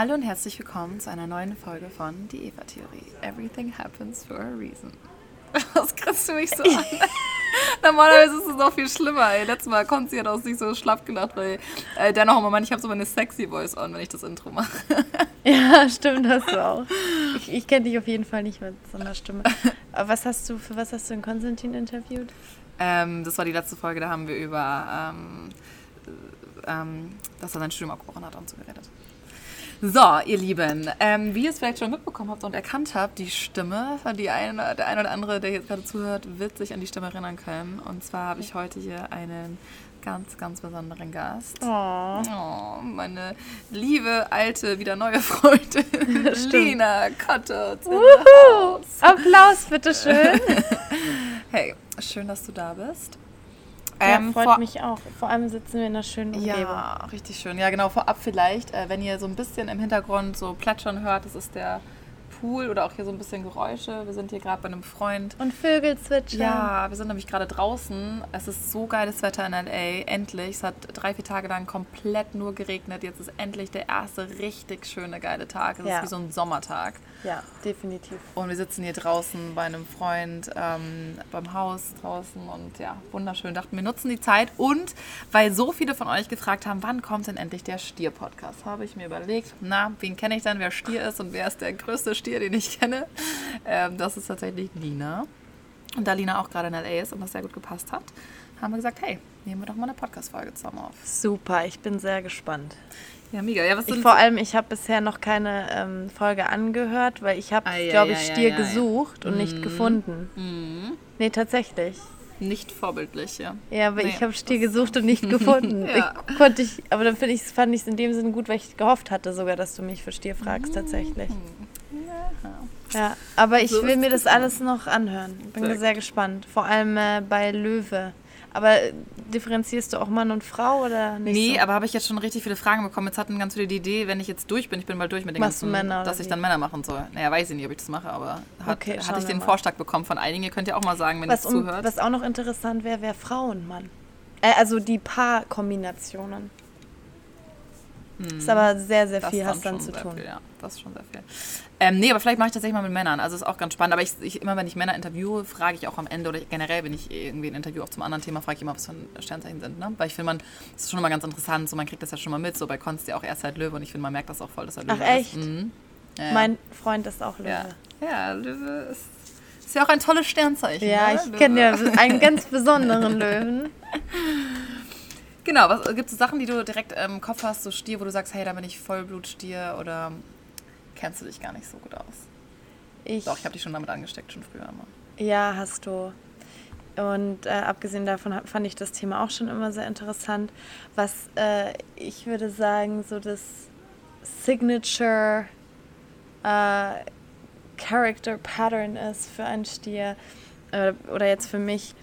Hallo und herzlich willkommen zu einer neuen Folge von Die Eva-Theorie. Everything happens for a reason. Was kriegst du mich so an? Normalerweise ist es noch viel schlimmer. Ey. Letztes Mal konnte sie hat auch sich so schlapp gelacht, weil äh, der noch immer ich habe so meine sexy Voice on, wenn ich das Intro mache. ja, stimmt, hast du auch. Ich, ich kenne dich auf jeden Fall nicht mit so einer Stimme. Aber was hast du, für was hast du in Konstantin interviewt? Ähm, das war die letzte Folge, da haben wir über, ähm, ähm, dass er sein Studium abgebrochen hat und so geredet. So, ihr Lieben, ähm, wie ihr es vielleicht schon mitbekommen habt und erkannt habt, die Stimme, die eine, der eine oder andere, der jetzt gerade zuhört, wird sich an die Stimme erinnern können. Und zwar habe ich heute hier einen ganz, ganz besonderen Gast. Oh. oh meine liebe, alte, wieder neue Freundin, Lina Kotte. Applaus, bitteschön. hey, schön, dass du da bist. Ja, ähm, freut mich auch. Vor allem sitzen wir in einer schönen Umgebung. Ja, richtig schön. Ja, genau, vorab vielleicht, äh, wenn ihr so ein bisschen im Hintergrund so plätschern hört, das ist der Pool oder auch hier so ein bisschen Geräusche. Wir sind hier gerade bei einem Freund. Und Vögel zwitschern. Ja, wir sind nämlich gerade draußen. Es ist so geiles Wetter in L.A. Endlich. Es hat drei, vier Tage lang komplett nur geregnet. Jetzt ist endlich der erste richtig schöne, geile Tag. Es ja. ist wie so ein Sommertag. Ja, definitiv. Und wir sitzen hier draußen bei einem Freund ähm, beim Haus draußen und ja, wunderschön. Dachten, wir nutzen die Zeit und weil so viele von euch gefragt haben, wann kommt denn endlich der Stier-Podcast, habe ich mir überlegt, na, wen kenne ich dann, wer Stier ist und wer ist der größte Stier, den ich kenne? Ähm, das ist tatsächlich Lina. Und da Lina auch gerade in L.A. ist und das sehr gut gepasst hat, haben wir gesagt, hey, nehmen wir doch mal eine Podcast-Folge zusammen auf. Super, ich bin sehr gespannt. Ja, mega. Ja, was ich, vor allem, ich habe bisher noch keine ähm, Folge angehört, weil ich habe, ah, ja, glaube ich, ja, Stier gesucht und mhm. nicht gefunden. Mhm. Nee, tatsächlich. Nicht vorbildlich, ja. Ja, aber nee, ich habe Stier gesucht und nicht gefunden. ich, konnte ich, aber dann ich, fand ich es in dem Sinne gut, weil ich gehofft hatte sogar, dass du mich für Stier fragst, tatsächlich. Ja, aber ich so will mir das alles noch anhören. Bin sehr, sehr gespannt. Vor allem äh, bei Löwe. Aber differenzierst du auch Mann und Frau oder nicht? Nee, so? aber habe ich jetzt schon richtig viele Fragen bekommen. Jetzt hatten ganz viele die Idee, wenn ich jetzt durch bin, ich bin mal durch mit den Machst ganzen, Männer, dass ich wie? dann Männer machen soll. Naja, weiß ich nicht, ob ich das mache, aber hat, okay, hatte ich den mal. Vorschlag bekommen von einigen. Ihr könnt ja auch mal sagen, wenn ihr um, zuhört. Was auch noch interessant wäre, wäre Frau und Mann. Äh, also die Paarkombinationen. Hm. Ist aber sehr, sehr viel, hast dann zu tun. Viel, ja, das ist schon sehr viel. Ähm, nee, aber vielleicht mache ich tatsächlich mal mit Männern. Also ist auch ganz spannend. Aber ich, ich, immer wenn ich Männer interviewe, frage ich auch am Ende oder generell, wenn ich irgendwie ein Interview auch zum anderen Thema frage, ich immer, was für ein Sternzeichen sind. Ne? Weil ich finde, man, das ist schon immer ganz interessant. So, man kriegt das ja schon mal mit. So bei Konst ja auch erst halt Löwe und ich finde, man merkt das auch voll, dass er Löwe Ach, echt? ist. Mhm. Ja, mein Freund ist auch Löwe. Ja, ja Löwe ist, ist ja auch ein tolles Sternzeichen. Ja, ne? ich kenne ja einen ganz besonderen Löwen. Genau, gibt es Sachen, die du direkt im Kopf hast, so Stier, wo du sagst, hey, da bin ich Vollblutstier oder kennst du dich gar nicht so gut aus? Ich, Doch, ich habe dich schon damit angesteckt, schon früher immer. Ja, hast du. Und äh, abgesehen davon fand ich das Thema auch schon immer sehr interessant. Was äh, ich würde sagen, so das Signature äh, Character Pattern ist für einen Stier äh, oder jetzt für mich,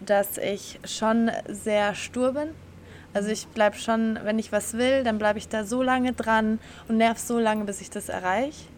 dass ich schon sehr stur bin also ich bleibe schon, wenn ich was will, dann bleibe ich da so lange dran und nerv so lange, bis ich das erreiche.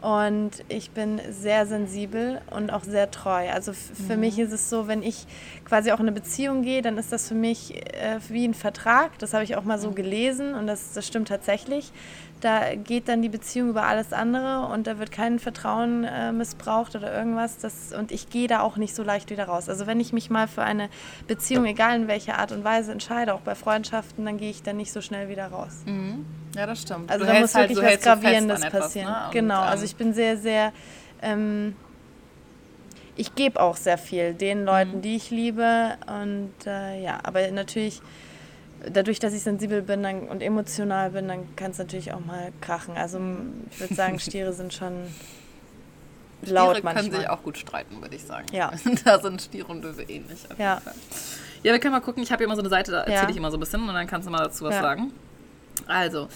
Und ich bin sehr sensibel und auch sehr treu. Also für mhm. mich ist es so, wenn ich quasi auch in eine Beziehung gehe, dann ist das für mich äh, wie ein Vertrag. Das habe ich auch mal so mhm. gelesen und das, das stimmt tatsächlich. Da geht dann die Beziehung über alles andere und da wird kein Vertrauen äh, missbraucht oder irgendwas. Das, und ich gehe da auch nicht so leicht wieder raus. Also wenn ich mich mal für eine Beziehung, egal in welcher Art und Weise, entscheide, auch bei Freundschaften, dann gehe ich da nicht so schnell wieder raus. Mhm. Ja, das stimmt. Also du da muss halt, wirklich was Gravierendes so passieren. Etwas, ne? genau, also ähm, ich bin sehr, sehr... Ähm, ich gebe auch sehr viel den Leuten, mhm. die ich liebe. Und äh, ja, aber natürlich dadurch, dass ich sensibel bin dann, und emotional bin, dann kann es natürlich auch mal krachen. Also ich würde sagen, Stiere sind schon laut Stiere manchmal. können sich auch gut streiten, würde ich sagen. Ja. da sind Stiere und Löwe ähnlich. ja. Ja, wir können mal gucken. Ich habe hier immer so eine Seite, da erzähle ja. ich immer so ein bisschen und dann kannst du mal dazu was ja. sagen. Also,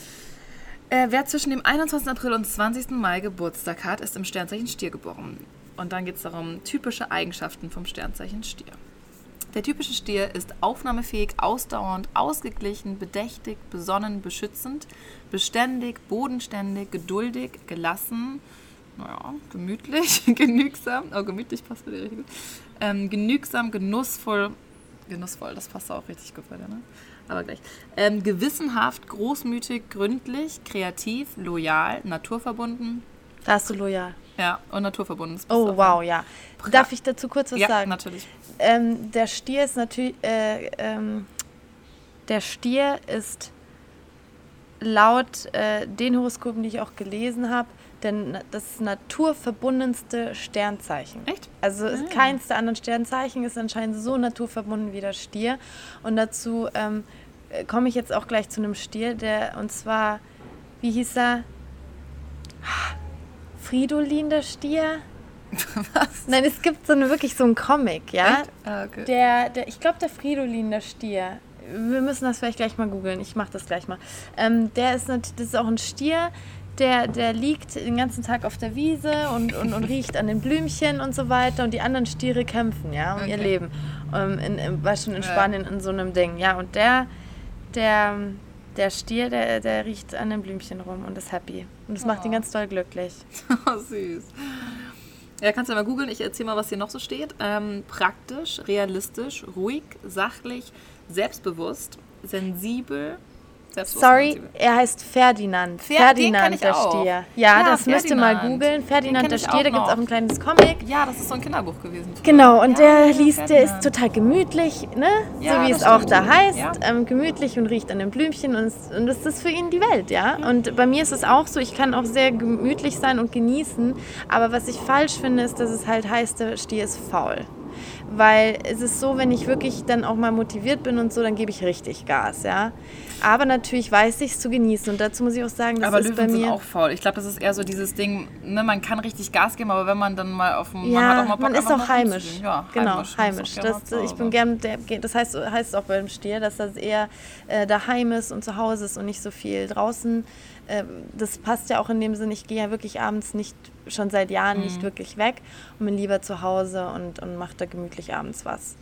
äh, wer zwischen dem 21. April und 20. Mai Geburtstag hat, ist im Sternzeichen Stier geboren. Und dann geht es darum, typische Eigenschaften vom Sternzeichen Stier. Der typische Stier ist aufnahmefähig, ausdauernd, ausgeglichen, bedächtig, besonnen, beschützend, beständig, bodenständig, geduldig, gelassen, naja, gemütlich, genügsam, oh, gemütlich passt richtig gut, ähm, genügsam, genussvoll, genussvoll, das passt auch richtig gut bei dir, ne? Aber gleich. Ähm, gewissenhaft, großmütig, gründlich, kreativ, loyal, naturverbunden. Da hast du loyal. Ja, und naturverbunden. Oh, wow, ja. Darf ich dazu kurz was ja, sagen? natürlich. Ähm, der Stier ist natürlich, äh, ähm, der Stier ist laut äh, den Horoskopen, die ich auch gelesen habe, denn das naturverbundenste Sternzeichen. Echt? Also Ah. keins der anderen Sternzeichen ist anscheinend so naturverbunden wie der Stier. Und dazu ähm, äh, komme ich jetzt auch gleich zu einem Stier, der und zwar, wie hieß er? Fridolin der Stier? Was? Nein, es gibt so eine, wirklich so einen Comic, ja? Echt? Ah, okay. Der, der, ich glaube, der Fridolin, der Stier. Wir müssen das vielleicht gleich mal googeln. Ich mache das gleich mal. Ähm, der ist, das ist auch ein Stier, der, der liegt den ganzen Tag auf der Wiese und, und, und riecht an den Blümchen und so weiter. Und die anderen Stiere kämpfen, ja, um ihr Okay. Leben. Ähm, in, in, war schon in. Spanien in so einem Ding. Ja, und der, der, der Stier, der, der riecht an den Blümchen rum und ist happy. Und das macht ihn Oh. ganz doll glücklich. Oh, süß. Ja, kannst du ja mal googeln. Ich erzähle mal, was hier noch so steht. Ähm, praktisch, realistisch, ruhig, sachlich, selbstbewusst, sensibel. Sorry, er heißt Ferdinand. Fer- Ferdinand ich der auch. Stier. Ja, Ja, das müsst ihr mal Ferdinand. googeln. Ferdinand der Stier, da gibt es auch ein kleines Comic. Ja, das ist so ein Kinderbuch gewesen. früher. Genau, und Ja, der liest, der ist Ferdinand. total gemütlich, ne? Ja, so wie es auch da heißt. Ähm, gemütlich und riecht an den Blümchen und, es- und das ist für ihn die Welt, ja? Und bei mir ist es auch so, ich kann auch sehr gemütlich sein und genießen, aber was ich falsch finde, ist, dass es halt heißt, der Stier ist faul. Weil es ist so, wenn ich wirklich dann auch mal motiviert bin und so, dann gebe ich richtig Gas, ja. Aber natürlich weiß ich es zu genießen und dazu muss ich auch sagen, das aber ist Löwen bei sind mir. auch faul. Ich glaube, das ist eher so dieses Ding, ne, man kann richtig Gas geben, aber wenn man dann mal auf dem. Ja, man, hat auch mal Bock, man ist auch heimisch. Ja, genau, heimisch. heimisch. Das, ich bin gern, der, das heißt, heißt auch beim Stier, dass das eher äh, daheim ist und zu Hause ist und nicht so viel draußen. Ähm, das passt ja auch in dem Sinn, ich gehe ja wirklich abends nicht, schon seit Jahren Mhm. nicht wirklich weg und bin lieber zu Hause und, und mache da gemütlich abends was.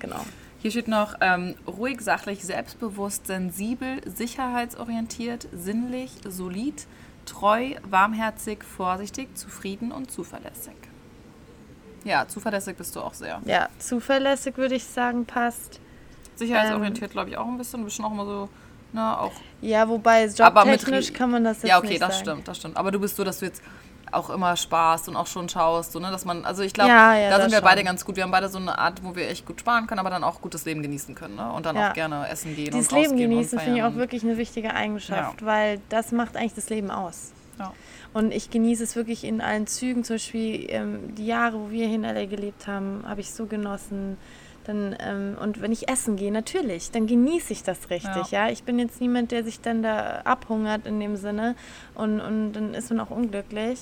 Genau. Hier steht noch ähm, ruhig, sachlich, selbstbewusst, sensibel, sicherheitsorientiert, sinnlich, solid, treu, warmherzig, vorsichtig, zufrieden und zuverlässig. Ja, zuverlässig bist du auch sehr. Ja, zuverlässig würde ich sagen, passt. Sicherheitsorientiert, Ähm. glaube ich, auch ein bisschen. Du bist schon auch immer so, ne, auch. Ja, wobei mit jobtechnisch kann man das jetzt Ja, okay, nicht das sagen. stimmt, das stimmt. Aber du bist so, dass du jetzt auch immer sparst und auch schon schaust, so, ne, dass man, also ich glaube, Ja, ja, da sind wir schon. beide ganz gut. Wir haben beide so eine Art, wo wir echt gut sparen können, aber dann auch gutes Leben genießen können, ne? Und dann Ja. auch gerne essen gehen Dieses und Leben genießen finde ich auch wirklich eine wichtige Eigenschaft, weil das macht eigentlich das Leben aus. Und ich genieße es wirklich in allen Zügen. Zum Beispiel ähm, die Jahre, wo wir hier in LA gelebt haben, habe ich so genossen. Dann, ähm, und wenn ich essen gehe, natürlich, dann genieße ich das richtig. Ja. Ich bin jetzt niemand, der sich dann da abhungert in dem Sinne. Und, und dann ist man auch unglücklich.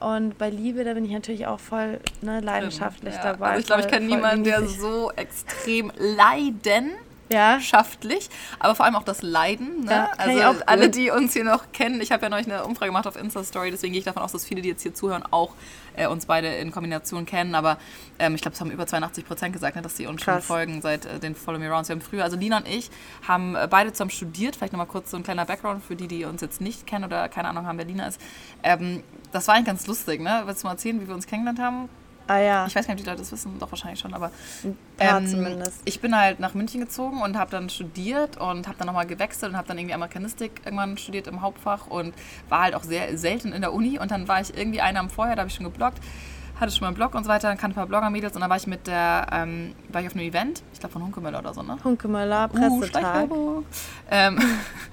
Und bei Liebe, da bin ich natürlich auch voll ne, leidenschaftlich Ja. dabei. Also ich glaube, ich kenne niemanden, der so extrem leiden Ja, schaftlich, aber vor allem auch das Leiden. Ne? Ja, also alle, die uns hier noch kennen, ich habe ja neulich eine Umfrage gemacht auf Insta-Story, deswegen gehe ich davon aus, dass viele, die jetzt hier zuhören, auch äh, uns beide in Kombination kennen. Aber ähm, ich glaube, es haben über 82 Prozent gesagt, ne, dass sie uns schon folgen seit äh, den Follow Me Rounds. Wir haben früher, also Lina und ich, haben äh, beide zusammen studiert. Vielleicht nochmal kurz so ein kleiner Background für die, die uns jetzt nicht kennen oder keine Ahnung haben, wer Lina ist. Ähm, das war eigentlich ganz lustig, ne? Willst du mal erzählen, wie wir uns kennengelernt haben? Ah ja, Ich weiß gar nicht, ob die Leute das wissen, doch wahrscheinlich schon, aber ähm, zumindest. ich bin halt nach München gezogen und habe dann studiert und habe dann nochmal gewechselt und habe dann irgendwie Amerikanistik irgendwann studiert im Hauptfach und war halt auch sehr selten in der Uni und dann war ich irgendwie einen Abend vorher, da habe ich schon gebloggt, hatte schon mal einen Blog und so weiter, kannte ein paar Blogger-Mädels und dann war ich mit der, ähm, war ich auf einem Event, ich glaube von Hunkemöller oder so, ne? Hunkemöller, Uh, Pressetag. Schleichwerbung. ähm,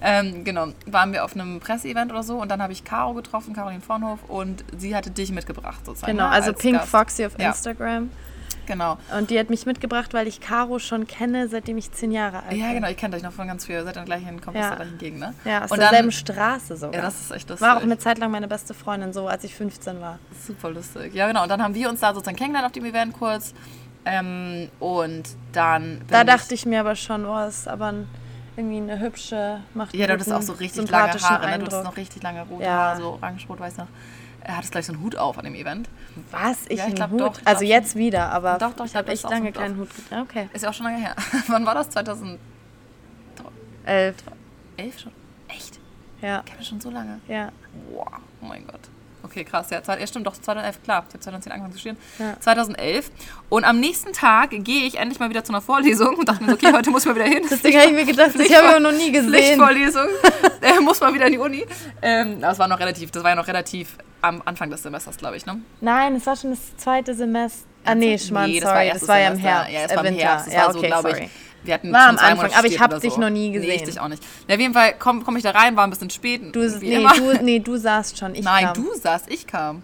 ähm, genau, waren wir auf einem Presseevent oder so und dann habe ich Caro getroffen, Caroline Vornhof und sie hatte dich mitgebracht sozusagen. Genau, ne, also als Pink Gast. Foxy auf Ja. Instagram. Genau. Und die hat mich mitgebracht, weil ich Caro schon kenne, seitdem ich zehn Jahre alt bin. Ja, genau, ich kenne euch noch von ganz früher. Seid dann gleich in Kompass Ja. der gleichen Gegend, ne? Ja, aus und derselben dann, Straße sogar. Ja, das ist echt lustig. war auch eine Zeit lang meine beste Freundin, so als ich 15 war. super lustig. Ja, genau. Und dann haben wir uns da sozusagen kennengelernt auf dem Event kurz. Ähm, und dann. Da dachte ich mir aber schon, oh, ist aber ein, irgendwie eine hübsche, macht Ja, du hattest auch so richtig lange Haare. Ne? Du hattest noch richtig lange rote Ja. Haare, so orange-rot, weiß noch. Er hattest gleich so einen Hut auf an dem Event. Was? Ich, Ja, ich einen glaub Hut? doch, ich also glaub jetzt wieder, aber Doch, doch, ich ich habe hab echt so lange mit keinen Hut. ge- Okay. Ist ja auch schon lange her. Wann war das? 2011 Elf. schon? Echt? Ja, Kennen wir schon so lange? ja. Wow, oh mein Gott. Okay, krass. Ja, ja, stimmt, doch, 2011, klar. Ich habe 2010 angefangen zu studieren. Ja. 2011. Und am nächsten Tag gehe ich endlich mal wieder zu einer Vorlesung und dachte mir so, okay, heute muss man wieder hin. Deswegen habe ich mir gedacht, ich habe noch nie gesehen. Pflichtvorlesung. äh, muss man wieder in die Uni. Ähm, das war noch relativ, das war ja noch relativ am Anfang des Semesters, glaube ich, ne? Nein, es war schon das zweite Semester. Ah, nee, Schmarrn, nee, das sorry, war das war ja im Herbst. Ja, es war im Herbst. Das ja, war so, okay, glaube ich. Wir hatten war am Anfang, aber ich habe dich so. noch nie gesehen. Nee, ich dich auch nicht. Ja, auf jeden Fall komme komm ich da rein, war ein bisschen spät. Du, nee, du, nee, du saßt schon, ich Nein, kam. du saßt, ich kam.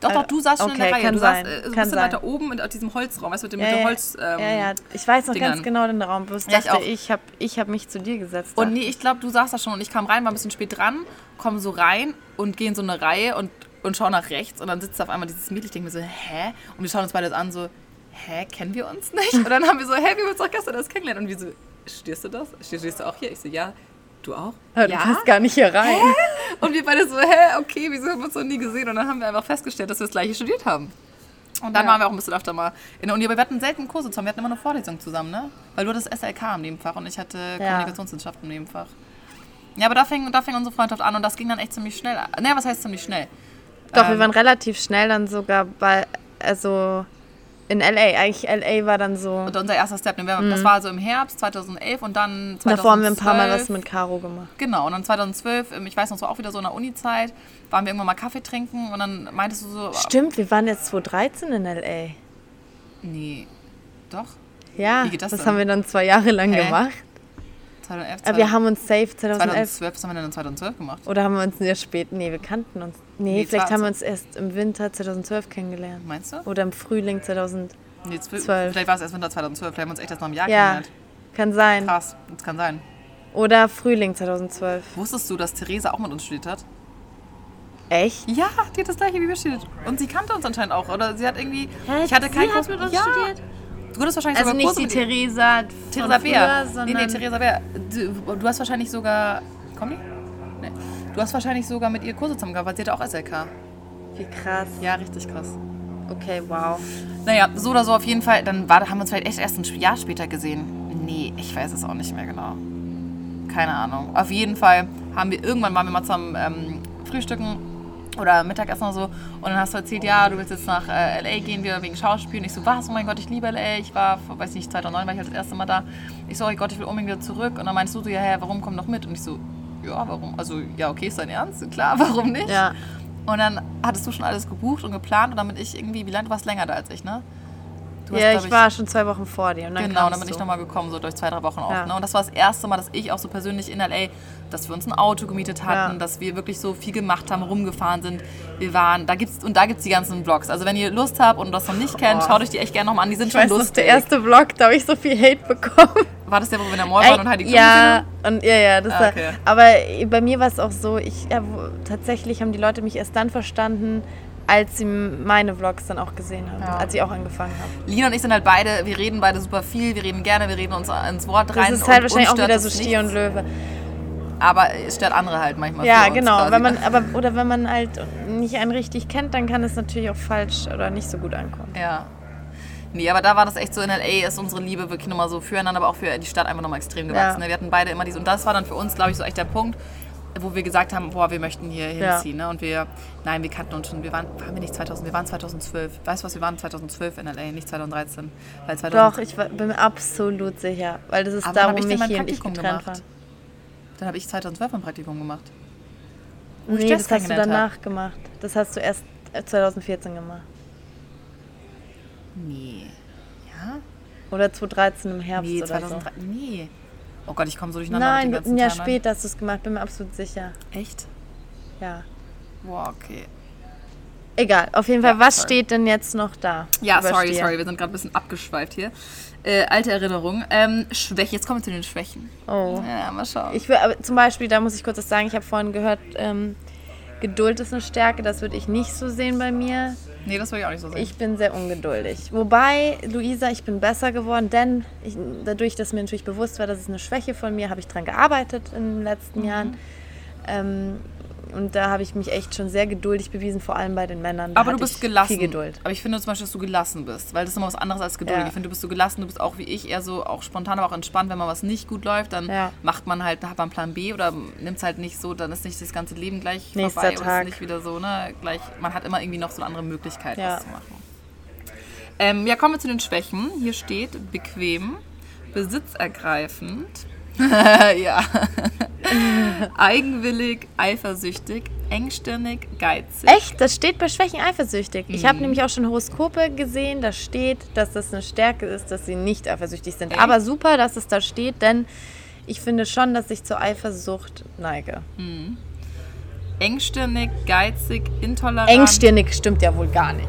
Doch, doch, du saßt schon okay, in der Reihe. Du saßt äh, ein bisschen sein. weiter oben in diesem Holzraum, weißt du, mit dem, ja, mit dem Holz. Ähm, ja, ja, ich weiß noch Dingern. ganz genau den Raum. Bloß ja, dachte, ich, ich habe ich hab mich zu dir gesetzt. Und nee, ich glaube, du saßt da schon und ich kam rein, war ein bisschen spät dran, komme so rein und gehe in so eine Reihe und, und schaue nach rechts und dann sitzt da auf einmal dieses Mädchen. Ich denke mir so, hä? Und wir schauen uns beide an, so, hä, kennen wir uns nicht? Und dann haben wir so, hä, wir haben uns doch gestern das kennengelernt. Und wir so, stehst du das? Stehst du auch hier? Ich so, ja. Du auch? Ja, du passt gar nicht hier rein. Hä? Und wir beide so, hä, okay, wieso haben wir uns noch nie gesehen? Und dann haben wir einfach festgestellt, dass wir das gleiche studiert haben. Und dann ja. waren wir auch ein bisschen öfter mal in der Uni. Aber wir hatten selten Kurse zusammen. Wir hatten immer eine Vorlesung zusammen, ne? Weil du hattest SLK im Nebenfach und ich hatte ja. Kommunikationswissenschaft im Nebenfach. Ja, aber da fing, da fing unsere Freundschaft an und das ging dann echt ziemlich schnell. Naja, was heißt ziemlich schnell? Doch, ähm, wir waren relativ schnell dann sogar bei, also in LA, eigentlich LA war dann so. Und unser erster Step, mhm. das war also im Herbst 2011 und dann 2012. Davor haben wir ein paar Mal was mit Caro gemacht. Genau, und dann 2012, ich weiß noch, es war auch wieder so in der Uni-Zeit, waren wir irgendwann mal Kaffee trinken und dann meintest du so. Stimmt, wir waren jetzt 2013 in LA. Nee, doch? Ja, Wie geht das, das haben wir dann zwei Jahre lang Hä? gemacht. 2011, Aber wir haben uns safe 2011. 2012, was haben wir denn 2012 gemacht? Oder haben wir uns sehr spät, nee, wir kannten uns. Nee, nee vielleicht haben wir uns erst im Winter 2012 kennengelernt. Meinst du? Oder im Frühling 2012. Nee, 12, vielleicht war es erst Winter 2012, vielleicht haben wir uns echt erst nach einem Jahr ja, kennengelernt. kann sein. Krass, das kann sein. Oder Frühling 2012. Wusstest du, dass Theresa auch mit uns studiert hat? Echt? Ja, die hat das gleiche wie wir studiert. Und sie kannte uns anscheinend auch. Oder sie hat irgendwie. Hä, ich hatte keinen Kurs mit uns ja. studiert. Du hattest wahrscheinlich also sogar nicht die Theresa. Theresa Bär. Nee, nee, Theresa Bär. Du, du, hast wahrscheinlich sogar. Komm die? Du hast wahrscheinlich sogar mit ihr Kurse zusammen gehabt, weil sie hatte auch SLK. Wie krass. Ja, richtig krass. Okay, wow. Naja, so oder so auf jeden Fall. Dann war, haben wir uns vielleicht echt erst ein Jahr später gesehen. Nee, ich weiß es auch nicht mehr genau. Keine Ahnung. Auf jeden Fall haben wir irgendwann waren wir mal zusammen ähm, frühstücken oder Mittagessen oder so. Und dann hast du erzählt, ja, du willst jetzt nach äh, LA gehen, wir wegen Schauspiel. Und ich so, was? Oh mein Gott, ich liebe LA. Ich war, weiß nicht, 2009 war ich halt das erste Mal da. Ich so, oh Gott, ich will unbedingt wieder zurück. Und dann meinst du so, ja, hä, warum komm noch mit? Und ich so, ja, warum? Also, ja, okay, ist dein Ernst? Klar, warum nicht? Ja. Und dann hattest du schon alles gebucht und geplant und damit ich irgendwie, wie lange, du warst länger da als ich, ne? Du ja, hast, ich, ich, war schon zwei Wochen vor dir. Und dann genau, dann bin ich nochmal gekommen, so durch zwei, drei Wochen auch. Ja. Ne? Und das war das erste Mal, dass ich auch so persönlich in L.A., dass wir uns ein Auto gemietet hatten, ja. dass wir wirklich so viel gemacht haben, rumgefahren sind. Wir waren, da gibt's, und da gibt es die ganzen Vlogs. Also wenn ihr Lust habt und das noch nicht kennt, oh. schaut euch die echt gerne nochmal an, die sind ich schon weiß, lustig. Das ist der erste Vlog, da habe ich so viel Hate bekommen. War das der, wo wir in der Mall waren und Heidi Klum Ja, und ja, ja, das ah, okay. war, aber bei mir war es auch so, ich, ja, tatsächlich haben die Leute mich erst dann verstanden, als sie meine Vlogs dann auch gesehen haben, ja. als ich auch angefangen habe. Lina und ich sind halt beide, wir reden beide super viel, wir reden gerne, wir reden uns ins Wort rein. Das ist halt wahrscheinlich auch wieder so Stier und Löwe. Aber es stört andere halt manchmal. Ja, genau. Wenn man, aber, oder wenn man halt nicht einen richtig kennt, dann kann es natürlich auch falsch oder nicht so gut ankommen. Ja. Nee, aber da war das echt so, in L.A. ist unsere Liebe wirklich nochmal so füreinander, aber auch für die Stadt einfach nochmal extrem gewachsen. Ja. Ne? Wir hatten beide immer diese, und das war dann für uns, glaube ich, so echt der Punkt, wo wir gesagt haben, boah, wir möchten hier hinziehen. Ja. Ne? Und wir, nein, wir kannten uns schon, wir waren, waren wir nicht 2000, wir waren 2012. Weißt du was, wir waren 2012 in L.A., nicht 2013. Weil 2000 Doch, ich war, bin mir absolut sicher, weil das ist Aber da, wo mich hier und ich getrennt waren. Dann habe ich 2012 ein Praktikum gemacht. Wo nee, das hast du danach hab. gemacht. Das hast du erst 2014 gemacht. Nee. Ja? Oder 2013 im Herbst nee, 2013, oder so. Nee. Oh Gott, ich komme so durcheinander. Nein, ein Jahr später hast du es gemacht, bin mir absolut sicher. Echt? Ja. Boah, okay. Egal, auf jeden Fall, ja, was sorry. steht denn jetzt noch da? Ja, sorry, Stier? sorry, wir sind gerade ein bisschen abgeschweift hier. Äh, alte Erinnerung. Ähm, Schwäche, jetzt kommen wir zu den Schwächen. Oh. Ja, mal schauen. Ich will, aber zum Beispiel, da muss ich kurz was sagen, ich habe vorhin gehört, ähm, Geduld ist eine Stärke, das würde ich nicht so sehen bei mir. Nee, das würde ich auch nicht so sehen. Ich bin sehr ungeduldig. Wobei, Luisa, ich bin besser geworden, denn ich, dadurch, dass mir natürlich bewusst war, dass es eine Schwäche von mir, habe ich daran gearbeitet in den letzten mhm. Jahren. Ähm, und da habe ich mich echt schon sehr geduldig bewiesen, vor allem bei den Männern. Da aber du bist gelassen. Viel Geduld. Aber ich finde zum Beispiel, dass du gelassen bist, weil das ist immer was anderes als geduldig. Ja. Ich finde, du bist so gelassen, du bist auch wie ich, eher so auch spontan, aber auch entspannt. Wenn mal was nicht gut läuft, dann ja. macht man halt, hat man Plan B oder nimmt es halt nicht so, dann ist nicht das ganze Leben gleich Nächster vorbei Tag. und ist nicht wieder so, ne, gleich, man hat immer irgendwie noch so eine andere Möglichkeit, ja. was zu machen. Ähm, ja, kommen wir zu den Schwächen. Hier steht bequem, besitzergreifend, ja. Eigenwillig, eifersüchtig, engstirnig, geizig. Echt? Das steht bei Schwächen eifersüchtig. Mhm. Ich habe nämlich auch schon Horoskope gesehen, da steht, dass das eine Stärke ist, dass sie nicht eifersüchtig sind. Echt? Aber super, dass es da steht, denn ich finde schon, dass ich zur Eifersucht neige. Mhm. Engstirnig, geizig, intolerant. Engstirnig stimmt ja wohl gar nicht.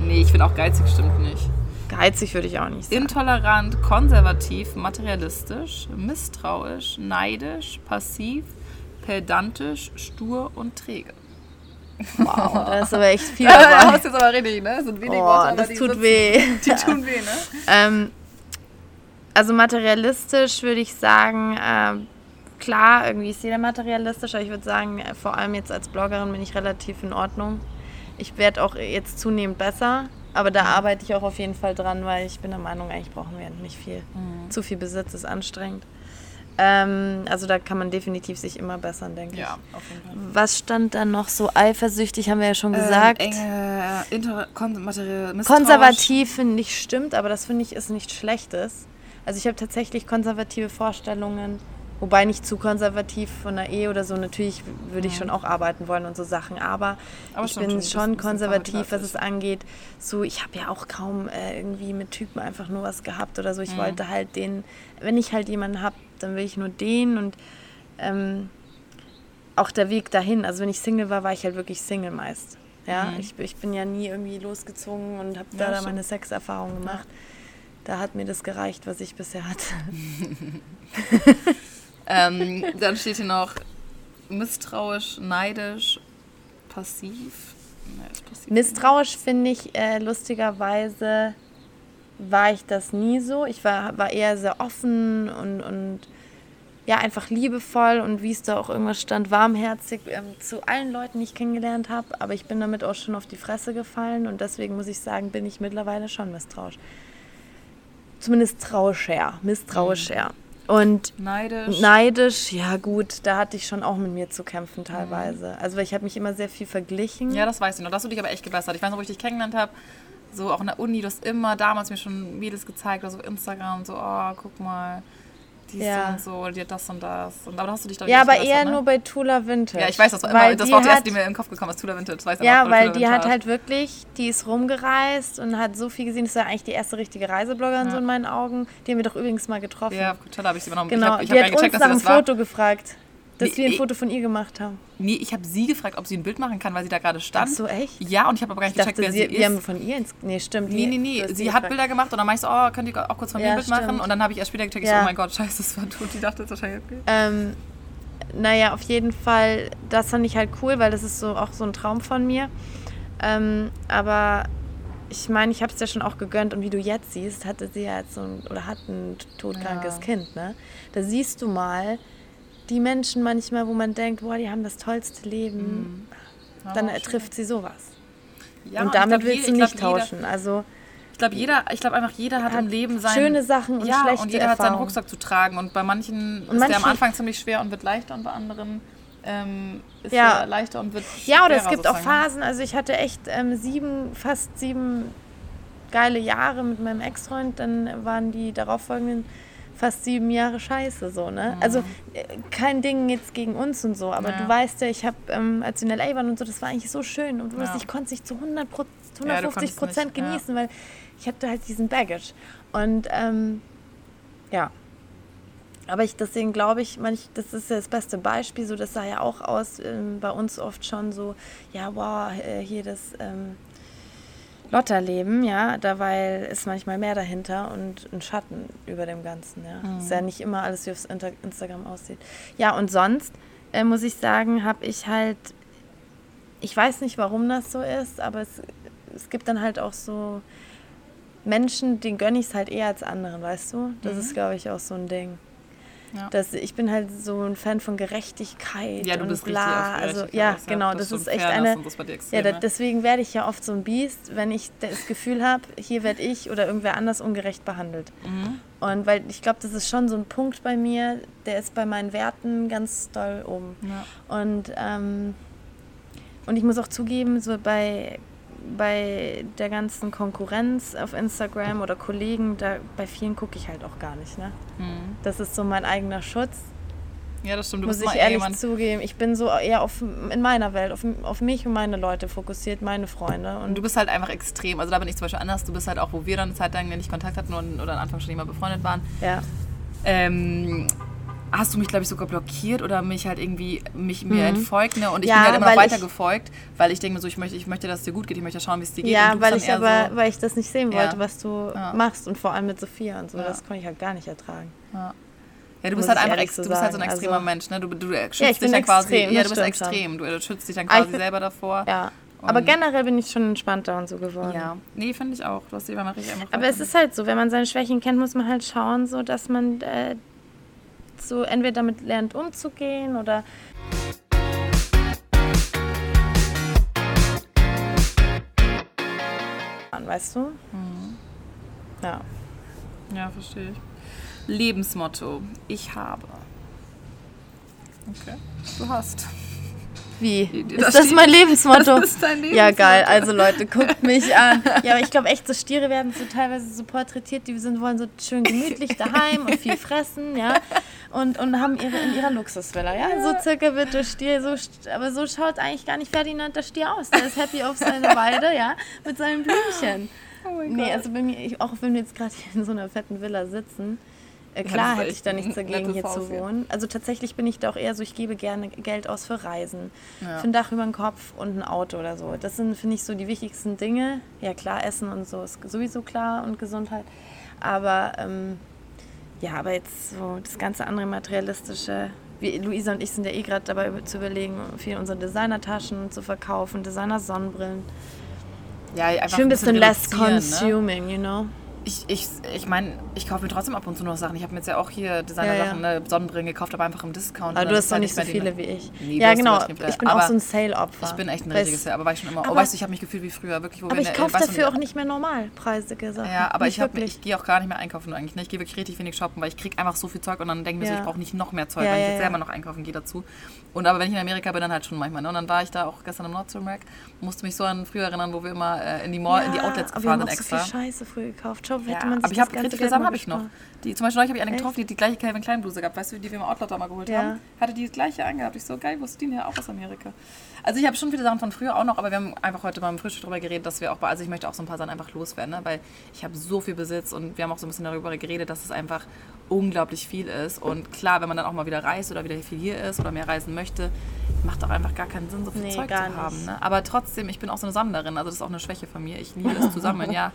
Nee, ich finde auch geizig stimmt nicht. Geizig würde ich auch nicht sagen. Intolerant, konservativ, materialistisch, misstrauisch, neidisch, passiv, pedantisch, stur und träge. Wow, da ist aber echt viel dabei. das ist jetzt aber richtig, ne? Das sind wenige oh, Worte, das tut weh. Die tun weh, ne? Ähm, also materialistisch würde ich sagen, äh, klar, irgendwie ist jeder materialistisch, aber ich würde sagen, äh, vor allem jetzt als Bloggerin bin ich relativ in Ordnung. Ich werde auch jetzt zunehmend besser. Aber da arbeite ich auch auf jeden Fall dran, weil ich bin der Meinung, eigentlich brauchen wir nicht viel. Mhm. Zu viel Besitz ist anstrengend. Ähm, also da kann man definitiv sich immer bessern, denke ja, ich. Auf jeden Fall. Was stand da noch so eifersüchtig, haben wir ja schon ähm, gesagt. Enge, inter, kon Konservativ finde ich stimmt, aber das finde ich ist nichts Schlechtes. Also ich habe tatsächlich konservative Vorstellungen Wobei nicht zu konservativ von der Ehe oder so. Natürlich würde ich schon auch arbeiten wollen und so Sachen. Aber, aber ich bin schon konservativ, was es angeht. So, ich habe ja auch kaum äh, irgendwie mit Typen einfach nur was gehabt oder so. Ich mhm. wollte halt den, wenn ich halt jemanden habe, dann will ich nur den und ähm, auch der Weg dahin. Also wenn ich Single war, war ich halt wirklich Single meist. Ja, mhm. ich, ich bin ja nie irgendwie losgezogen und habe ja, da, da meine Sexerfahrung gemacht. Ja. Da hat mir das gereicht, was ich bisher hatte. Ähm, dann steht hier noch misstrauisch, neidisch, passiv. passiv misstrauisch finde ich äh, lustigerweise war ich das nie so. Ich war, war eher sehr offen und, und ja, einfach liebevoll und wie es da auch irgendwas stand, warmherzig ähm, zu allen Leuten, die ich kennengelernt habe. Aber ich bin damit auch schon auf die Fresse gefallen und deswegen muss ich sagen, bin ich mittlerweile schon misstrauisch. Zumindest trauischer, misstrauischer. Mhm. Und neidisch. Neidisch, ja gut, da hatte ich schon auch mit mir zu kämpfen teilweise. Mhm. Also ich habe mich immer sehr viel verglichen. Ja, das weiß ich noch. Das du dich aber echt gebessert. Ich weiß noch, wo ich dich kennengelernt habe, so auch in der Uni, du hast immer damals mir schon Mädels gezeigt, also auf Instagram, so, oh, guck mal, die ja. und so, die hat das und das. Und, aber hast du dich doch Ja, aber eher ne? nur bei Tula Vintage. Ja, ich weiß, das war, immer, das war auch die erste, die mir in den Kopf gekommen ist, Tula Vintage. Weiß ja, weil die hat halt wirklich, die ist rumgereist und hat so viel gesehen. Das war eigentlich die erste richtige Reisebloggerin ja. so in meinen Augen. Die haben wir doch übrigens mal getroffen. Ja, total habe ich sie übernommen. Genau, ich hab, ich die hat gecheckt, uns nach einem Foto gefragt. Dass nee, wir ein Foto von ihr gemacht haben. Nee, ich habe sie gefragt, ob sie ein Bild machen kann, weil sie da gerade stand. Ach so, echt? Ja, und ich habe aber gar nicht ich gecheckt, dachte, wer sie, sie ist. Wir haben von ihr ins... Nee, stimmt. Nee, nee, nee. Sie hat Bilder gemacht und dann meinte ich so, oh, könnt ihr auch kurz von mir ein Bild stimmt. machen? Und dann habe ich erst später gecheckt, ja. so, oh mein Gott, scheiße, das war tot. Die dachte jetzt wahrscheinlich, okay. Ähm, naja, auf jeden Fall, das fand ich halt cool, weil das ist so auch so ein Traum von mir. Ähm, aber ich meine, ich habe es ja schon auch gegönnt und wie du jetzt siehst, hatte sie ja jetzt so ein, oder hat ein todkrankes ja. Kind, ne? Da siehst du mal, die Menschen manchmal, wo man denkt, boah, die haben das tollste Leben, mhm. dann trifft sie sowas. Ja, und damit glaub, willst du nicht glaub, tauschen. Jeder, also ich glaube, jeder, ich glaube einfach, jeder hat, hat, im Leben seine schöne Sachen und ja, schlechte und jeder Erfahrung. hat seinen Rucksack zu tragen und bei manchen und ist der am Anfang ziemlich schwer und wird leichter und bei anderen ähm, ist ja. er leichter und wird Ja, oder es gibt sozusagen. auch Phasen. Also ich hatte echt ähm, sieben, fast sieben geile Jahre mit meinem Ex-Freund. Dann waren die darauffolgenden fast sieben Jahre scheiße, so, ne? Mhm. Also äh, kein Ding jetzt gegen uns und so, aber ja. du weißt ja, ich habe, ähm, als wir in L.A. waren und so, das war eigentlich so schön und ja. ich konnte es nicht zu 100 150 Prozent ja, genießen, weil ich hatte halt diesen Baggage und ähm, ja, aber ich, deswegen glaube ich, manch, das ist ja das beste Beispiel, so das sah ja auch aus ähm, bei uns oft schon so, ja, wow, äh, hier das ähm, Lotterleben, ja, dabei ist manchmal mehr dahinter und ein Schatten über dem Ganzen, ja. Mhm. Ist ja nicht immer alles, wie auf Instagram aussieht. Ja, und sonst äh, muss ich sagen, habe ich halt, ich weiß nicht, warum das so ist, aber es, es gibt dann halt auch so Menschen, denen gönne ich es halt eher als anderen, weißt du? Das mhm. ist, glaube ich, auch so ein Ding. Ja. Das, ich bin halt so ein Fan von Gerechtigkeit ja, du bist und bla. Also ja, genau, das, das ist echt eine. ja, da, deswegen werde ich ja oft so ein Biest, wenn ich das Gefühl habe, hier werde ich oder irgendwer anders ungerecht behandelt. Mhm. Und weil ich glaube, das ist schon so ein Punkt bei mir, der ist bei meinen Werten ganz doll oben. Ja. Und ähm, und ich muss auch zugeben, so bei bei der ganzen Konkurrenz auf Instagram oder Kollegen, da bei vielen gucke ich halt auch gar nicht. Ne? Mhm. Das ist so mein eigener Schutz. Ja, das stimmt. Du muss ich ehrlich jemand... zugeben. Ich bin so eher auf, in meiner Welt, auf, auf mich und meine Leute fokussiert, meine Freunde. Und du bist halt einfach extrem. Also da bin ich zum Beispiel anders. Du bist halt auch, wo wir dann eine Zeit lang nicht Kontakt hatten und, oder am Anfang schon immer befreundet waren. Ja. Ähm, hast du mich, glaube ich, sogar blockiert oder mich halt irgendwie mich mir mhm. entfolgt. Ne? Und ich ja, bin halt immer weiter ich, gefolgt, weil ich denke mir so, ich möchte, ich möchte, dass es dir gut geht, ich möchte schauen, wie es dir geht. Ja, weil ich aber, so, weil ich das nicht sehen wollte, ja. was du ja. machst und vor allem mit Sophia und so. Das konnte ich halt gar nicht ertragen. Ja. Ja, du bist halt einfach ex, du bist halt so ein extremer also, Mensch, ne? Du, du schützt ja, dich dann quasi. Extrem, ja, du bist extrem. Du, du, schützt dich dann quasi bin, selber davor. Ja. Aber generell bin ich schon entspannter und so geworden. Ja, nee, finde ich auch. Du hast ich einfach. Aber es ist halt so, wenn man seine Schwächen kennt, muss man halt schauen, so dass man äh, so entweder damit lernt umzugehen oder weißt du? Mhm. Ja. Ja, verstehe ich. Lebensmotto. Ich habe. Okay. Du hast. Wie? Das ist das mein Lebensmotto? Das ist dein Lebensmotto. Ja, geil. Also Leute, guckt mich an. Ja, aber ich glaube echt, so Stiere werden so teilweise so porträtiert, die sind, wollen so schön gemütlich daheim und viel fressen, ja. Und, und haben ihre in ihrer Luxusvilla, ja. So circa wird der Stier, so, aber so schaut eigentlich gar nicht Ferdinand der Stier aus. Der ist happy auf seiner Weide, ja, mit seinen Blümchen. Oh mein nee, Gott. also bei mir, ich, auch wenn wir jetzt gerade hier in so einer fetten Villa sitzen, äh, klar hätte ich da nichts dagegen, hier zu wohnen. Also tatsächlich bin ich da auch eher so, ich gebe gerne Geld aus für Reisen, ja. für ein Dach über den Kopf und ein Auto oder so. Das sind, finde ich, so die wichtigsten Dinge. Ja, klar, Essen und so ist sowieso klar und Gesundheit. Aber ähm, ja, aber jetzt so das ganze andere materialistische. Wie Luisa und ich sind ja eh gerade dabei zu überlegen, viel unsere Designertaschen zu verkaufen, Designer-Sonnenbrillen. Ja, einfach ich bin ein bisschen, bisschen less ne? consuming, ne? you know ich, ich, ich meine, ich kaufe mir trotzdem ab und zu noch Sachen. Ich habe mir jetzt ja auch hier Designer-Sachen, ja, ja. ne, Sonnenbrillen gekauft, aber einfach im Discount. Aber du hast doch nicht so viele die, wie ich. Nee, ja, genau. Ich bin auch so ein Sale-Opfer. Ich bin echt ein richtiges Sale, aber war ich schon immer. Aber, oh, weißt du, ich habe mich gefühlt wie früher, wirklich. Wo aber ich kaufe dafür auch nicht mehr normalpreisige Sachen. Ja, aber nicht ich, ich gehe auch gar nicht mehr einkaufen eigentlich. Ne? Ich gehe wirklich richtig wenig shoppen, weil ich kriege einfach so viel Zeug und dann denke ich mir so, ich brauche nicht noch mehr Zeug, weil ich jetzt selber noch einkaufen gehe dazu. Und aber wenn ich in Amerika bin, dann halt schon manchmal. Ne? Und dann war ich da auch gestern im Nordstream Rack, musste mich so an früher erinnern, wo wir immer äh, in die Mall, in die Outlets gefahren sind extra. So viel Scheiße früher gekauft. Schau, sich aber ich habe Kritiker Sachen habe ich noch. Die, zum Beispiel habe ich eine getroffen, die die gleiche Calvin Klein Bluse gehabt, weißt du, die wir im Outlet mal geholt ja. haben. Hatte die gleiche angehabt. Ich so, geil, wo ist die denn her? Auch aus Amerika. Also ich habe schon viele Sachen von früher auch noch, aber wir haben einfach heute beim Frühstück darüber geredet, dass wir auch, also ich möchte auch so ein paar Sachen einfach loswerden, ne? weil ich habe so viel Besitz und wir haben auch so ein bisschen darüber geredet, dass es einfach unglaublich viel ist. Und klar, wenn man dann auch mal wieder reist oder wieder viel hier ist oder mehr reisen möchte, macht doch einfach gar keinen Sinn, so viel nee, Zeug zu haben. Ne? Aber trotzdem, ich bin auch so eine Sammlerin, also das ist auch eine Schwäche von mir. Ich liebe es zu sammeln, ja.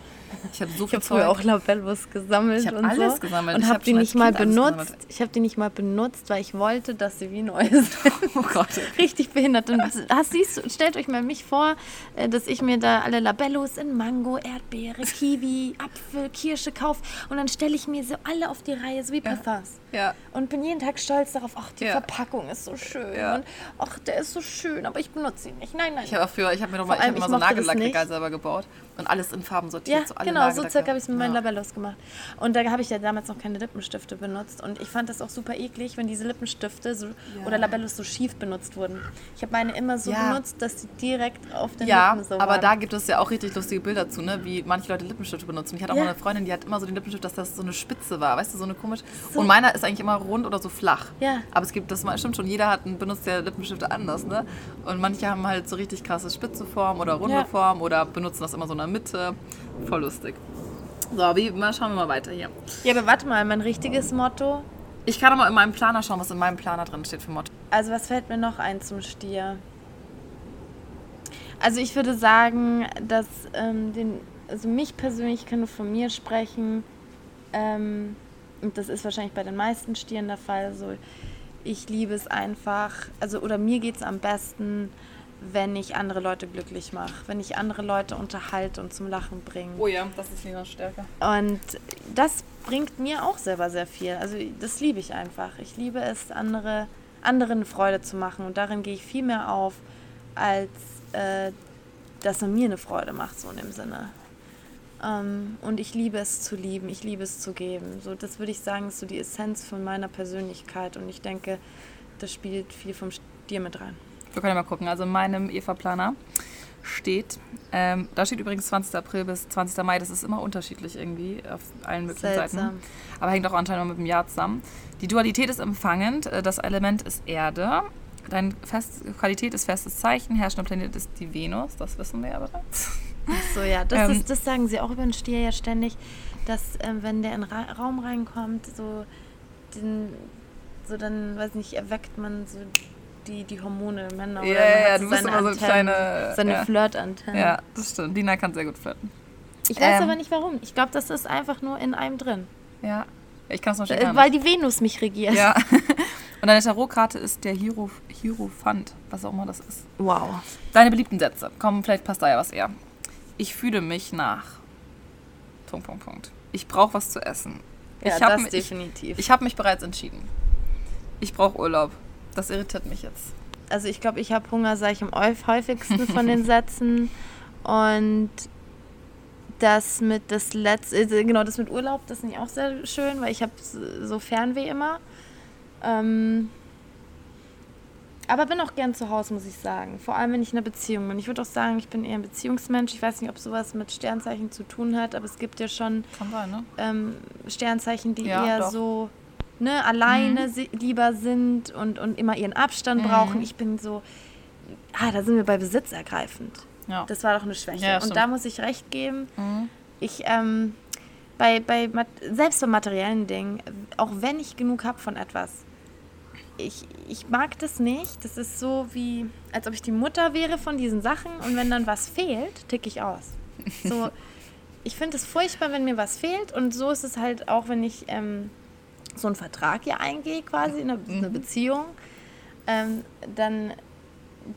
Ich habe so viel ich Zeug. Ich habe auch Labellos gesammelt ich und alles so. gesammelt. Und habe hab die nicht mal benutzt. Ich habe die nicht mal benutzt, weil ich wollte, dass sie wie neu sind. Oh Gott. Richtig behindert. Und hast, siehst, stellt euch mal mich vor, äh, dass ich mir da alle Labellos in Mango, Erdbeere, Kiwi, Apfel, Kirsche kaufe und dann stelle ich mir so alle auf die Reihe, so wie Parfums. Ja. Und bin jeden Tag stolz darauf, ach, die ja. Verpackung ist so schön. Ja. Und ach, der ist so schön, aber ich benutze ihn nicht. Nein, nein. Ich habe früher, ich habe mir noch mal, ich immer so Nagellackregal selber gebaut und alles in Farben sortiert. Ja, so genau, so circa habe ich es mit meinen Labellos gemacht. Und da habe ich ja damals noch keine Lippenstifte benutzt. Und ich fand das auch super eklig, wenn diese Lippenstifte so, oder Labellos so schief benutzt wurden. Ich habe meine immer so benutzt, dass sie direkt auf den ja, Lippen so waren. aber da gibt es ja auch richtig lustige Bilder zu, ne? wie manche Leute Lippenstifte benutzen. Ich hatte auch mal eine Freundin, die hat immer so den Lippenstift, dass das so eine Spitze war, weißt du, so eine komische. So. Und meiner ist eigentlich immer rund oder so flach. Ja. Aber es gibt, das stimmt schon, jeder hat einen, benutzt ja Lippenstifte anders, ne? Und manche haben halt so richtig krasse spitze Form oder runde ja. Form oder benutzen das immer so in der Mitte. Voll lustig. So, wie, mal schauen wir mal weiter hier. Ja, aber warte mal, mein richtiges Motto. Ich kann mal in meinem Planer schauen, was in meinem Planer drin steht für Motto. Also, was fällt mir noch ein zum Stier? Also, ich würde sagen, dass ähm, den, also mich persönlich, ich kann nur von mir sprechen, ähm, und das ist wahrscheinlich bei den meisten Stieren der Fall, so ich liebe es einfach, also oder mir geht es am besten, wenn ich andere Leute glücklich mache, wenn ich andere Leute unterhalte und zum Lachen bringe. Oh ja, das ist Linas Stärke. Und das bringt mir auch selber sehr viel. Also das liebe ich einfach. Ich liebe es, andere, anderen Freude zu machen und darin gehe ich viel mehr auf, als äh, dass man mir eine Freude macht, so in dem Sinne. Ähm, und ich liebe es zu lieben, ich liebe es zu geben. So, das würde ich sagen, ist so die Essenz von meiner Persönlichkeit und ich denke, das spielt viel vom Stier mit rein. Wir können ja mal gucken. Also in meinem Eva-Planer steht, ähm, da steht übrigens 20. April bis 20. Mai, das ist immer unterschiedlich irgendwie auf allen möglichen Seltsam. Seiten. Aber hängt auch anscheinend mit dem Jahr zusammen. Die Dualität ist empfangend, äh, das Element ist Erde, deine Fest Qualität ist festes Zeichen, herrschender Planet ist die Venus, das wissen wir ja bereits. Ach so, ja, das, ähm, ist, das sagen sie auch über den Stier ja ständig, dass ähm, wenn der in Ra Raum reinkommt, so, den, so dann, weiß nicht, erweckt man so die, die Hormone Männer. Ja, ja, ja, du bist immer so kleine... Seine ja. Flirtantennen. Ja, das stimmt. Dina kann sehr gut flirten. Ich weiß ähm, aber nicht warum. Ich glaube, das ist einfach nur in einem drin. Ja, ich kann es noch äh, schon Weil die Venus mich regiert. Ja. Und deine Tarotkarte ist der Hierophant, was auch immer das ist. Wow. Deine beliebten Sätze. Komm, vielleicht passt da ja was eher. Ich fühle mich nach. Punkt, Punkt, Punkt. Ich brauche was zu essen. Ja, ich das mich, definitiv. Ich, ich habe mich bereits entschieden. Ich brauche Urlaub. Das irritiert mich jetzt. Also ich glaube, ich habe Hunger, sage ich am häufigsten von den Sätzen. Und das mit das letzte, äh, genau, das mit Urlaub, das finde ich auch sehr schön, weil ich habe so Fernweh immer. Ähm, aber bin auch gern zu Hause, muss ich sagen. Vor allem, wenn ich in einer Beziehung bin. Ich würde auch sagen, ich bin eher ein Beziehungsmensch. Ich weiß nicht, ob sowas mit Sternzeichen zu tun hat, aber es gibt ja schon sein, ne? ähm, Sternzeichen, die ja, eher doch. so ne, alleine mhm. lieber sind und, und immer ihren Abstand mhm. brauchen. Ich bin so, ah, da sind wir bei besitzergreifend. Ja. Das war doch eine Schwäche. Ja, und da muss ich recht geben. Mhm. Ich, ähm, bei, bei, selbst bei materiellen Dingen, auch wenn ich genug habe von etwas, ich, ich mag das nicht. Das ist so wie, als ob ich die Mutter wäre von diesen Sachen und wenn dann was fehlt, ticke ich aus. So, ich finde es furchtbar, wenn mir was fehlt und so ist es halt auch, wenn ich ähm, so einen Vertrag hier eingehe, quasi, in eine, mhm. eine Beziehung, ähm, dann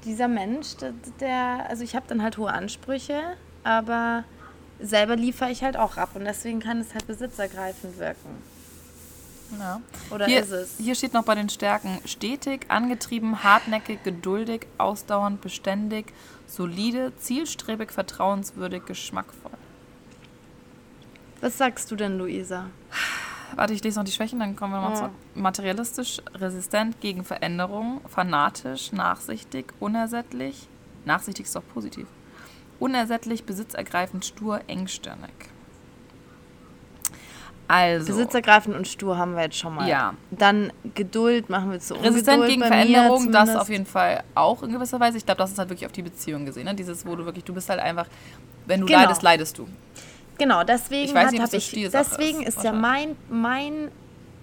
dieser Mensch, der, der also ich habe dann halt hohe Ansprüche, aber selber liefere ich halt auch ab und deswegen kann es halt besitzergreifend wirken. Ja. Oder hier, ist es? Hier steht noch bei den Stärken stetig, angetrieben, hartnäckig, geduldig, ausdauernd, beständig, solide, zielstrebig, vertrauenswürdig, geschmackvoll. Was sagst du denn, Luisa? Warte, ich lese noch die Schwächen, dann kommen wir nochmal ja. zu. Materialistisch, resistent gegen Veränderungen, fanatisch, nachsichtig, unersättlich. Nachsichtig ist doch positiv. Unersättlich, besitzergreifend, stur, engstirnig. Also. Besitzergreifend und stur haben wir jetzt schon mal. Ja. Dann Geduld machen wir zu Ungeduld Resistent gegen Veränderung, das auf jeden Fall auch in gewisser Weise. Ich glaube, das ist halt wirklich auf die Beziehung gesehen. Ne? Dieses, wo du wirklich, du bist halt einfach, wenn du genau. leidest, leidest du. Genau, deswegen ich weiß nicht, hat, ich, deswegen ist, ist ja mein, mein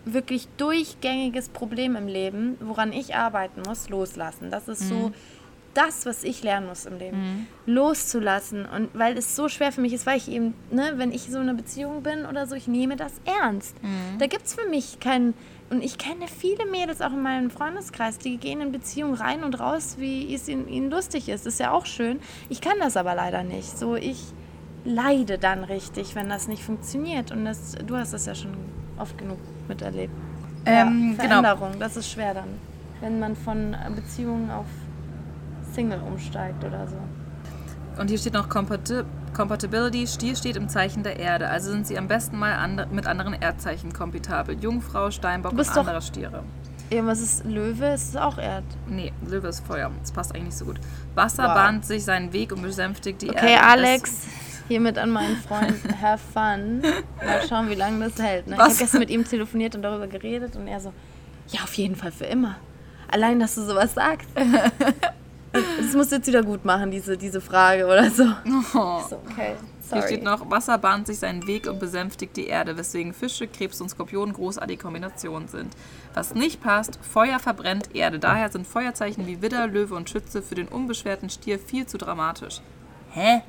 wirklich durchgängiges Problem im Leben, woran ich arbeiten muss, loslassen. Das ist mhm. so das, was ich lernen muss im Leben. Mhm. Loszulassen. Und weil es so schwer für mich ist, weil ich eben, ne, wenn ich so in einer Beziehung bin oder so, ich nehme das ernst. Mhm. Da gibt es für mich keinen. Und ich kenne viele Mädels auch in meinem Freundeskreis, die gehen in Beziehungen rein und raus, wie es ihnen, ihnen lustig ist. Das ist ja auch schön. Ich kann das aber leider nicht. So, ich leide dann richtig, wenn das nicht funktioniert. Und das, du hast das ja schon oft genug miterlebt. Ähm, ja, genau. Veränderung, genau. das ist schwer dann. Wenn man von Beziehungen auf Single umsteigt oder so. Und hier steht noch Compati Compatibility. Stier steht im Zeichen der Erde. Also sind sie am besten mal and mit anderen Erdzeichen kompatibel. Jungfrau, Steinbock und andere Stiere. Ja, was ist Löwe? Ist es auch Erd? Nee, Löwe ist Feuer. Das passt eigentlich nicht so gut. Wasser wow. bahnt sich seinen Weg und besänftigt die okay, Erde. Okay, Alex, hiermit an meinen Freund, have fun. Mal schauen, wie lange das hält. Ne? Ich habe gestern mit ihm telefoniert und darüber geredet und er so, ja, auf jeden Fall für immer. Allein, dass du sowas sagst. Das musst du jetzt wieder gut machen, diese, diese Frage oder so. Oh. so okay. Sorry. Hier steht noch, Wasser bahnt sich seinen Weg und besänftigt die Erde, weswegen Fische, Krebs und Skorpion großartige Kombinationen sind. Was nicht passt, Feuer verbrennt Erde. Daher sind Feuerzeichen wie Widder, Löwe und Schütze für den unbeschwerten Stier viel zu dramatisch. Hä?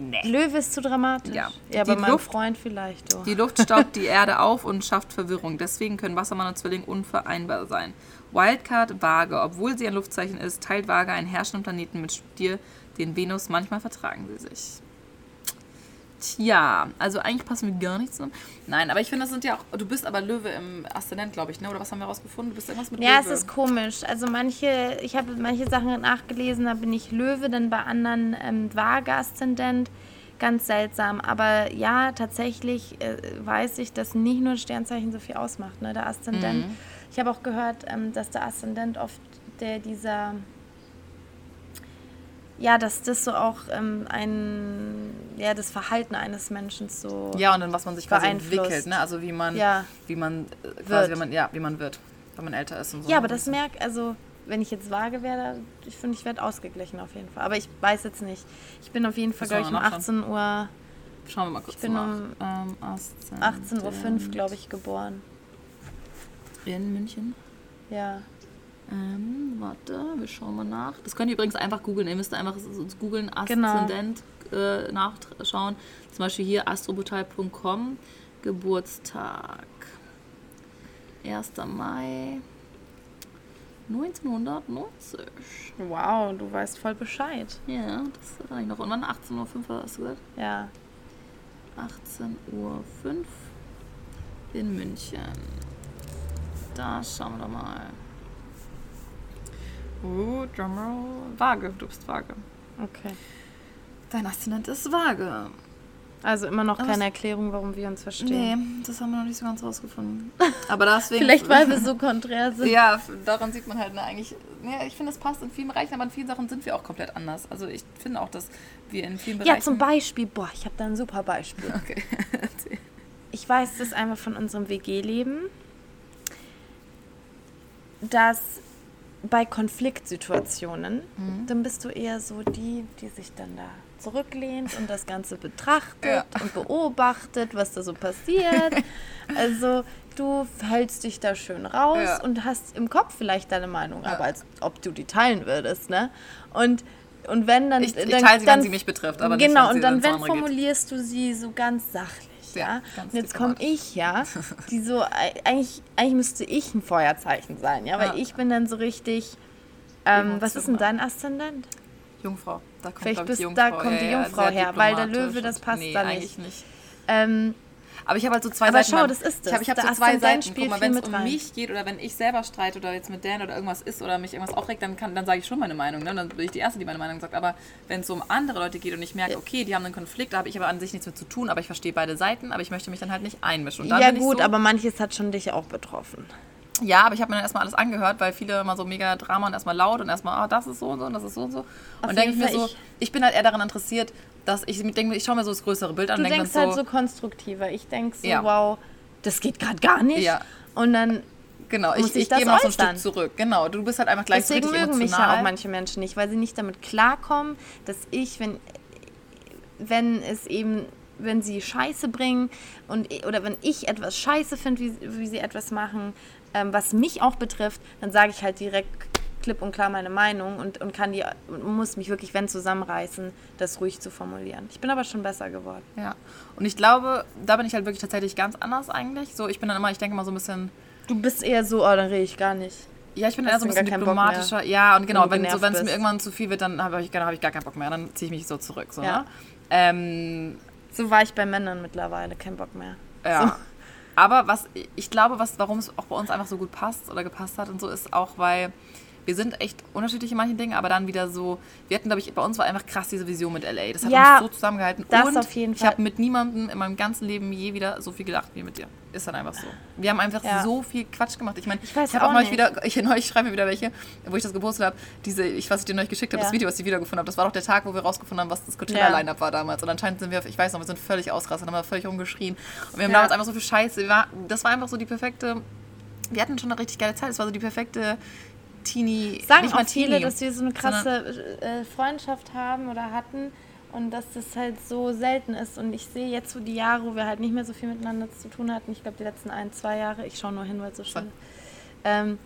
Nee. Löwe ist zu dramatisch. Ja, ja meinem Luft, Freund vielleicht. Oh. Die Luft staubt die Erde auf und schafft Verwirrung. Deswegen können Wassermann und Zwilling unvereinbar sein. Wildcard Waage. Obwohl sie ein Luftzeichen ist, teilt Waage einen herrschenden Planeten mit Stier, den Venus. Manchmal vertragen sie sich. Tja, also eigentlich passen wir gar nicht zusammen. Nein, aber ich finde, das sind ja auch. Du bist aber Löwe im Aszendent, glaube ich, ne? Oder was haben wir rausgefunden? Du bist irgendwas mit ja, Löwe. Ja, es ist komisch. Also manche, ich habe manche Sachen nachgelesen, da bin ich Löwe, dann bei anderen ähm, Waage Aszendent. Ganz seltsam. Aber ja, tatsächlich äh, weiß ich, dass nicht nur Sternzeichen so viel ausmacht, ne? Der Aszendent. Mhm. Ich habe auch gehört, ähm, dass der Aszendent oft der dieser ja, dass das so auch ähm, ein, ja, das Verhalten eines Menschen so. Ja, und dann was man sich quasi entwickelt, ne? Also wie man, ja. wie man äh, quasi, wenn man, ja, wie man wird, wenn man älter ist und so. Ja, aber das merkt, also wenn ich jetzt vage wäre, ich finde, ich werde ausgeglichen auf jeden Fall. Aber ich weiß jetzt nicht. Ich bin auf jeden Fall, glaube ich, um 18 Uhr. Schauen wir mal kurz Ich bin um ähm, 18.05 Uhr, glaube ich, geboren. In München? Ja. Ähm, warte, wir schauen mal nach. Das könnt ihr übrigens einfach googeln. Ihr müsst einfach googeln, Aszendent genau. äh, nachschauen. Zum Beispiel hier astrobutal.com, Geburtstag. 1. Mai 1990. Wow, du weißt voll Bescheid. Ja, das war ich noch. Und wann? 18.05 Uhr hast du gesagt? Ja. 18.05 Uhr in München. Da schauen wir doch mal. Uh, Drumroll. Waage, du bist Waage. Okay. Dein Aszendent ist Waage. Also immer noch keine Erklärung, warum wir uns verstehen. Nee, das haben wir noch nicht so ganz rausgefunden. Aber deswegen. Vielleicht, weil wir so konträr sind. Ja, daran sieht man halt ne, eigentlich. Ja, ich finde, es passt in vielen Bereichen, aber in vielen Sachen sind wir auch komplett anders. Also ich finde auch, dass wir in vielen Bereichen. Ja, zum Beispiel, boah, ich habe da ein super Beispiel. Okay. ich weiß das einmal von unserem WG-Leben, dass bei Konfliktsituationen, mhm. dann bist du eher so die, die sich dann da zurücklehnt und das Ganze betrachtet ja. und beobachtet, was da so passiert. also du hältst dich da schön raus ja. und hast im Kopf vielleicht deine Meinung, ja. aber als ob du die teilen würdest, ne? Und und wenn dann ich, ich dann, teile sie, dann, wenn sie mich betrifft, aber genau nicht, und dann wenn formulierst geht. du sie so ganz sachlich ja. Und jetzt komme ich ja, die so, eigentlich, eigentlich müsste ich ein Feuerzeichen sein, ja, weil ja. ich bin dann so richtig, ähm, was ist denn dein Aszendent? Jungfrau. Da kommt, Vielleicht bist, Jungfrau. Da kommt die Jungfrau her, weil der Löwe, das passt nee, da nicht. nicht. Ähm, aber ich habe halt so zwei aber Seiten. schau, das ist das. Ich habe ich hab so zwei Seiten. Guck mal, wenn es um rein. mich geht oder wenn ich selber streite oder jetzt mit Dan oder irgendwas ist oder mich irgendwas aufregt, dann, dann sage ich schon meine Meinung. Ne? Dann bin ich die Erste, die meine Meinung sagt. Aber wenn es um andere Leute geht und ich merke, okay, die haben einen Konflikt, da habe ich aber an sich nichts mit zu tun, aber ich verstehe beide Seiten, aber ich möchte mich dann halt nicht einmischen. ja gut, so, aber manches hat schon dich auch betroffen. Ja, aber ich habe mir dann erstmal alles angehört, weil viele immer so mega Drama und erstmal laut und erstmal, oh, das ist so und so und das ist so und so. Auf und denke ich mir so, ich, ich bin halt eher daran interessiert, dass ich denke, ich schaue mir so das größere Bild an. Du denkst halt so, konstruktiver. Ich denke so, ja. wow, das geht gerade gar nicht. Ja. Und dann Genau, ich, ich, ich gehe mal so ein Stück zurück. Genau, du bist halt einfach gleich Deswegen richtig mögen mich ja auch manche Menschen nicht, weil sie nicht damit klarkommen, dass ich, wenn, wenn es eben, wenn sie Scheiße bringen und oder wenn ich etwas Scheiße finde, wie, wie sie etwas machen, ähm, was mich auch betrifft, dann sage ich halt direkt klipp und klar meine Meinung und, und kann die muss mich wirklich, wenn zusammenreißen, das ruhig zu formulieren. Ich bin aber schon besser geworden. Ja. Und ich glaube, da bin ich halt wirklich tatsächlich ganz anders eigentlich. So, ich bin dann immer, ich denke mal so ein bisschen. Du bist eher so, oh, dann rede ich gar nicht. Ja, ich bin eher so ein bisschen diplomatischer. Ja, und genau, wenn es mir irgendwann zu viel wird, dann habe ich, hab ich gar keinen Bock mehr. Dann ziehe ich mich so zurück. So, ja. ne? ähm, so war ich bei Männern mittlerweile, kein Bock mehr. Ja. Aber was ich glaube, was, warum es auch bei uns einfach so gut passt oder gepasst hat und so, ist auch, weil wir sind echt unterschiedlich in manchen Dingen, aber dann wieder so, wir hatten, glaube ich, bei uns war einfach krass diese Vision mit LA. Das hat ja, uns so zusammengehalten. Das und auf jeden Fall. ich habe mit niemandem in meinem ganzen Leben je wieder so viel gelacht wie mit dir. Ist dann einfach so. Wir haben einfach ja. so viel Quatsch gemacht. Ich meine, ich, ich habe auch neulich wieder, ich, neulich schreibe mir wieder welche, wo ich das gepostet habe, diese, ich, was ich dir neulich geschickt habe, ja. das Video, was ich wiedergefunden habe, das war doch der Tag, wo wir rausgefunden haben, was das Coachella-Line-Up war damals. Und anscheinend sind wir, ich weiß noch, wir sind völlig ausrastet, haben wir völlig rumgeschrien. Und wir haben damals einfach so viel Scheiße. War, das war einfach so die perfekte wir hatten schon eine richtig geile Zeit. Es war so die perfekte Teenie. Sagen nicht auch viele, dass wir so eine krasse äh, Freundschaft haben oder hatten und dass das halt so selten ist. Und ich sehe jetzt so die Jahre, wo wir halt nicht mehr so viel miteinander zu tun hatten. Ich glaube, die letzten ein, zwei Jahre. Ich schaue nur hin, weil es so schön ist. Ähm,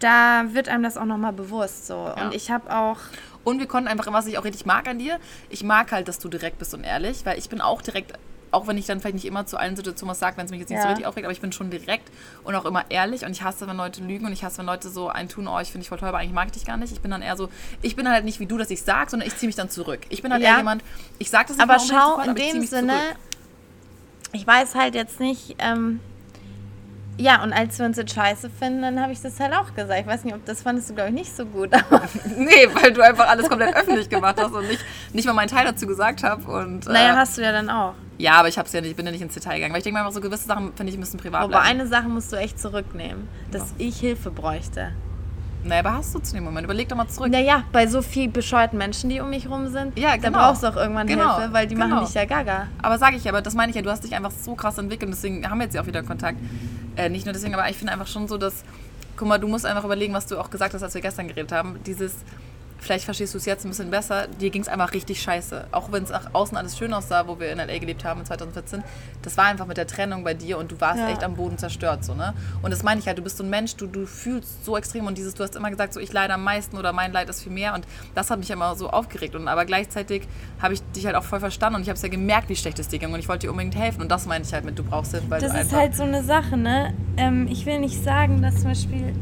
da wird einem das auch nochmal bewusst so. Ja. Und ich habe auch Und wir konnten einfach, was ich auch richtig mag an dir, ich mag halt, dass du direkt bist und ehrlich, weil ich bin auch direkt auch wenn ich dann vielleicht nicht immer zu allen Situationen was sage, wenn es mich jetzt nicht ja. so richtig aufregt, aber ich bin schon direkt und auch immer ehrlich und ich hasse, wenn Leute lügen und ich hasse, wenn Leute so ein tun, oh, ich finde dich voll toll, aber eigentlich mag ich dich gar nicht. Ich bin dann eher so, ich bin halt nicht wie du, dass ich sage, sondern ich ziehe mich dann zurück. Ich bin halt ja. eher jemand, ich sage das nicht Aber schau, sofort, in dem Sinne, zurück. ich weiß halt jetzt nicht, ähm, ja, und als wir uns jetzt scheiße finden, dann habe ich das halt auch gesagt. Ich weiß nicht, ob das fandest du, glaube ich, nicht so gut. nee, weil du einfach alles komplett öffentlich gemacht hast und nicht, nicht mal meinen Teil dazu gesagt habe. Und, äh, naja, hast du ja dann auch. Ja, aber ich hab's ja nicht, bin ja nicht ins Detail gegangen. Weil ich denke mal, so gewisse Sachen finde ich müssen privat aber bleiben. Aber eine Sache musst du echt zurücknehmen, dass ja. ich Hilfe bräuchte. Naja, aber hast du zu dem Moment? Überleg doch mal zurück. Naja, bei so viel bescheuerten Menschen, die um mich rum sind, ja, genau. da brauchst du auch irgendwann genau. Hilfe, weil die genau. machen dich ja gaga. Aber sage ich ja, aber das meine ich ja, du hast dich einfach so krass entwickelt, deswegen haben wir jetzt ja auch wieder Kontakt. Äh, nicht nur deswegen, aber ich finde einfach schon so, dass, guck mal, du musst einfach überlegen, was du auch gesagt hast, als wir gestern geredet haben. Dieses, vielleicht verstehst du es jetzt ein bisschen besser, dir ging es einfach richtig scheiße. Auch wenn es nach außen alles schön aussah, wo wir in L.A. gelebt haben in 2014, das war einfach mit der Trennung bei dir und du warst ja. echt am Boden zerstört. So, ne? Und das meine ich halt, du bist so ein Mensch, du, du fühlst so extrem und dieses, du hast immer gesagt, so ich leide am meisten oder mein Leid ist viel mehr und das hat mich immer so aufgeregt. Und aber gleichzeitig habe ich dich halt auch voll verstanden und ich habe es ja gemerkt, wie schlecht es dir ging und ich wollte dir unbedingt helfen und das meine ich halt mit, du brauchst Hilfe. das ist halt so eine Sache, ne? Ähm, ich will nicht sagen, dass zum Beispiel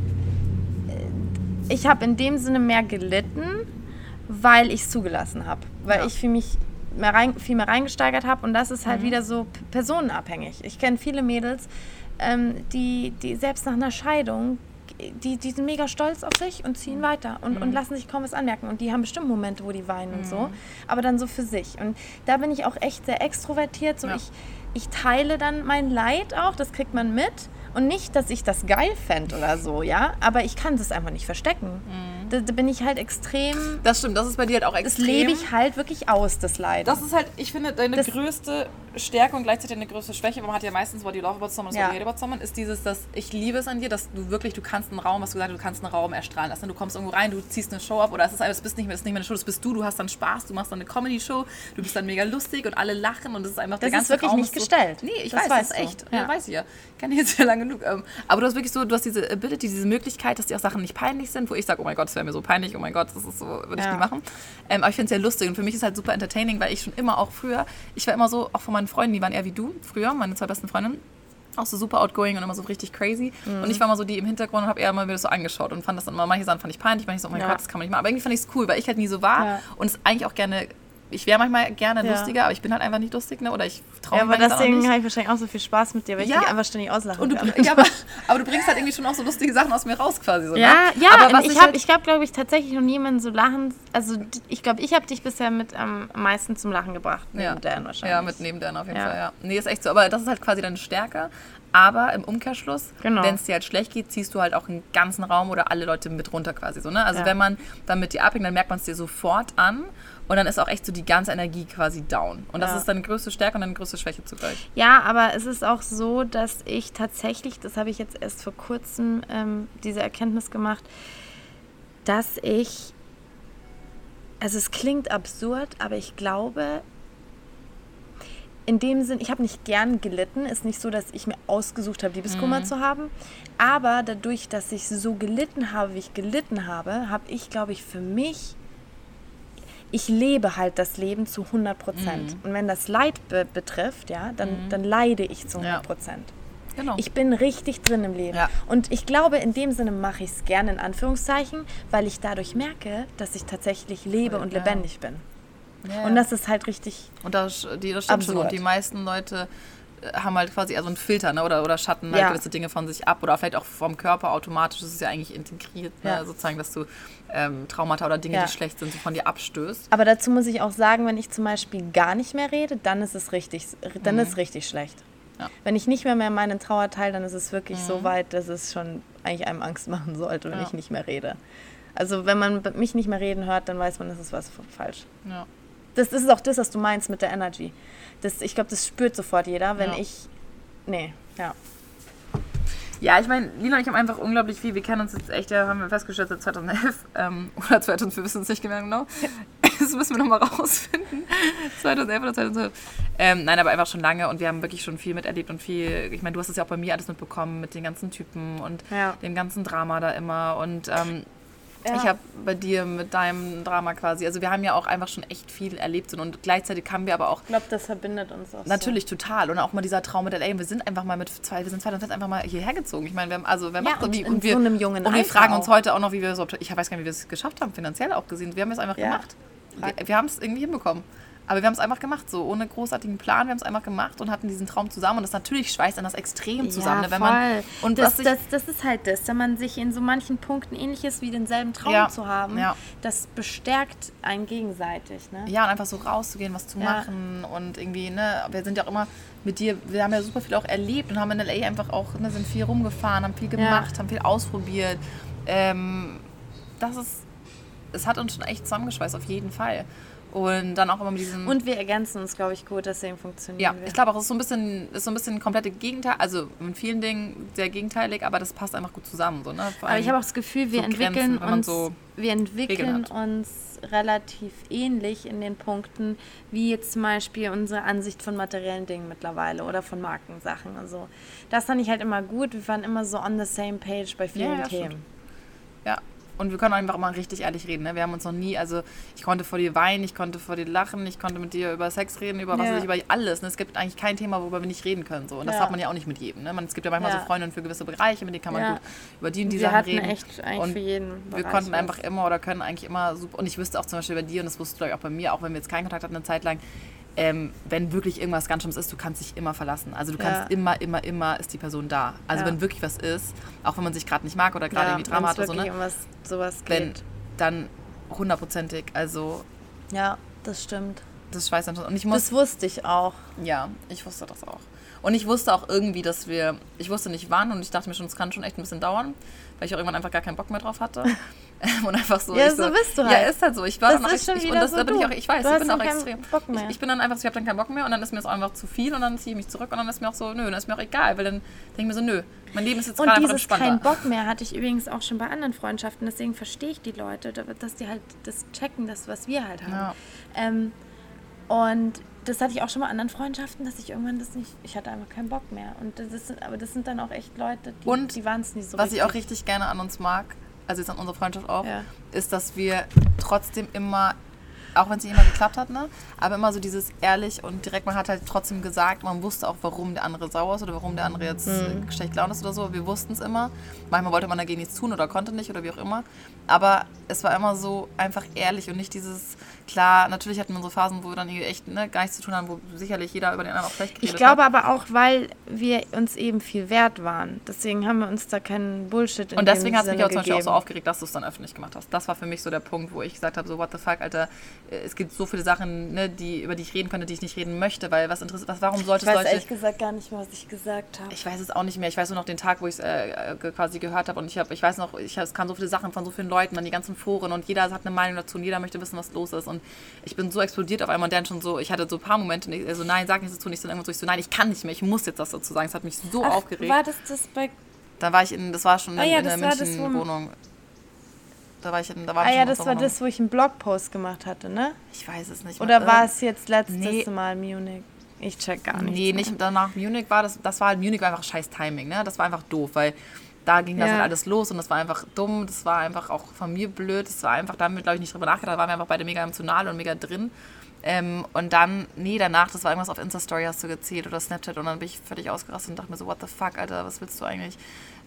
ich habe in dem Sinne mehr gelitten, weil ich es zugelassen habe. Weil ja. ich für mich mehr rein, viel mehr reingesteigert habe und das ist halt mhm. wieder so personenabhängig. Ich kenne viele Mädels, ähm, die, die selbst nach einer Scheidung, die, die sind mega stolz auf sich und ziehen mhm. weiter und, mhm. und lassen sich kaum was anmerken. Und die haben bestimmt Momente, wo die weinen mhm. und so, mhm. aber dann so für sich. Und da bin ich auch echt sehr extrovertiert. So ja. ich, ich teile dann mein Leid auch, das kriegt man mit. Und nicht, dass ich das geil fände oder so, ja, aber ich kann es einfach nicht verstecken. Mhm. Da, da, bin ich halt extrem. Das stimmt, das ist bei dir halt auch extrem. Das lebe ich halt wirklich aus, das Leid. Das ist halt, ich finde, deine das größte Stärke und gleichzeitig eine größte Schwäche, weil man hat ja meistens What You Love About Someone, ja. What You Hate About Someone, ist dieses, dass ich liebe es an dir, dass du wirklich, du kannst einen Raum, was du gesagt hast, du kannst einen Raum erstrahlen lassen. Du kommst irgendwo rein, du ziehst eine Show ab oder es ist es bist nicht mehr, es ist nicht mehr eine Show, das bist du, du hast dann Spaß, du machst dann eine Comedy-Show, du bist dann mega lustig und alle lachen und es ist einfach das der ganze Raum. Das ist wirklich nicht so, gestellt. Nee, ich das weiß, das ist echt. Ja. ja. weiß ich ja. Kenne ich jetzt ja lange genug. Ähm, aber du hast wirklich so, du hast diese Ability, diese Möglichkeit, dass dir auch Sachen nicht peinlich sind, wo ich sage, oh mein Gott, wäre mir so peinlich, oh mein Gott, das ist so, würde ich nie machen. Ähm, aber ich finde es sehr lustig und für mich ist es halt super entertaining, weil ich schon immer auch früher, ich war immer so, auch von meinen Freunden, die waren eher wie du früher, meine zwei besten Freundinnen, auch so super outgoing und immer so richtig crazy. Mhm. Und ich war mal so die im Hintergrund und habe eher mal das so angeschaut und fand das dann immer, manche Sachen fand ich peinlich, manche so, oh mein ja. Gott, das kann man nicht machen. Aber irgendwie fand ich es cool, weil ich halt nie so war ja. und es eigentlich auch gerne ich wäre manchmal gerne ja. lustiger, aber ich bin halt einfach nicht lustig, ne? Oder ich traue ja, mich aber deswegen habe ich wahrscheinlich auch so viel Spaß mit dir, weil ja. ich dich einfach ständig auslachen und du, kann. Ja, aber, aber, du bringst halt irgendwie schon auch so lustige Sachen aus mir raus quasi. So, ja, ne? ja, aber was ich, ich habe, halt ich glaube, glaube ich, tatsächlich noch niemanden so lachen, also ich glaube, ich habe dich bisher mit am meisten zum Lachen gebracht, neben ja. Dan wahrscheinlich. Ja, mit neben Dan auf jeden Fall, ja. Nee, ist echt so, aber das ist halt quasi deine Stärke. Aber im Umkehrschluss, genau. wenn es dir halt schlecht geht, ziehst du halt auch einen ganzen Raum oder alle Leute mit runter quasi so. Ne? Also wenn man dann mit dir abhängt, dann merkt man es dir sofort an. Und dann ist auch echt so die ganze Energie quasi down. Und das ja. ist deine größte Stärke und deine größte Schwäche zugleich. Ja, aber es ist auch so, dass ich tatsächlich, das habe ich jetzt erst vor kurzem ähm, diese Erkenntnis gemacht, dass ich, also es klingt absurd, aber ich glaube, in dem Sinn, ich habe nicht gern gelitten. Ist nicht so, dass ich mir ausgesucht habe, Liebeskummer mhm. zu haben. Aber dadurch, dass ich so gelitten habe, wie ich gelitten habe, habe ich, glaube ich, für mich ich lebe halt das Leben zu 100 Prozent. Mhm. Und wenn das Leid be betrifft, ja, dann, mhm. dann leide ich zu 100 Prozent. Ja. Genau. Ich bin richtig drin im Leben. Ja. Und ich glaube, in dem Sinne mache ich es gerne in Anführungszeichen, weil ich dadurch merke, dass ich tatsächlich lebe und lebendig bin. Ja, und das ist halt richtig. Und das, die, das stimmt absurd. schon. Und die meisten Leute haben halt quasi eher so einen Filter ne? oder, oder schatten halt ja. gewisse Dinge von sich ab oder vielleicht auch vom Körper automatisch. Das ist ja eigentlich integriert, ne? ja. sozusagen, dass du ähm, Traumata oder Dinge, ja. die schlecht sind, so von dir abstößt. Aber dazu muss ich auch sagen, wenn ich zum Beispiel gar nicht mehr rede, dann ist es richtig, dann mhm. ist richtig schlecht. Ja. Wenn ich nicht mehr, mehr meinen Trauer teile, dann ist es wirklich mhm. so weit, dass es schon eigentlich einem Angst machen sollte, wenn ich nicht mehr rede. Also wenn man mich nicht mehr reden hört, dann weiß man, das ist was falsch. Ja. Das, das ist auch das, was du meinst mit der Energy. Das, ich glaube, das spürt sofort jeder, wenn ja. ich. Nee, ja. Ja, ich meine, Lina und ich haben einfach unglaublich viel. Wir kennen uns jetzt echt, ja, haben wir festgestellt, seit 2011 ähm, oder 2000, wir wissen es nicht genau. das müssen wir nochmal rausfinden. 2011 oder 2012. Ähm, nein, aber einfach schon lange und wir haben wirklich schon viel miterlebt und viel. Ich meine, du hast es ja auch bei mir alles mitbekommen mit den ganzen Typen und ja. dem ganzen Drama da immer. Und ähm, Ja. Ich habe bei dir mit deinem Drama quasi, also wir haben ja auch einfach schon echt viel erlebt und gleichzeitig haben wir aber auch. Ich glaube, das verbindet uns auch. Natürlich so. total und auch mal dieser Traum mit LA. Wir sind einfach mal mit zwei, wir sind 2005 einfach mal hierher gezogen. Ich meine, wir haben also wer macht ja, und, und, und wir so einem jungen und wir fragen uns heute auch noch, wie wir es, ich weiß gar nicht, wie wir es geschafft haben finanziell auch gesehen. Wir haben es einfach ja. gemacht. Wir, wir haben es irgendwie hinbekommen. Aber wir haben es einfach gemacht, so ohne großartigen Plan. Wir haben es einfach gemacht und hatten diesen Traum zusammen. Und das natürlich schweißt dann das extrem zusammen. Ja, ne, wenn man, und das, das, das ist halt das, wenn man sich in so manchen Punkten ähnliches wie denselben Traum ja, zu haben, ja. das bestärkt einen gegenseitig. Ne? Ja, und einfach so rauszugehen, was zu machen. Und irgendwie, ne, wir sind ja auch immer mit dir, wir haben ja super viel auch erlebt und haben in LA einfach auch, ne, sind viel rumgefahren, haben viel gemacht, haben viel ausprobiert. Ähm, das ist, es hat uns schon echt zusammengeschweißt, auf jeden Fall. Und dann auch immer mit diesem. Und wir ergänzen uns, glaube ich, gut, deswegen funktioniert Ja, wir. ich glaube auch, es ist so ein bisschen, ist so ein bisschen komplette Gegenteil, also in vielen Dingen sehr gegenteilig, aber das passt einfach gut zusammen. So, ne? aber ich habe auch das Gefühl, wir so entwickeln Grenzen, uns, so wir entwickeln uns relativ ähnlich in den Punkten, wie jetzt zum Beispiel unsere Ansicht von materiellen Dingen mittlerweile oder von Markensachen. Also das fand ich halt immer gut. Wir waren immer so on the same page bei vielen ja, ja, Themen. Stimmt. Ja, und wir können einfach mal richtig ehrlich reden. Ne? Wir haben uns noch nie, also ich konnte vor dir weinen, ich konnte vor dir lachen, ich konnte mit dir über Sex reden, über was ja. weiß ich, über alles. Ne? Es gibt eigentlich kein Thema, worüber wir nicht reden können. So. Und das hat man ja auch nicht mit jedem. Ne? Man, es gibt ja manchmal ja. so Freunde für gewisse Bereiche, mit denen kann man ja. gut über die und die wir Sachen reden. Echt eigentlich und für jeden wir konnten einfach immer oder können eigentlich immer super. Und ich wüsste auch zum Beispiel bei dir, und das wusstest du auch bei mir, auch wenn wir jetzt keinen Kontakt hatten eine Zeit lang, ähm, wenn wirklich irgendwas ganz Schlimmes ist, du kannst dich immer verlassen. Also du kannst ja. immer, immer, immer ist die Person da. Also ja. wenn wirklich was ist, auch wenn man sich gerade nicht mag oder gerade ja, irgendwie Drama hat oder so, ne? Was, sowas wenn, geht. dann hundertprozentig. Also ja, das stimmt. Das schweißt dann schon. Und ich muss, das wusste ich auch. Ja, ich wusste das auch. Und ich wusste auch irgendwie, dass wir, ich wusste nicht wann und ich dachte mir schon, es kann schon echt ein bisschen dauern, weil ich auch irgendwann einfach gar keinen Bock mehr drauf hatte. und einfach so. Ja, so, so, bist du halt. Ja, ist halt so. Ich war das dann auch echt, ich, und das, so da bin ich auch, ich weiß, du ich bin auch extrem. Bock mehr. Ich, ich, bin dann einfach so, ich habe dann keinen Bock mehr und dann ist mir das einfach zu viel und dann ziehe ich mich zurück und dann ist mir auch so, nö, dann ist mir auch egal, weil dann denke ich mir so, nö, mein Leben ist jetzt gerade einfach entspannter. Und dieses kein Bock mehr hatte ich übrigens auch schon bei anderen Freundschaften, deswegen verstehe ich die Leute, dass die halt das checken, das, was wir halt haben. Ja. Ähm, und das hatte ich auch schon mal anderen Freundschaften, dass ich irgendwann das nicht, ich hatte einfach keinen Bock mehr. Und das sind, aber das sind dann auch echt Leute, die, und die waren es nicht so Was richtig. ich auch richtig gerne an uns mag, also jetzt an unserer Freundschaft auch, ja. ist, dass wir trotzdem immer auch wenn es nicht immer geklappt hat, ne? Aber immer so dieses ehrlich und direkt, man hat halt trotzdem gesagt, man wusste auch, warum der andere sauer ist oder warum der andere jetzt mhm. schlecht gelaunt ist oder so. Wir wussten es immer. Manchmal wollte man dagegen nichts tun oder konnte nicht oder wie auch immer. Aber es war immer so einfach ehrlich und nicht dieses, klar, natürlich hatten wir unsere Phasen, wo wir dann echt ne, gar nichts zu tun haben, wo sicherlich jeder über den anderen auch schlecht geredet Ich glaube hat. aber auch, weil wir uns eben viel wert waren. Deswegen haben wir uns da keinen Bullshit in Und deswegen hat es mich auch zum Beispiel auch so aufgeregt, dass du es dann öffentlich gemacht hast. Das war für mich so der Punkt, wo ich gesagt habe, so what the fuck, Alter, es gibt so viele Sachen, ne, die, über die ich reden könnte, die ich nicht reden möchte, weil was interessiert, was, warum sollte es Leute... Ich weiß ehrlich gesagt gar nicht mehr, was ich gesagt habe. Ich weiß es auch nicht mehr. Ich weiß nur noch den Tag, wo ich es äh, quasi gehört habe und ich, hab, ich weiß noch, ich, es kamen so viele Sachen von so vielen Leuten, dann die ganzen Foren und jeder hat eine Meinung dazu und jeder möchte wissen, was los ist und ich bin so explodiert auf einmal und dann schon so, ich hatte so ein paar Momente, ich, so nein, sag nichts dazu, nicht so, irgendwann so, ich so, nein, ich kann nicht mehr, ich muss jetzt das dazu sagen. Es hat mich so Ach, aufgeregt. War das das bei... Da war ich in, das war schon ah, in, ja, in der München-Wohnung. Da war ich in, da war Ah ja, das war das, wo ich einen Blogpost gemacht hatte, ne? Ich weiß es nicht. Oder war es jetzt letztes nee. Mal Munich? Ich check gar nicht. Nee, nicht danach Munich war das, das war halt, Munich war einfach scheiß Timing, ne? Das war einfach doof, weil da ging das ja. halt alles los und das war einfach dumm, das war einfach auch von mir blöd, das war einfach, da haben wir, glaube ich, nicht drüber nachgedacht, da waren wir einfach beide mega emotional und mega drin. Ähm, und dann, nee, danach, das war irgendwas auf Insta-Story, hast du gezählt oder Snapchat und dann bin ich völlig ausgerastet und dachte mir so, what the fuck, Alter, was willst du eigentlich?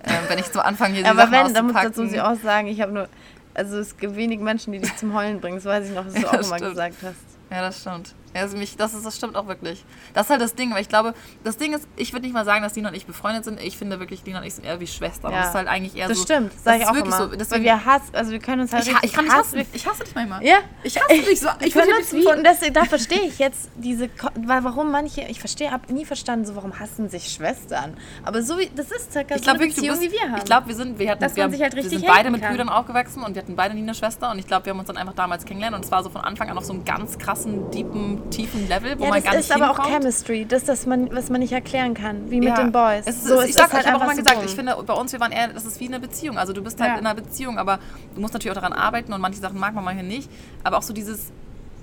Ähm, wenn ich so anfange, hier die Aber Sachen wenn, dann muss, dazu muss ich auch sagen, ich habe nur, also es gibt wenig Menschen, die dich zum Heulen bringen, das weiß ich noch, was du ja, auch immer gesagt hast. Ja, das stimmt. Ja, also mich, das, ist, das stimmt auch wirklich. Das ist halt das Ding, weil ich glaube, das Ding ist, ich würde nicht mal sagen, dass Lina und ich befreundet sind. Ich finde wirklich, Lina und ich sind eher wie Schwestern. Ja. Das ist halt eigentlich eher das so. Stimmt, das stimmt, sage ich auch immer. So. Deswegen, weil wir hassen, also wir können uns halt ich, ich kann hassen. hassen. Ich hasse dich manchmal. Ja. Ich hasse dich so. Ich finde uns wie, und das, da verstehe ich jetzt diese, weil warum manche, ich verstehe, habe nie verstanden, so warum hassen sich Schwestern. Aber so wie, das ist circa ich so eine wirklich, Beziehung, bist, wie wir haben. Ich glaube, wir sind, wir hatten, Dass wir, haben, halt wir sind beide mit. Brüdern aufgewachsen und wir hatten beide nie eine Schwester und ich glaube, wir haben uns dann einfach damals kennengelernt und es war so von Anfang an auf so einem ganz krassen, deepen, tiefen Level, wo ja, man gar nicht aber auch Chemistry, das, das man, was man nicht erklären kann, wie mit ja. den Boys. Es ist, so, ich sag, halt ich habe auch mal gesagt, ich finde, bei uns, wir waren eher, das ist wie eine Beziehung. Also du bist halt ja. in einer Beziehung, aber du musst natürlich auch daran arbeiten und manche Sachen mag man manche nicht. Aber auch so dieses,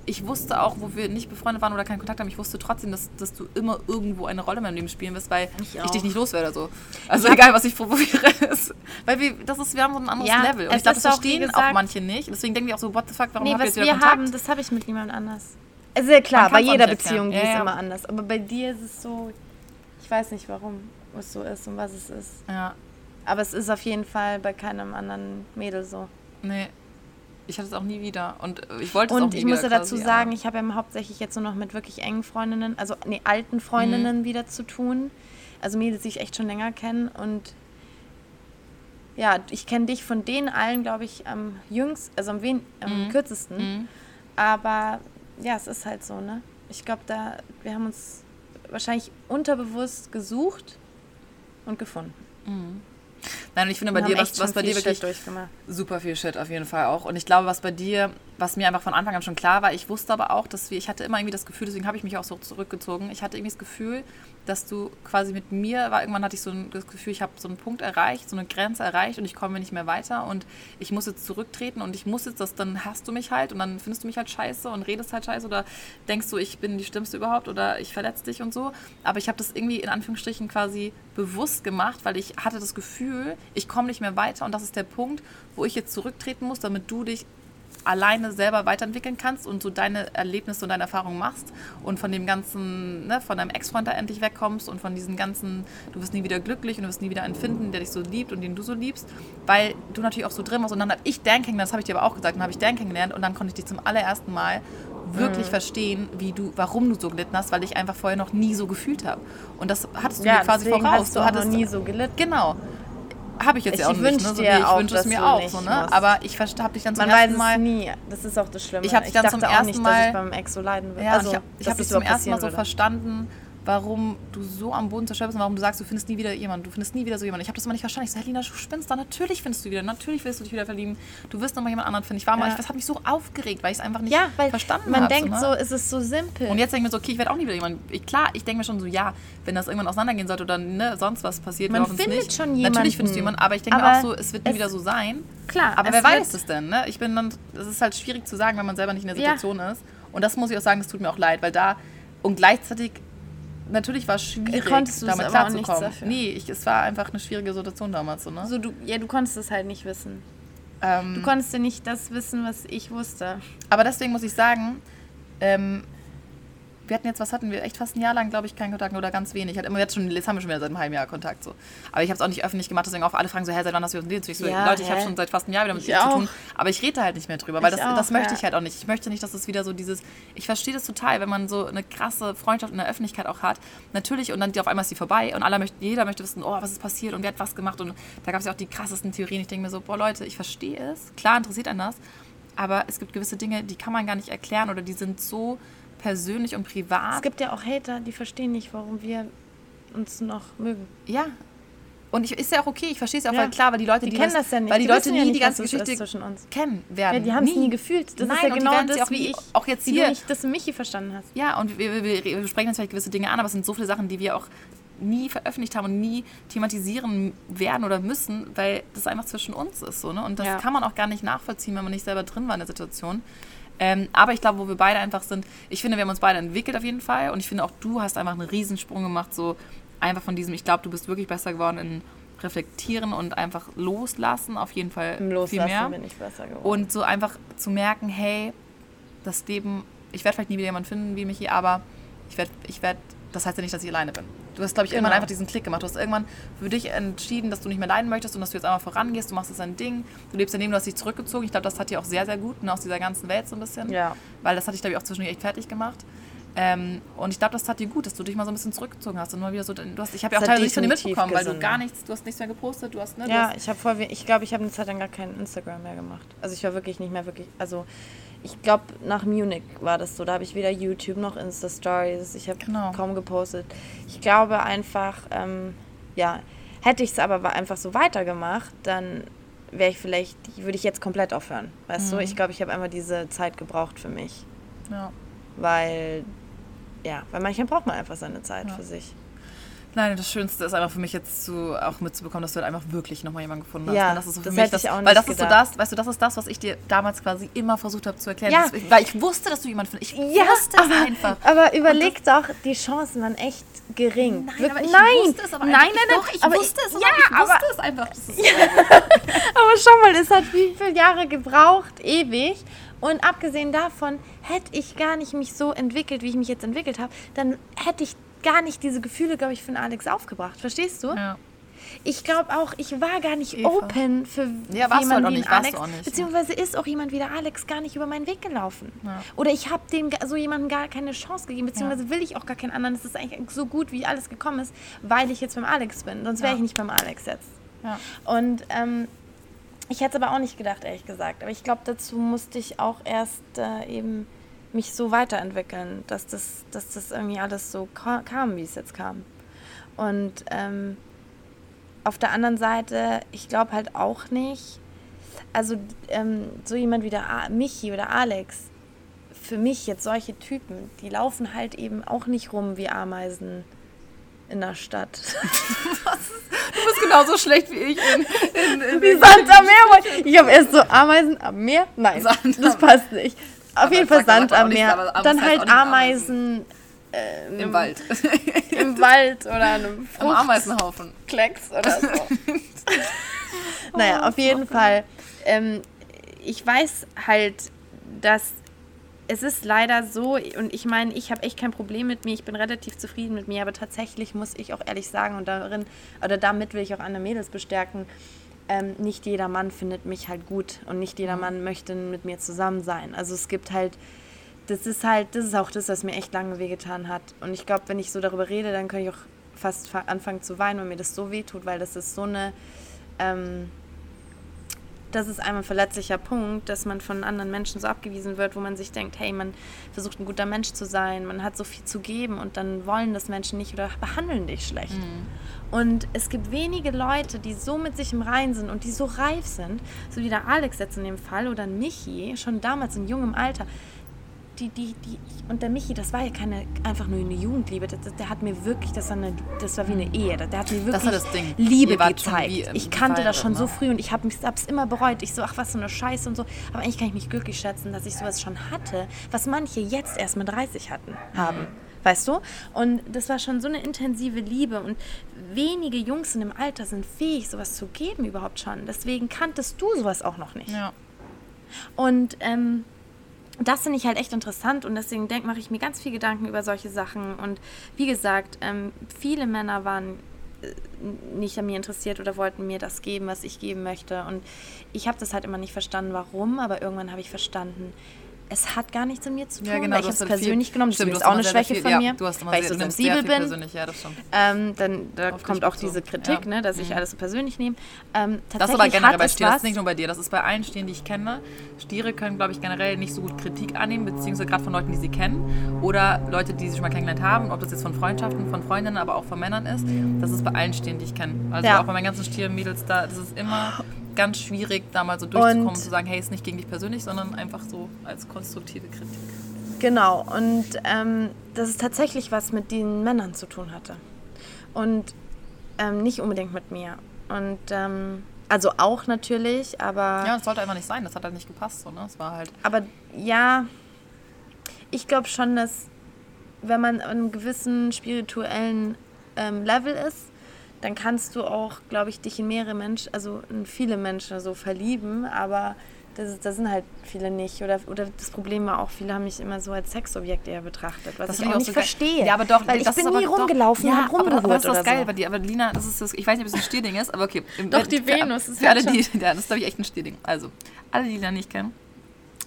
ich wusste auch, wo wir nicht befreundet waren oder keinen Kontakt haben, ich wusste trotzdem, dass, dass du immer irgendwo eine Rolle in meinem Leben spielen wirst, weil ich, ich dich nicht loswerde. So. Also egal, was ich probiere. Ist, weil wir, das ist, wir haben so ein anderes ja, Level. Und ich glaube, das verstehen auch, auch, manche nicht. Deswegen denken die auch so, what the fuck, warum nee, habt ihr jetzt wieder wir Kontakt? haben, das habe ich mit niemand anders. Ja klar, bei jeder Beziehung ja, ist ja. immer anders. Aber bei dir ist es so, ich weiß nicht, warum es so ist und was es ist. Ja. Aber es ist auf jeden Fall bei keinem anderen Mädel so. Nee. Ich hatte es auch nie wieder. Und ich wollte es auch nie ich muss dazu quasi, sagen, ich habe ja hauptsächlich jetzt nur noch mit wirklich engen Freundinnen, also nee, alten Freundinnen mhm. wieder zu tun. Also Mädels, die ich echt schon länger kenne. Und ja, ich kenne dich von denen allen, glaube ich, am jüngsten, also am, wen am mhm. kürzesten. Mhm. Aber ja, es ist halt so, ne? Ich glaube, da, wir haben uns wahrscheinlich unterbewusst gesucht und gefunden. Mhm. Nein, und ich finde bei dir, was, was bei dir wirklich super viel Shit auf jeden Fall auch. Und ich glaube, was bei dir, was mir einfach von Anfang an schon klar war, ich wusste aber auch, dass wir, ich hatte immer irgendwie das Gefühl, deswegen habe ich mich auch so zurückgezogen, ich hatte irgendwie das Gefühl, dass du quasi mit mir, war irgendwann hatte ich so ein, das Gefühl, ich habe so einen Punkt erreicht, so eine Grenze erreicht und ich komme nicht mehr weiter und ich muss jetzt zurücktreten und ich muss jetzt das, dann hast du mich halt und dann findest du mich halt scheiße und redest halt scheiße oder denkst du, ich bin die Stimmste überhaupt oder ich verletze dich und so. Aber ich habe das irgendwie in Anführungsstrichen quasi bewusst gemacht, weil ich hatte das Gefühl, ich komme nicht mehr weiter und das ist der Punkt, wo ich jetzt zurücktreten muss, damit du dich alleine selber weiterentwickeln kannst und so deine Erlebnisse und deine Erfahrungen machst und von dem ganzen, ne, von deinem Ex-Freund da endlich wegkommst und von diesen ganzen, du wirst nie wieder glücklich und du wirst nie wieder einen finden, der dich so liebt und den du so liebst, weil du natürlich auch so drin warst und dann habe ich Dan kennengelernt, das habe ich dir aber auch gesagt, dann habe ich Dan kennengelernt und dann konnte ich dich zum allerersten Mal wirklich mhm. verstehen, wie du, warum du so gelitten hast, weil ich einfach vorher noch nie so gefühlt habe. Und das hattest du ja, mir quasi voraus. Hast du, du hattest noch nie so gelitten. Genau habe ich jetzt ich ja auch nicht. Ne? So, ich wünsche es mir auch. So, ne? Aber ich habe dich dann zum Man ersten Mal. Nie. Das ist auch das Schlimme. Ich habe dich dann ich zum ersten nicht, Mal. Dass ich beim Ex so leiden will. Ja, also, ich habe hab dich zum ersten Mal so würde. verstanden warum du so am Boden zerstört bist und warum du sagst, du findest nie wieder jemanden, du findest nie wieder so jemanden. Ich habe das immer nicht verstanden. Ich so, Helena, du spinnst da, natürlich findest du wieder, natürlich willst du dich wieder verlieben. Du wirst nochmal jemand anderen finden. Ich war mal, ja. das hat mich so aufgeregt, weil ich es einfach nicht ja, weil verstanden habe. Man denkt so, ne? so, es ist so simpel. Und jetzt denke ich mir so, okay, ich werde auch nie wieder jemanden. Ich, klar, ich denke mir schon so, ja, wenn das irgendwann auseinandergehen sollte oder ne, sonst was passiert, man findet nicht. schon jemanden. Natürlich findest du jemanden, aber ich denke mir auch so, es wird nie wieder so sein. Klar. Aber wer weiß es denn, ne? Ich bin dann, es ist halt schwierig zu sagen, wenn man selber nicht in der Situation ja. ist. Und das muss ich auch sagen, das tut mir auch leid, weil da und gleichzeitig natürlich war es schwierig, konntest damit klarzukommen. Nee, ich, es war einfach eine schwierige Situation damals. So, ne? so, du, ja, du konntest es halt nicht wissen. Ähm, du konntest ja nicht das wissen, was ich wusste. Aber deswegen muss ich sagen, ähm, wir hatten jetzt, was hatten wir? Echt fast ein Jahr lang, glaube ich, keinen Kontakt oder ganz wenig. Hat immer jetzt schon, jetzt haben wir schon wieder seit einem halben Jahr Kontakt. So. Aber ich habe es auch nicht öffentlich gemacht, deswegen auch alle fragen so, hä, seit wann hast du uns so, ja, Leute, ich habe schon seit fast einem Jahr wieder mit dir zu tun. Aber ich rede halt nicht mehr drüber, weil das, auch, das möchte ja. ich halt auch nicht. Ich möchte nicht, dass es wieder so dieses, ich verstehe das total, wenn man so eine krasse Freundschaft in der Öffentlichkeit auch hat. Natürlich, und dann die auf einmal ist die vorbei und alle möchte, jeder möchte wissen, oh, was ist passiert und wer hat was gemacht. Und da gab es ja auch die krassesten Theorien. Ich denke mir so, boah, Leute, ich verstehe es. Klar interessiert einen das. Aber es gibt gewisse Dinge, die kann man gar nicht erklären oder die sind so persönlich und privat. Es gibt ja auch Hater, die verstehen nicht, warum wir uns noch mögen. Ja. Und ich, ist ja auch okay, ich verstehe es ja auch, ja. weil klar, weil die Leute, die, die kennen das, das, ja nicht, weil die, die Leute nie ja nicht, die ganze Geschichte zwischen uns kennen werden. Ja, die haben es nie. gefühlt. Das Nein, ist ja genau das, auch wie ich, auch jetzt hier, nicht, dass du Michi verstanden hast. Ja, und wir, wir, wir sprechen jetzt vielleicht gewisse Dinge an, aber es sind so viele Sachen, die wir auch nie veröffentlicht haben und nie thematisieren werden oder müssen, weil das einfach zwischen uns ist. So, ne? Und das ja. kann man auch gar nicht nachvollziehen, wenn man nicht selber drin war in der Situation. Ähm, aber ich glaube, wo wir beide einfach sind, ich finde, wir haben uns beide entwickelt auf jeden Fall. Und ich finde auch, du hast einfach einen Riesensprung gemacht, so einfach von diesem, ich glaube, du bist wirklich besser geworden in Reflektieren und einfach loslassen, auf jeden Fall Im Loslassen viel mehr. bin ich besser geworden. Und so einfach zu merken, hey, das Leben, ich werde vielleicht nie wieder jemanden finden wie Michi, aber ich werde ich werd das heißt ja nicht, dass ich alleine bin. Du hast, glaube ich, genau. irgendwann einfach diesen Klick gemacht. Du hast irgendwann für dich entschieden, dass du nicht mehr leiden möchtest und dass du jetzt einmal vorangehst, du machst jetzt ein Ding, du lebst daneben, du hast dich zurückgezogen. Ich glaube, das hat dir auch sehr, sehr gut ne, aus dieser ganzen Welt so ein bisschen. Ja. Weil das hat dich, glaube ich, auch zwischendurch echt fertig gemacht. Ähm, und ich glaube, das tat dir gut, dass du dich mal so ein bisschen zurückgezogen hast und mal wieder so. Du hast, ich habe ja auch teilweise nichts von dir mitbekommen, weil du gar nichts, du hast nichts mehr gepostet, du hast, ne? Ja, hast ich habe voll, ich glaube, ich habe eine Zeit lang gar kein Instagram mehr gemacht. Also ich war wirklich nicht mehr wirklich, also ich glaube, nach Munich war das so. Da habe ich weder YouTube noch Insta-Stories. Ich habe genau. kaum gepostet. Ich glaube einfach, ähm, ja, hätte ich es aber einfach so weitergemacht, dann wäre ich vielleicht, würde ich jetzt komplett aufhören. Weißt mhm. du? Ich glaube, ich habe einfach diese Zeit gebraucht für mich. Ja. Weil, ja, weil manchmal braucht man einfach seine Zeit ja. für sich. Nein, das Schönste ist einfach für mich jetzt zu, auch mitzubekommen, dass du halt einfach wirklich nochmal jemanden gefunden hast. Ja, das ist so für das mich das, Weil das ist so das, weißt du, das ist das, was ich dir damals quasi immer versucht habe zu erklären. Ja. Das, weil ich wusste, dass du jemanden findest. Ich Ja, wusste es aber, einfach. aber überleg doch, die Chancen waren echt gering. Nein, aber ich nein, wusste es aber nein, nein, nein. Doch, ich aber wusste es, ja, ich wusste aber, es einfach. Ist aber schau mal, es hat wie viele Jahre gebraucht, ewig. Und abgesehen davon, hätte ich gar nicht mich so entwickelt, wie ich mich jetzt entwickelt habe, dann hätte ich gar nicht diese Gefühle, glaube ich, für den Alex aufgebracht. Verstehst du? ja. Ich glaube auch, ich war gar nicht Eva. open für Ja, jemanden wie Alex. ja. beziehungsweise ist auch jemand wie der Alex gar nicht über meinen Weg gelaufen. Ja. Oder ich habe dem so jemandem gar keine Chance gegeben, beziehungsweise will ich auch gar keinen anderen. Es ist eigentlich so gut, wie alles gekommen ist, weil ich jetzt beim Alex bin. Sonst wäre Ja. ich nicht beim Alex jetzt. Ja. Und ähm, ich hätte es aber auch nicht gedacht, ehrlich gesagt. Aber ich glaube, dazu musste ich auch erst äh, eben mich so weiterentwickeln, dass das, dass das irgendwie alles so ka kam, wie es jetzt kam. Und ähm, auf der anderen Seite, ich glaube halt auch nicht, also ähm, so jemand wie der A Michi oder Alex, für mich jetzt solche Typen, die laufen halt eben auch nicht rum wie Ameisen in der Stadt. Du bist genauso schlecht wie ich in, in, in Wie Sand am Meer. Ich habe erst so Ameisen am Meer. Nein, Sand das passt nicht. Auf jeden Fall Sand am Meer. Dann halt nicht Ameisen ähm, im Wald. im Wald oder einem Am Ameisenhaufen. Fruchtklecks oder so. naja, auf jeden Fall. Ähm, ich weiß halt, dass es ist leider so, und ich meine, ich habe echt kein Problem mit mir, ich bin relativ zufrieden mit mir, aber tatsächlich muss ich auch ehrlich sagen, und darin, oder damit will ich auch andere Mädels bestärken, ähm, nicht jeder Mann findet mich halt gut und nicht jeder Mann möchte mit mir zusammen sein. Also es gibt halt, das ist halt, das ist auch das, was mir echt lange wehgetan hat. Und ich glaube, wenn ich so darüber rede, dann kann ich auch fast fa- anfangen zu weinen, weil mir das so wehtut, weil das ist so eine, ähm, das ist einmal ein verletzlicher Punkt, dass man von anderen Menschen so abgewiesen wird, wo man sich denkt, hey, man versucht ein guter Mensch zu sein, man hat so viel zu geben und dann wollen das Menschen nicht oder behandeln dich schlecht. Und es gibt wenige Leute, die so mit sich im Reinen sind und die so reif sind, so wie der Alex jetzt in dem Fall oder Michi, schon damals in jungem Alter. Die, die, die, und der Michi, das war ja keine einfach nur eine Jugendliebe. Das, das, der hat mir wirklich, das war, eine, das war wie eine Ehe. Der hat mir wirklich Das war das Ding. Liebe gezeigt. ich kannte das schon so ne? früh und ich habe es immer bereut. Ich so, ach was für eine Scheiße und so. Aber eigentlich kann ich mich glücklich schätzen, dass ich sowas schon hatte, was manche jetzt erst mit 30 hatten, haben. Weißt du? Und das war schon so eine intensive Liebe und wenige Jungs in dem Alter sind fähig, sowas zu geben überhaupt schon. Deswegen kanntest du sowas auch noch nicht. Ja. Und ähm, das finde ich halt echt interessant und deswegen denk, mache ich mir ganz viel Gedanken über solche Sachen. Und wie gesagt, ähm, viele Männer waren äh, nicht an mir interessiert oder wollten mir das geben, was ich geben möchte. Und ich habe das halt immer nicht verstanden, warum, aber irgendwann habe ich verstanden, es hat gar nichts mit mir zu tun, Ja, genau. weil ich habe es halt persönlich viel- genommen. Das Stimmt, ist auch eine Schwäche viel- von ja, mir, Du hast immer weil sehr, ich so sensibel bin. persönlich, ja, das. Ähm, dann da Auf kommt auch diese Kritik, ja. ne, dass ich Mhm. alles so persönlich nehme. Ähm, Das ist aber generell bei Stieren, das ist nicht nur bei dir, das ist bei allen Stieren, die ich kenne. Stiere können, glaube ich, generell nicht so gut Kritik annehmen, beziehungsweise gerade von Leuten, die sie kennen oder Leute, die sie schon mal kennengelernt haben, ob das jetzt von Freundschaften, von Freundinnen, aber auch von Männern ist. Das ist bei allen Stieren, die ich kenne. Also Ja. auch bei meinen ganzen Stier-Mädels da, das ist immer ganz schwierig, da mal so durchzukommen Und- und zu sagen, hey, ist nicht gegen dich persönlich, sondern einfach so als konstruktive Kritik. Genau, und ähm, das ist tatsächlich was mit den Männern zu tun hatte. Und ähm, nicht unbedingt mit mir. Und ähm, also auch natürlich, aber, Ja, das sollte einfach nicht sein, das hat halt nicht gepasst. So, ne? Es war halt, aber ja, ich glaube schon, dass wenn man an einem gewissen spirituellen ähm, Level ist, dann kannst du auch, glaube ich, dich in mehrere Menschen, also in viele Menschen so verlieben, aber das, das sind halt viele nicht. Oder, oder das Problem war auch, viele haben mich immer so als Sexobjekt eher betrachtet, was Das ich auch ich nicht so verstehe. Ja, aber doch, weil ich bin nie rumgelaufen ja, und aber, das- aber das ist geil so. bei dir. Aber Lina, das ist das, ich weiß nicht, ob es ein Stierding ist, aber okay. Im- Doch, die für- Venus ist Für alle, halt die, ja, das ist, glaube ich, echt ein Stierding. Also, alle, die Lina nicht kennen.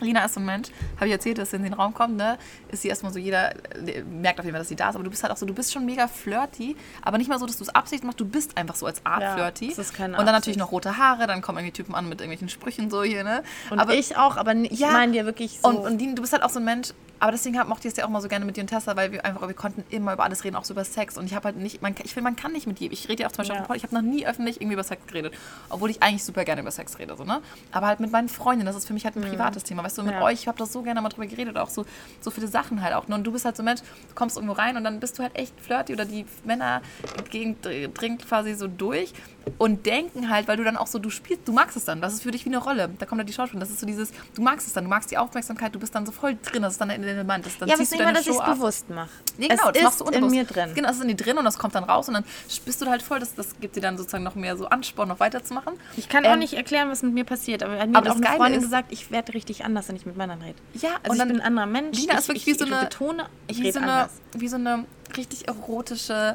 Lina ist so ein Mensch, habe ich erzählt, dass sie in den Raum kommt, ne? Ist sie erstmal so, jeder äh, merkt auf jeden Fall, dass sie da ist, aber du bist halt auch so, du bist schon mega flirty, aber nicht mal so, dass du es absichtlich machst, du bist einfach so als Art Ja, flirty. das ist keine Und dann Absicht. natürlich noch rote Haare, dann kommen irgendwie Typen an mit irgendwelchen Sprüchen so hier, ne? Und aber ich auch, aber ich Ja. meine dir wirklich so. und, und Lina, du bist halt auch so ein Mensch, aber deswegen hab, mochte ich es ja auch mal so gerne mit dir und Tessa, weil wir einfach, wir konnten immer über alles reden, auch so über Sex. Und ich habe halt nicht, man, ich finde, man kann nicht mit jedem, ich rede ja auch zum Beispiel Ja. auf dem Pod, ich habe noch nie öffentlich irgendwie über Sex geredet, obwohl ich eigentlich super gerne über Sex rede, so, ne? Aber halt mit meinen Freundinnen, das ist für mich halt ein privates Thema, weißt du, mit ja. euch, ich habe das so gerne mal drüber geredet, auch so, so viele Sachen halt auch. Und du bist halt so ein Mensch, du kommst irgendwo rein und dann bist du halt echt flirty oder die Männer dringen quasi so durch und denken halt, weil du dann auch so, du spielst, du magst es dann, das ist für dich wie eine Rolle. Da kommt halt die Schauspielerin, das ist so dieses, du magst es dann, du magst die Aufmerksamkeit, du bist dann so voll drin, das ist dann in den Element. Das, dann ja, aber es ist nicht mal, dass ich es bewusst mache. Nee, genau, es das machst du unbewusst. in mir drin. Genau, das ist in dir drin und das kommt dann raus und dann bist du halt voll, das, das gibt dir dann sozusagen noch mehr so Ansporn, noch weiterzumachen. Ich kann ähm, auch nicht erklären, was mit mir passiert, aber mir aber hat auch eine Geile Freundin ist, gesagt, ich werde richtig anders, wenn ich mit Männern rede. Ja, also ich bin ein anderer Mensch. Lina ist wirklich ich, wie so eine, betone, ich wie so eine, wie so eine richtig erotische,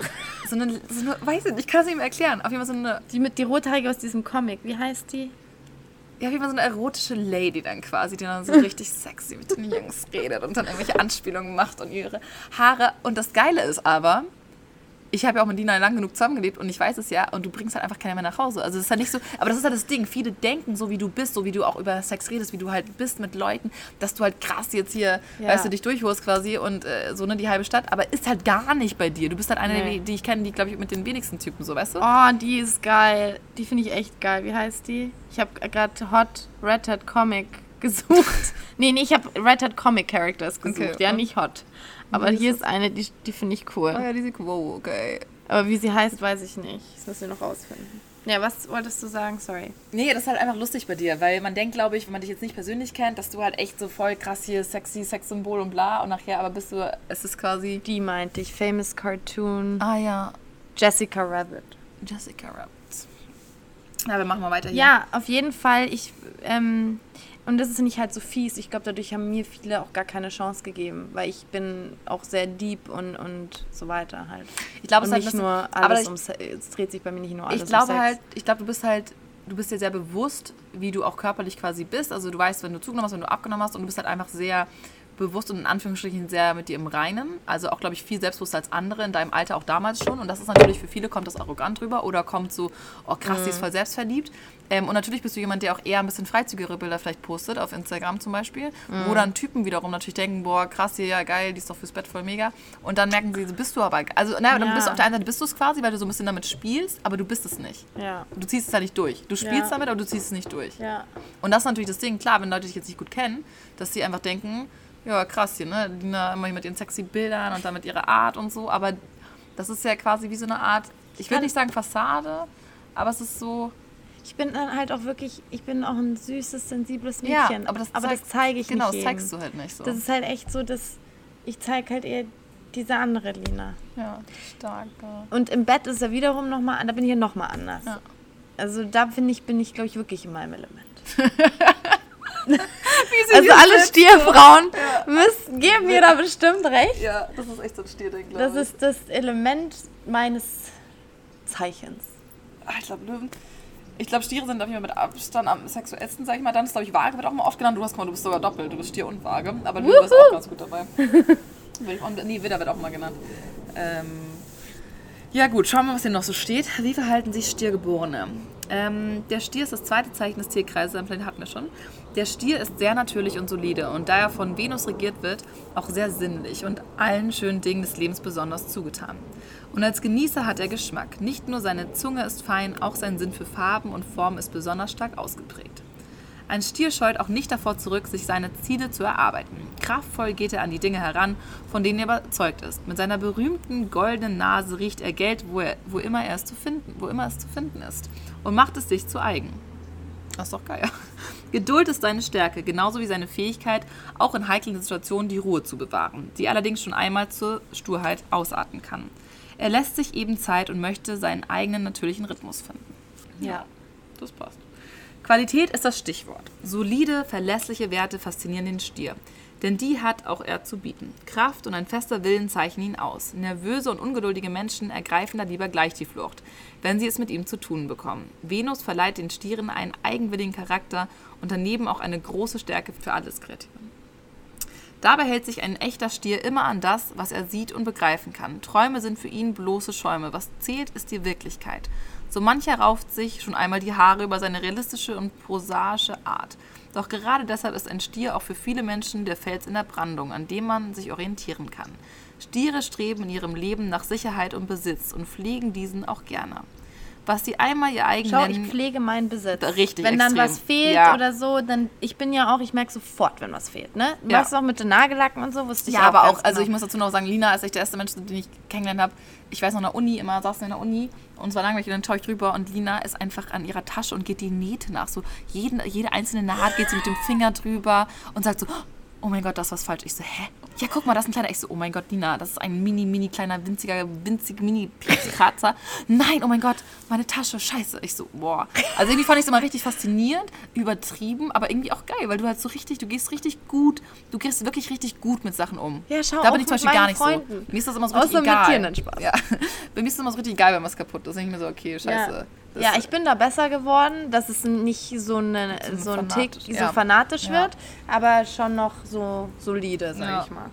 so eine, so eine weiß ich nicht, ich kann es nicht mehr erklären. Auf jeden Fall so eine. Die mit die rothaarige aus diesem Comic, wie heißt die? Ja, auf jeden Fall so eine erotische Lady dann quasi, die dann so richtig sexy mit den Jungs redet und dann irgendwelche Anspielungen macht und ihre Haare. Und das Geile ist aber, ich habe ja auch mit Dina lang genug zusammengelebt und ich weiß es ja und du bringst halt einfach keiner mehr nach Hause. Also es ist halt nicht so, aber das ist halt das Ding. Viele denken, so wie du bist, so wie du auch über Sex redest, wie du halt bist mit Leuten, dass du halt krass jetzt hier, ja. weißt du, dich durchholst quasi und äh, so ne, die halbe Stadt, aber ist halt gar nicht bei dir. Du bist halt eine, nee. die, die ich kenne, die glaube ich mit den wenigsten Typen so, weißt du? Oh, die ist geil. Die finde ich echt geil. Wie heißt die? Ich habe gerade Hot Red Hat Comic gesucht. nee, nee, ich habe Red Hat Comic Characters gesucht, okay. ja, nicht Hot. Aber hier ist eine, die, die finde ich cool. Oh ja, die sieht cool. Wow, okay. Aber wie sie heißt, weiß ich nicht. Das müssen wir noch rausfinden. Ja, was wolltest du sagen? Sorry. Nee, das ist halt einfach lustig bei dir, weil man denkt, glaube ich, wenn man dich jetzt nicht persönlich kennt, dass du halt echt so voll krass hier sexy Sexsymbol und bla und nachher aber bist du, es ist quasi... Die meinte ich, Famous Cartoon. Ah ja. Jessica Rabbit. Jessica Rabbit. Na, wir machen mal weiter hier. Ja, auf jeden Fall. Ich, ähm, und das ist nicht halt so fies. Ich glaube, dadurch haben mir viele auch gar keine Chance gegeben, weil ich bin auch sehr deep und, und so weiter halt. Ich glaube, es halt nicht nur alles ich, um es dreht sich bei mir nicht nur alles ich glaube um halt, ich glaube, du bist halt du bist dir sehr bewusst, wie du auch körperlich quasi bist. Also du weißt, wenn du zugenommen hast, wenn du abgenommen hast und du bist halt einfach sehr bewusst und in Anführungsstrichen sehr mit dir im Reinen. Also auch, glaube ich, viel selbstbewusster als andere in deinem Alter auch damals schon. Und das ist natürlich für viele, kommt das arrogant rüber oder kommt so, oh krass, mhm. die ist voll selbstverliebt. Ähm, und natürlich bist du jemand, der auch eher ein bisschen freizügigere Bilder vielleicht postet, auf Instagram zum Beispiel. Mhm. Wo dann Typen wiederum natürlich denken, boah, krass, hier, ja geil, die ist doch fürs Bett voll mega. Und dann merken sie, bist du aber, also naja, dann bist du auf der einen Seite bist du es quasi, weil du so ein bisschen damit spielst, aber du bist es nicht. Ja. Du ziehst es halt nicht durch. Du spielst ja. damit, aber du ziehst es nicht durch. Ja. Und das ist natürlich das Ding, klar, wenn Leute dich jetzt nicht gut kennen, dass sie einfach denken, ja, krass hier, ne? Lina immer mit ihren sexy Bildern und dann mit ihrer Art und so. Aber das ist ja quasi wie so eine Art, ich will nicht sagen Fassade, aber es ist so. Ich bin dann halt auch wirklich, ich bin auch ein süßes, sensibles Mädchen. Ja, aber das, aber zeig, das zeige ich genau, nicht. Genau, das zeigst du halt nicht so. Das ist halt echt so, dass ich zeige halt eher diese andere Lina. Ja, stark. Ja. Und im Bett ist er wiederum nochmal, da bin ich ja nochmal anders. Ja. Also da finde ich, bin ich, glaube ich, wirklich in meinem Element. also alle Stierfrauen ja. müssen, geben mir da bestimmt recht. Ja, das ist echt so ein Stierding, glaube Das ist das Element meines Zeichens. Ah, ich glaube, Löwen. Ich glaube, Stiere sind auf jeden Fall mit Abstand am sexuellsten, sag ich mal. Dann ist, glaube ich, Waage wird auch mal oft genannt. Du hast mal, du bist sogar doppelt. Du bist Stier und Waage. Aber Löwe ist auch ganz gut dabei. nee, Widder wird auch mal genannt. Ähm, ja gut, schauen wir mal, was hier noch so steht. Wie verhalten sich Stiergeborene? Ähm, der Stier ist das zweite Zeichen des Tierkreises, am Planet hatten wir schon. Der Stier ist sehr natürlich und solide und da er von Venus regiert wird, auch sehr sinnlich und allen schönen Dingen des Lebens besonders zugetan. Und als Genießer hat er Geschmack. Nicht nur seine Zunge ist fein, auch sein Sinn für Farben und Formen ist besonders stark ausgeprägt. Ein Stier scheut auch nicht davor zurück, sich seine Ziele zu erarbeiten. Kraftvoll geht er an die Dinge heran, von denen er überzeugt ist. Mit seiner berühmten goldenen Nase riecht er Geld, wo, er, wo, immer, er es zu finden, wo immer es zu finden ist und macht es sich zu eigen. Das ist doch geil. Geduld ist seine Stärke, genauso wie seine Fähigkeit, auch in heiklen Situationen die Ruhe zu bewahren, die allerdings schon einmal zur Sturheit ausarten kann. Er lässt sich eben Zeit und möchte seinen eigenen natürlichen Rhythmus finden. Ja, das passt. Qualität ist das Stichwort. Solide, verlässliche Werte faszinieren den Stier. Denn die hat auch er zu bieten. Kraft und ein fester Willen zeichnen ihn aus. Nervöse und ungeduldige Menschen ergreifen da lieber gleich die Flucht, wenn sie es mit ihm zu tun bekommen. Venus verleiht den Stieren einen eigenwilligen Charakter und daneben auch eine große Stärke für alles Kreative. Dabei hält sich ein echter Stier immer an das, was er sieht und begreifen kann. Träume sind für ihn bloße Schäume. Was zählt, ist die Wirklichkeit. So mancher rauft sich schon einmal die Haare über seine realistische und prosaische Art. Doch gerade deshalb ist ein Stier auch für viele Menschen der Fels in der Brandung, an dem man sich orientieren kann. Stiere streben in ihrem Leben nach Sicherheit und Besitz und pflegen diesen auch gerne. Was die einmal ihr eigen Schau, nennen. ich pflege meinen Besitz. Richtig Wenn dann extrem. was fehlt Ja. oder so, dann ich bin ja auch, ich merke sofort, wenn was fehlt, ne? Du Ja. machst auch mit den Nagellacken und so, wusste ich Ja, auch aber ganz auch, also ich genau. muss dazu noch sagen, Lina ist echt der erste Mensch, den ich kennengelernt habe. Ich weiß noch in der Uni, immer saßen wir in der Uni und es war langweilig und dann schaue ich drüber und Lina ist einfach an ihrer Tasche und geht die Nähte nach. So jeden, jede einzelne Naht geht sie mit dem Finger drüber und sagt so, oh mein Gott, das ist was falsch. Ich so, hä? Ja, guck mal, das ist ein kleiner. Ich so, oh mein Gott, Lina, das ist ein mini, mini kleiner, winziger, winzig, mini Kratzer. Nein, oh mein Gott, meine Tasche, scheiße. Ich so, boah. Also irgendwie fand ich es immer richtig faszinierend, übertrieben, aber irgendwie auch geil, weil du halt so richtig, du gehst richtig gut, du gehst wirklich richtig gut mit Sachen um. Ja, schau, Da bin ich zum mit Beispiel gar nicht Freunden. so. Mir ist das immer so Außer richtig mit egal. dir, nein, Spaß. Ja. Bei mir ist das immer so richtig geil, wenn was kaputt ist. Dann denke ich mir so, okay, scheiße. Ja. Das- ja, ich bin da besser geworden, dass es nicht so, eine, so ein Tick fanatisch, so ja. fanatisch Ja. wird, aber schon noch so solide, sag Ja. ich mal.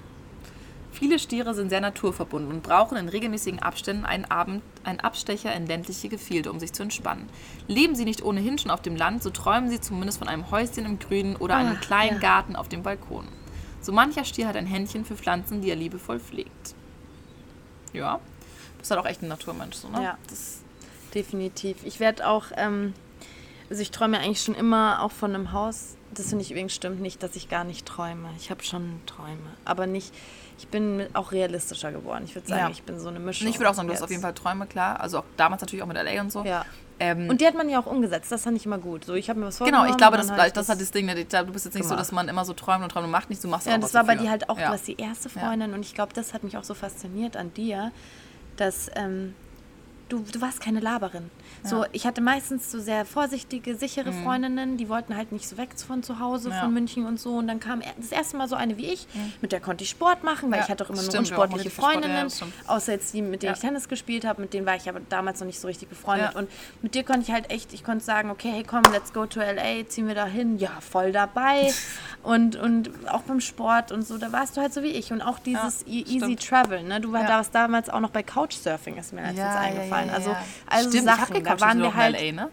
Viele Stiere sind sehr naturverbunden und brauchen in regelmäßigen Abständen einen, Abend, einen Abstecher in ländliche Gefilde, um sich zu entspannen. Leben sie nicht ohnehin schon auf dem Land, so träumen sie zumindest von einem Häuschen im Grünen oder einem Ah, kleinen ja. Garten auf dem Balkon. So mancher Stier hat ein Händchen für Pflanzen, die er liebevoll pflegt. Ja, du bist halt auch echt ein Naturmensch, so, ne? Ja. Das, Definitiv. Ich werde auch, ähm, also ich träume ja eigentlich schon immer auch von einem Haus. Das finde ich übrigens stimmt nicht, dass ich gar nicht träume. Ich habe schon Träume, aber nicht. Ich bin auch realistischer geworden. Ich würde sagen, Ja. ich bin so eine Mischung. ich würde auch sagen, du hast auf jeden Fall Träume, klar. Also auch damals natürlich auch mit LA und so. Ja. Ähm, Und die hat man ja auch umgesetzt. Das fand ich immer gut. So, ich habe mir was Genau, vorgenommen. ich glaube, das, ich das hat das Ding. ne? Du bist jetzt nicht so, gemacht. dass man immer so träumt und träumt und macht nichts. Du machst Ja, auch das was war bei dir halt auch, Ja. du warst die erste Ja. Freundin und ich glaube, das hat mich auch so fasziniert an dir, dass ähm, du, du warst keine Laberin. So, ich hatte meistens so sehr vorsichtige, sichere Freundinnen, die wollten halt nicht so weg von zu Hause, Mhm. Ja. von München und so. Und dann kam das erste Mal so eine wie ich, mit der konnte ich Sport machen, weil Ja, ich hatte auch immer nur stimmt, auch unsportliche Sport, ja, Freundinnen, stimmt. außer jetzt die, mit denen Ja. ich Tennis gespielt habe, mit denen war ich aber damals noch nicht so richtig befreundet. Ja. Und mit dir konnte ich halt echt, ich konnte sagen, okay, hey komm, let's go to LA, ziehen wir da hin, ja, voll dabei. und, und auch beim Sport und so, da warst du halt so wie ich. Und auch dieses e Easy stimmt. Travel, ne? Du war Ja. damals auch noch bei Couchsurfing, ist mir letztens Ja, ja, eingefallen. ja, also, ja. also Stimmt, Sachen, da waren wir halt. LA, ne?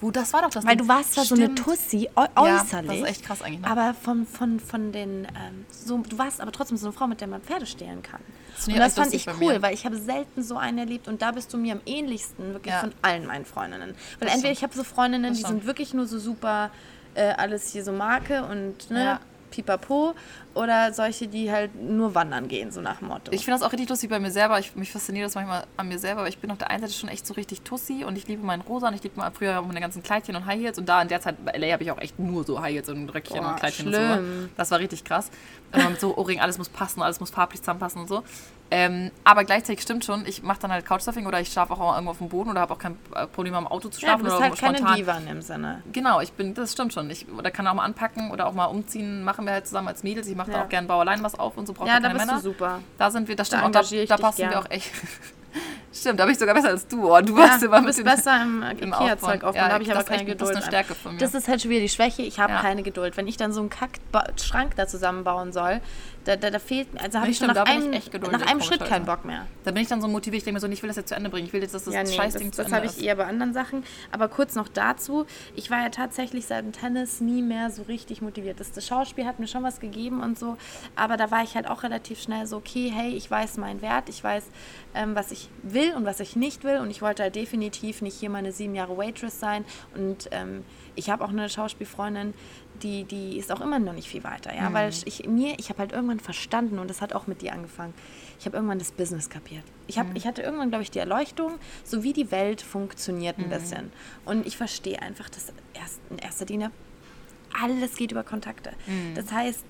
Wo, das war doch das Weil du warst zwar so eine. Tussi, äu Ja, äußerlich. das ist echt krass eigentlich, ne? Aber von, von, von den, ähm, so, du warst aber trotzdem so eine Frau, mit der man Pferde stehlen kann. Das und das fand ich cool, weil ich habe selten so einen erlebt und da bist du mir am ähnlichsten wirklich Ja. von allen meinen Freundinnen. Weil entweder ich habe so Freundinnen, Das die stimmt. sind wirklich nur so super, äh, alles hier so Marke und ne, Ja. Pipapo oder solche, die halt nur wandern gehen, so nach dem Motto. Ich finde das auch richtig lustig bei mir selber. Ich, mich fasziniert das manchmal an mir selber, aber ich bin auf der einen Seite schon echt so richtig Tussi und ich liebe meinen Rosa und ich liebe mal früher auch meine ganzen Kleidchen und High Heels und da in der Zeit bei LA habe ich auch echt nur so High Heels und Röckchen Boah, und Kleidchen und schlimm. so. Das war richtig krass. Und mit so Ohrringen, alles muss passen, alles muss farblich zusammenpassen und so. Ähm, aber gleichzeitig stimmt schon, ich mache dann halt Couchsurfing oder ich schlafe auch mal irgendwo auf dem Boden oder habe auch kein äh, Problem am Auto zu ja, schlafen du bist oder halt keine spontan. Diva in dem Sinne. Genau, ich bin, das stimmt schon. Ich oder kann auch mal anpacken oder auch mal umziehen, machen wir halt zusammen als Mädels. Ich mache da Ja. auch gerne Bau allein was auf und so braucht Ja, ja, da keine bist Männer. du super. Da sind wir, das Da stimmt, und da, ich da dich passen wir auch echt. stimmt, da bin ich sogar besser als du. Oh, du Ja, warst immer du ein bist bisschen besser im im Ikea-Zeug Aufbauen. Ja, da habe ich das aber ist keine echt- das ist Geduld. eine Stärke von mir. Das ist halt schon wieder die Schwäche. Ich habe Ja. keine Geduld. Wenn ich dann so einen Kack-Schrank da zusammenbauen soll, da, da, da fehlt mir, also habe ich schon stimmt, nach einem, echt geduldig, nach einem Schritt keinen Bock mehr. Da bin ich dann so motiviert, ich denke mir so, ich will das jetzt zu Ende bringen. Ich will jetzt, dass das Ja, nee, Scheißding das, zu das Ende habe ich eher bei anderen Sachen. Aber kurz noch dazu, ich war ja tatsächlich seit dem Tennis nie mehr so richtig motiviert. Das, das Schauspiel hat mir schon was gegeben und so, aber da war ich halt auch relativ schnell so, okay, hey, ich weiß meinen Wert, ich weiß, ähm, was ich will und was ich nicht will und ich wollte halt definitiv nicht hier meine sieben Jahre Waitress sein und ähm, ich habe auch eine Schauspielfreundin, die, die ist auch immer noch nicht viel weiter, ja, weil ich mir, ich habe halt irgendwann verstanden und das hat auch mit dir angefangen. Ich habe irgendwann das Business kapiert. Ich, hab, ich hatte irgendwann, glaube ich, die Erleuchtung, so wie die Welt funktioniert ein bisschen. Und ich verstehe einfach, dass erst, in erster Linie alles geht über Kontakte. Das heißt,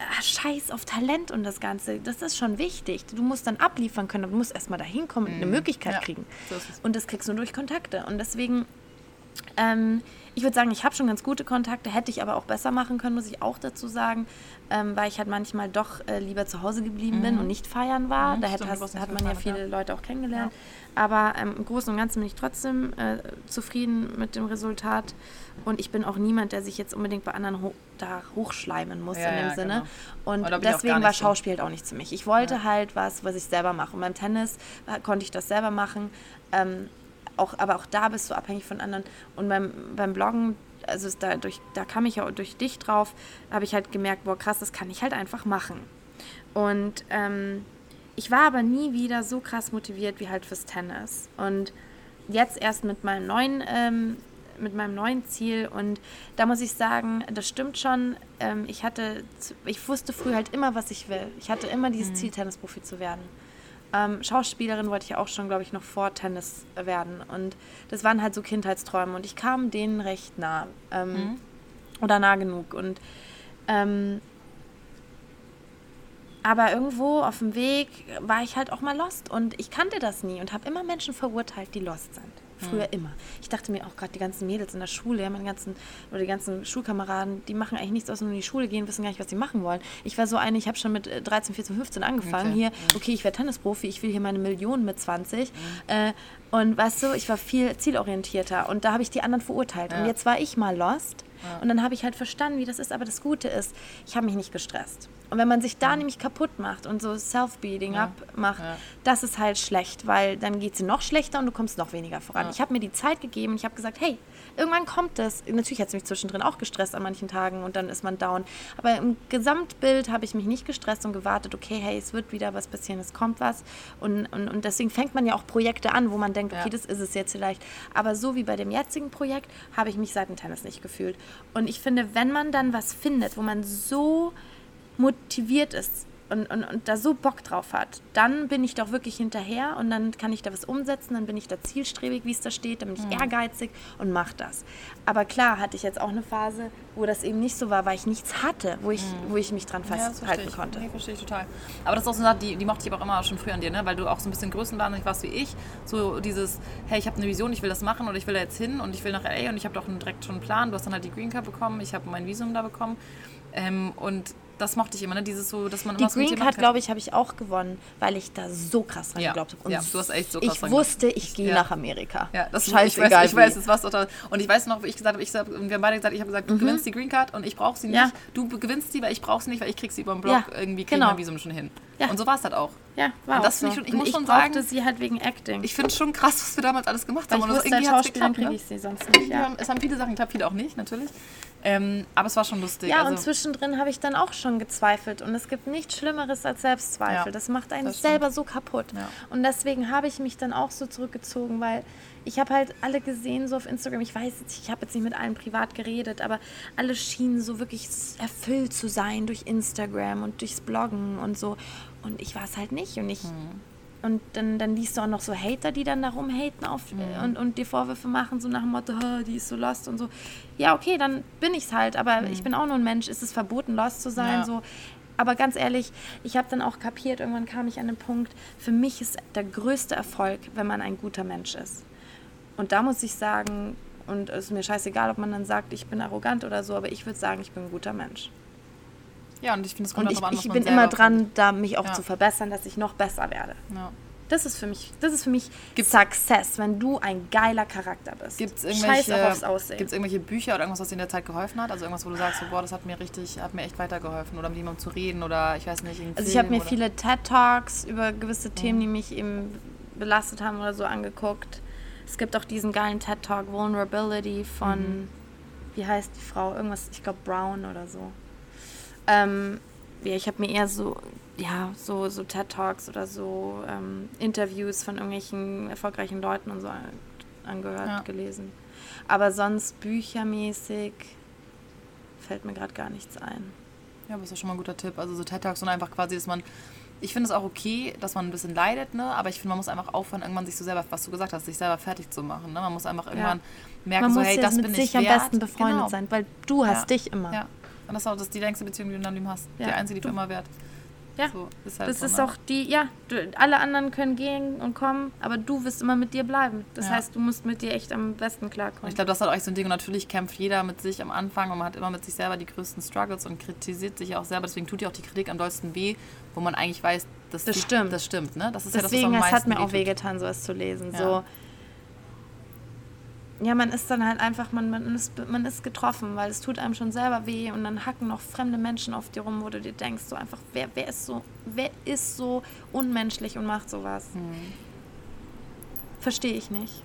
ah, scheiß auf Talent und das Ganze. Das ist schon wichtig. Du musst dann abliefern können, aber du musst erstmal dahin kommen und eine Möglichkeit Ja, kriegen. so. Und das kriegst du nur durch Kontakte. Und deswegen, ähm, ich würde sagen, ich habe schon ganz gute Kontakte, hätte ich aber auch besser machen können, muss ich auch dazu sagen, ähm, weil ich halt manchmal doch äh, lieber zu Hause geblieben bin und nicht feiern war. Mhm, da warst hast, nicht hat man ja viele ja. Leute auch kennengelernt. Aber ähm, im Großen und Ganzen bin ich trotzdem äh, zufrieden mit dem Resultat. Und ich bin auch niemand, der sich jetzt unbedingt bei anderen ho da hochschleimen muss Ja, in dem ja, Sinne. genau. Und deswegen war nicht so. Schauspiel halt auch nichts für mich. Ich wollte halt was, was ich selber mache. Und beim Tennis äh, konnte ich das selber machen. Ähm, auch, aber auch da bist du abhängig von anderen. Und beim, beim Bloggen, also da, durch, da kam ich ja durch dich drauf, habe ich halt gemerkt, boah krass, das kann ich halt einfach machen. Und ähm, ich war aber nie wieder so krass motiviert wie halt fürs Tennis. Und jetzt erst mit meinem neuen ähm, mit meinem neuen Ziel und da muss ich sagen, das stimmt schon. Ähm, ich hatte, ich wusste früher halt immer, was ich will. Ich hatte immer dieses mhm. Ziel, Tennisprofi zu werden. Ähm, Schauspielerin wollte ich auch schon, glaube ich, noch vor Tennis werden. Und das waren halt so Kindheitsträume. Und ich kam denen recht nah. Ähm, mhm. Oder nah genug. Und ähm, aber irgendwo auf dem Weg war ich halt auch mal lost. Und ich kannte das nie und habe immer Menschen verurteilt, die lost sind. Früher mhm. immer. Ich dachte mir auch gerade, die ganzen Mädels in der Schule, ja, meine ganzen, oder die ganzen Schulkameraden, die machen eigentlich nichts außer nur in die Schule gehen, wissen gar nicht, was sie machen wollen. Ich war so eine, ich habe schon mit 13, 14, 15 angefangen. Okay. Hier, okay, ich werde Tennisprofi, ich will hier meine Millionen mit 20. Mhm. Äh, und weißt du, ich war viel zielorientierter und da habe ich die anderen verurteilt. Ja. Und jetzt war ich mal lost. Ja. Und dann habe ich halt verstanden, wie das ist. Aber das Gute ist, ich habe mich nicht gestresst. Und wenn man sich da ja. nämlich kaputt macht und so Self-Beating ja. abmacht, das ist halt schlecht, weil dann geht es dir noch schlechter und du kommst noch weniger voran. Ich habe mir die Zeit gegeben und ich habe gesagt, hey, irgendwann kommt es. Natürlich hat es mich zwischendrin auch gestresst an manchen Tagen und dann ist man down. Aber im Gesamtbild habe ich mich nicht gestresst und gewartet, okay, hey, es wird wieder was passieren, es kommt was. Und, und, und deswegen fängt man ja auch Projekte an, wo man denkt, okay, das ist es jetzt vielleicht. Aber so wie bei dem jetzigen Projekt habe ich mich seit dem Tennis nicht gefühlt. Und ich finde, wenn man dann was findet, wo man so motiviert ist und, und, und da so Bock drauf hat, dann bin ich doch wirklich hinterher und dann kann ich da was umsetzen, dann bin ich da zielstrebig, wie es da steht, dann bin ich mhm. ehrgeizig und mache das. Aber klar hatte ich jetzt auch eine Phase, wo das eben nicht so war, weil ich nichts hatte, wo ich, mhm. wo ich mich dran festhalten ja, konnte. Nee, verstehe ich total. Aber das ist auch so eine Sache, die, die mochte ich aber auch immer schon früher an dir, ne? weil du auch so ein bisschen größenwahnsinnig warst wie ich. So dieses, hey, ich habe eine Vision, ich will das machen oder ich will da jetzt hin und ich will nach LA und ich habe doch direkt schon einen Plan. Du hast dann halt die Green Card bekommen, ich habe mein Visum da bekommen. Ähm, und das mochte ich immer, ne? Dieses so, dass man Die Green Card, glaube ich, habe ich auch gewonnen, weil ich da so krass dran ja. geglaubt habe. Ja, du hast echt so krass Ich wusste, ich gehe ja. nach Amerika. Ja, das Scheißegal. Ich weiß, ich weiß, es war total. Und ich weiß noch, wie ich gesagt habe, ich, wir haben beide gesagt, ich habe gesagt, du mhm. gewinnst die Green Card und ich brauche sie nicht. Du gewinnst sie, weil ich brauche sie nicht, weil ich kriege sie über den Blog irgendwie kriegen genau. Visum schon hin. Und so war es halt auch. Ja, war und das so. ich, schon, ich muss ich schon sagen, sie halt wegen Acting. Ich finde es schon krass, was wir damals alles gemacht weil haben. Ich wusste, und irgendwie Schauspielerin kriege ne? ich sie sonst nicht. Ja. Es haben viele Sachen geklappt, viele auch nicht, natürlich. Ähm, aber es war schon lustig. Ja, also und zwischendrin habe ich dann auch schon gezweifelt. Und es gibt nichts Schlimmeres als Selbstzweifel. Ja, das macht einen das selber so kaputt. Ja. Und deswegen habe ich mich dann auch so zurückgezogen, weil ich habe halt alle gesehen so auf Instagram. Ich weiß, ich habe jetzt nicht mit allen privat geredet, aber alle schienen so wirklich erfüllt zu sein durch Instagram und durchs Bloggen und so. Und ich war es halt nicht. Und ich. Hm. Und dann, dann liest du auch noch so Hater, die dann da rumhaten auf, mhm. und, und dir Vorwürfe machen, so nach dem Motto, die ist so lost und so. Ja, okay, dann bin ich es halt, aber mhm. ich bin auch nur ein Mensch. Ist es verboten, lost zu sein? Ja. So. Aber ganz ehrlich, ich habe dann auch kapiert, irgendwann kam ich an den Punkt, für mich ist der größte Erfolg, wenn man ein guter Mensch ist. Und da muss ich sagen, und es ist mir scheißegal, ob man dann sagt, ich bin arrogant oder so, aber ich würde sagen, ich bin ein guter Mensch. Ja, und ich finde es kommt ich, an, ich bin immer dran, da mich auch ja. zu verbessern, dass ich noch besser werde. Ja. Das ist für mich, das ist für mich gibt's, Success, wenn du ein geiler Charakter bist. Gibt es irgendwelche, irgendwelche Bücher oder irgendwas, was dir in der Zeit geholfen hat? Also irgendwas, wo du sagst, so, boah, das hat mir richtig, hat mir echt weitergeholfen oder mit jemandem zu reden oder ich weiß nicht. Also ich habe mir oder? viele TED Talks über gewisse mhm. Themen, die mich eben belastet haben oder so angeguckt. Es gibt auch diesen geilen TED Talk Vulnerability von, mhm. wie heißt die Frau? Irgendwas, ich glaube Brown oder so. Ähm, ja, ich habe mir eher so, ja, so, so TED Talks oder so ähm, Interviews von irgendwelchen erfolgreichen Leuten und so angehört, ja. gelesen. Aber sonst büchermäßig fällt mir gerade gar nichts ein. Ja, aber ist ja schon mal ein guter Tipp. Also so TED Talks und einfach quasi, dass man ich finde es auch okay, dass man ein bisschen leidet, ne? aber ich finde, man muss einfach aufhören, irgendwann sich so selber, was du gesagt hast, sich selber fertig zu machen. Ne? Man muss einfach irgendwann ja. merken, man so, hey, das bin ich wert. Man muss mit sich am besten befreundet genau. sein, weil du hast ja. dich immer. Ja. Und das ist auch das die längste Beziehung, die du in deinem Leben hast. Ja. Die einzige, die du immer wert. Ja, so, ist halt das so, ist ne? auch die, ja, du, alle anderen können gehen und kommen, aber du wirst immer mit dir bleiben. Das ja. heißt, du musst mit dir echt am besten klarkommen. ich glaube, das ist halt euch so ein Ding und natürlich kämpft jeder mit sich am Anfang und man hat immer mit sich selber die größten Struggles und kritisiert sich auch selber. Deswegen tut dir auch die Kritik am dollsten weh, wo man eigentlich weiß, dass das die, stimmt. Das stimmt, ne? Das ist Deswegen, ja das, was am es hat mir auch wehgetan, sowas zu lesen. Ja. So, ja, man ist dann halt einfach, man, man, ist, man ist getroffen, weil es tut einem schon selber weh und dann hacken noch fremde Menschen auf dir rum, wo du dir denkst, so einfach, wer, wer ist so, wer ist so unmenschlich und macht sowas? Hm. Verstehe ich nicht.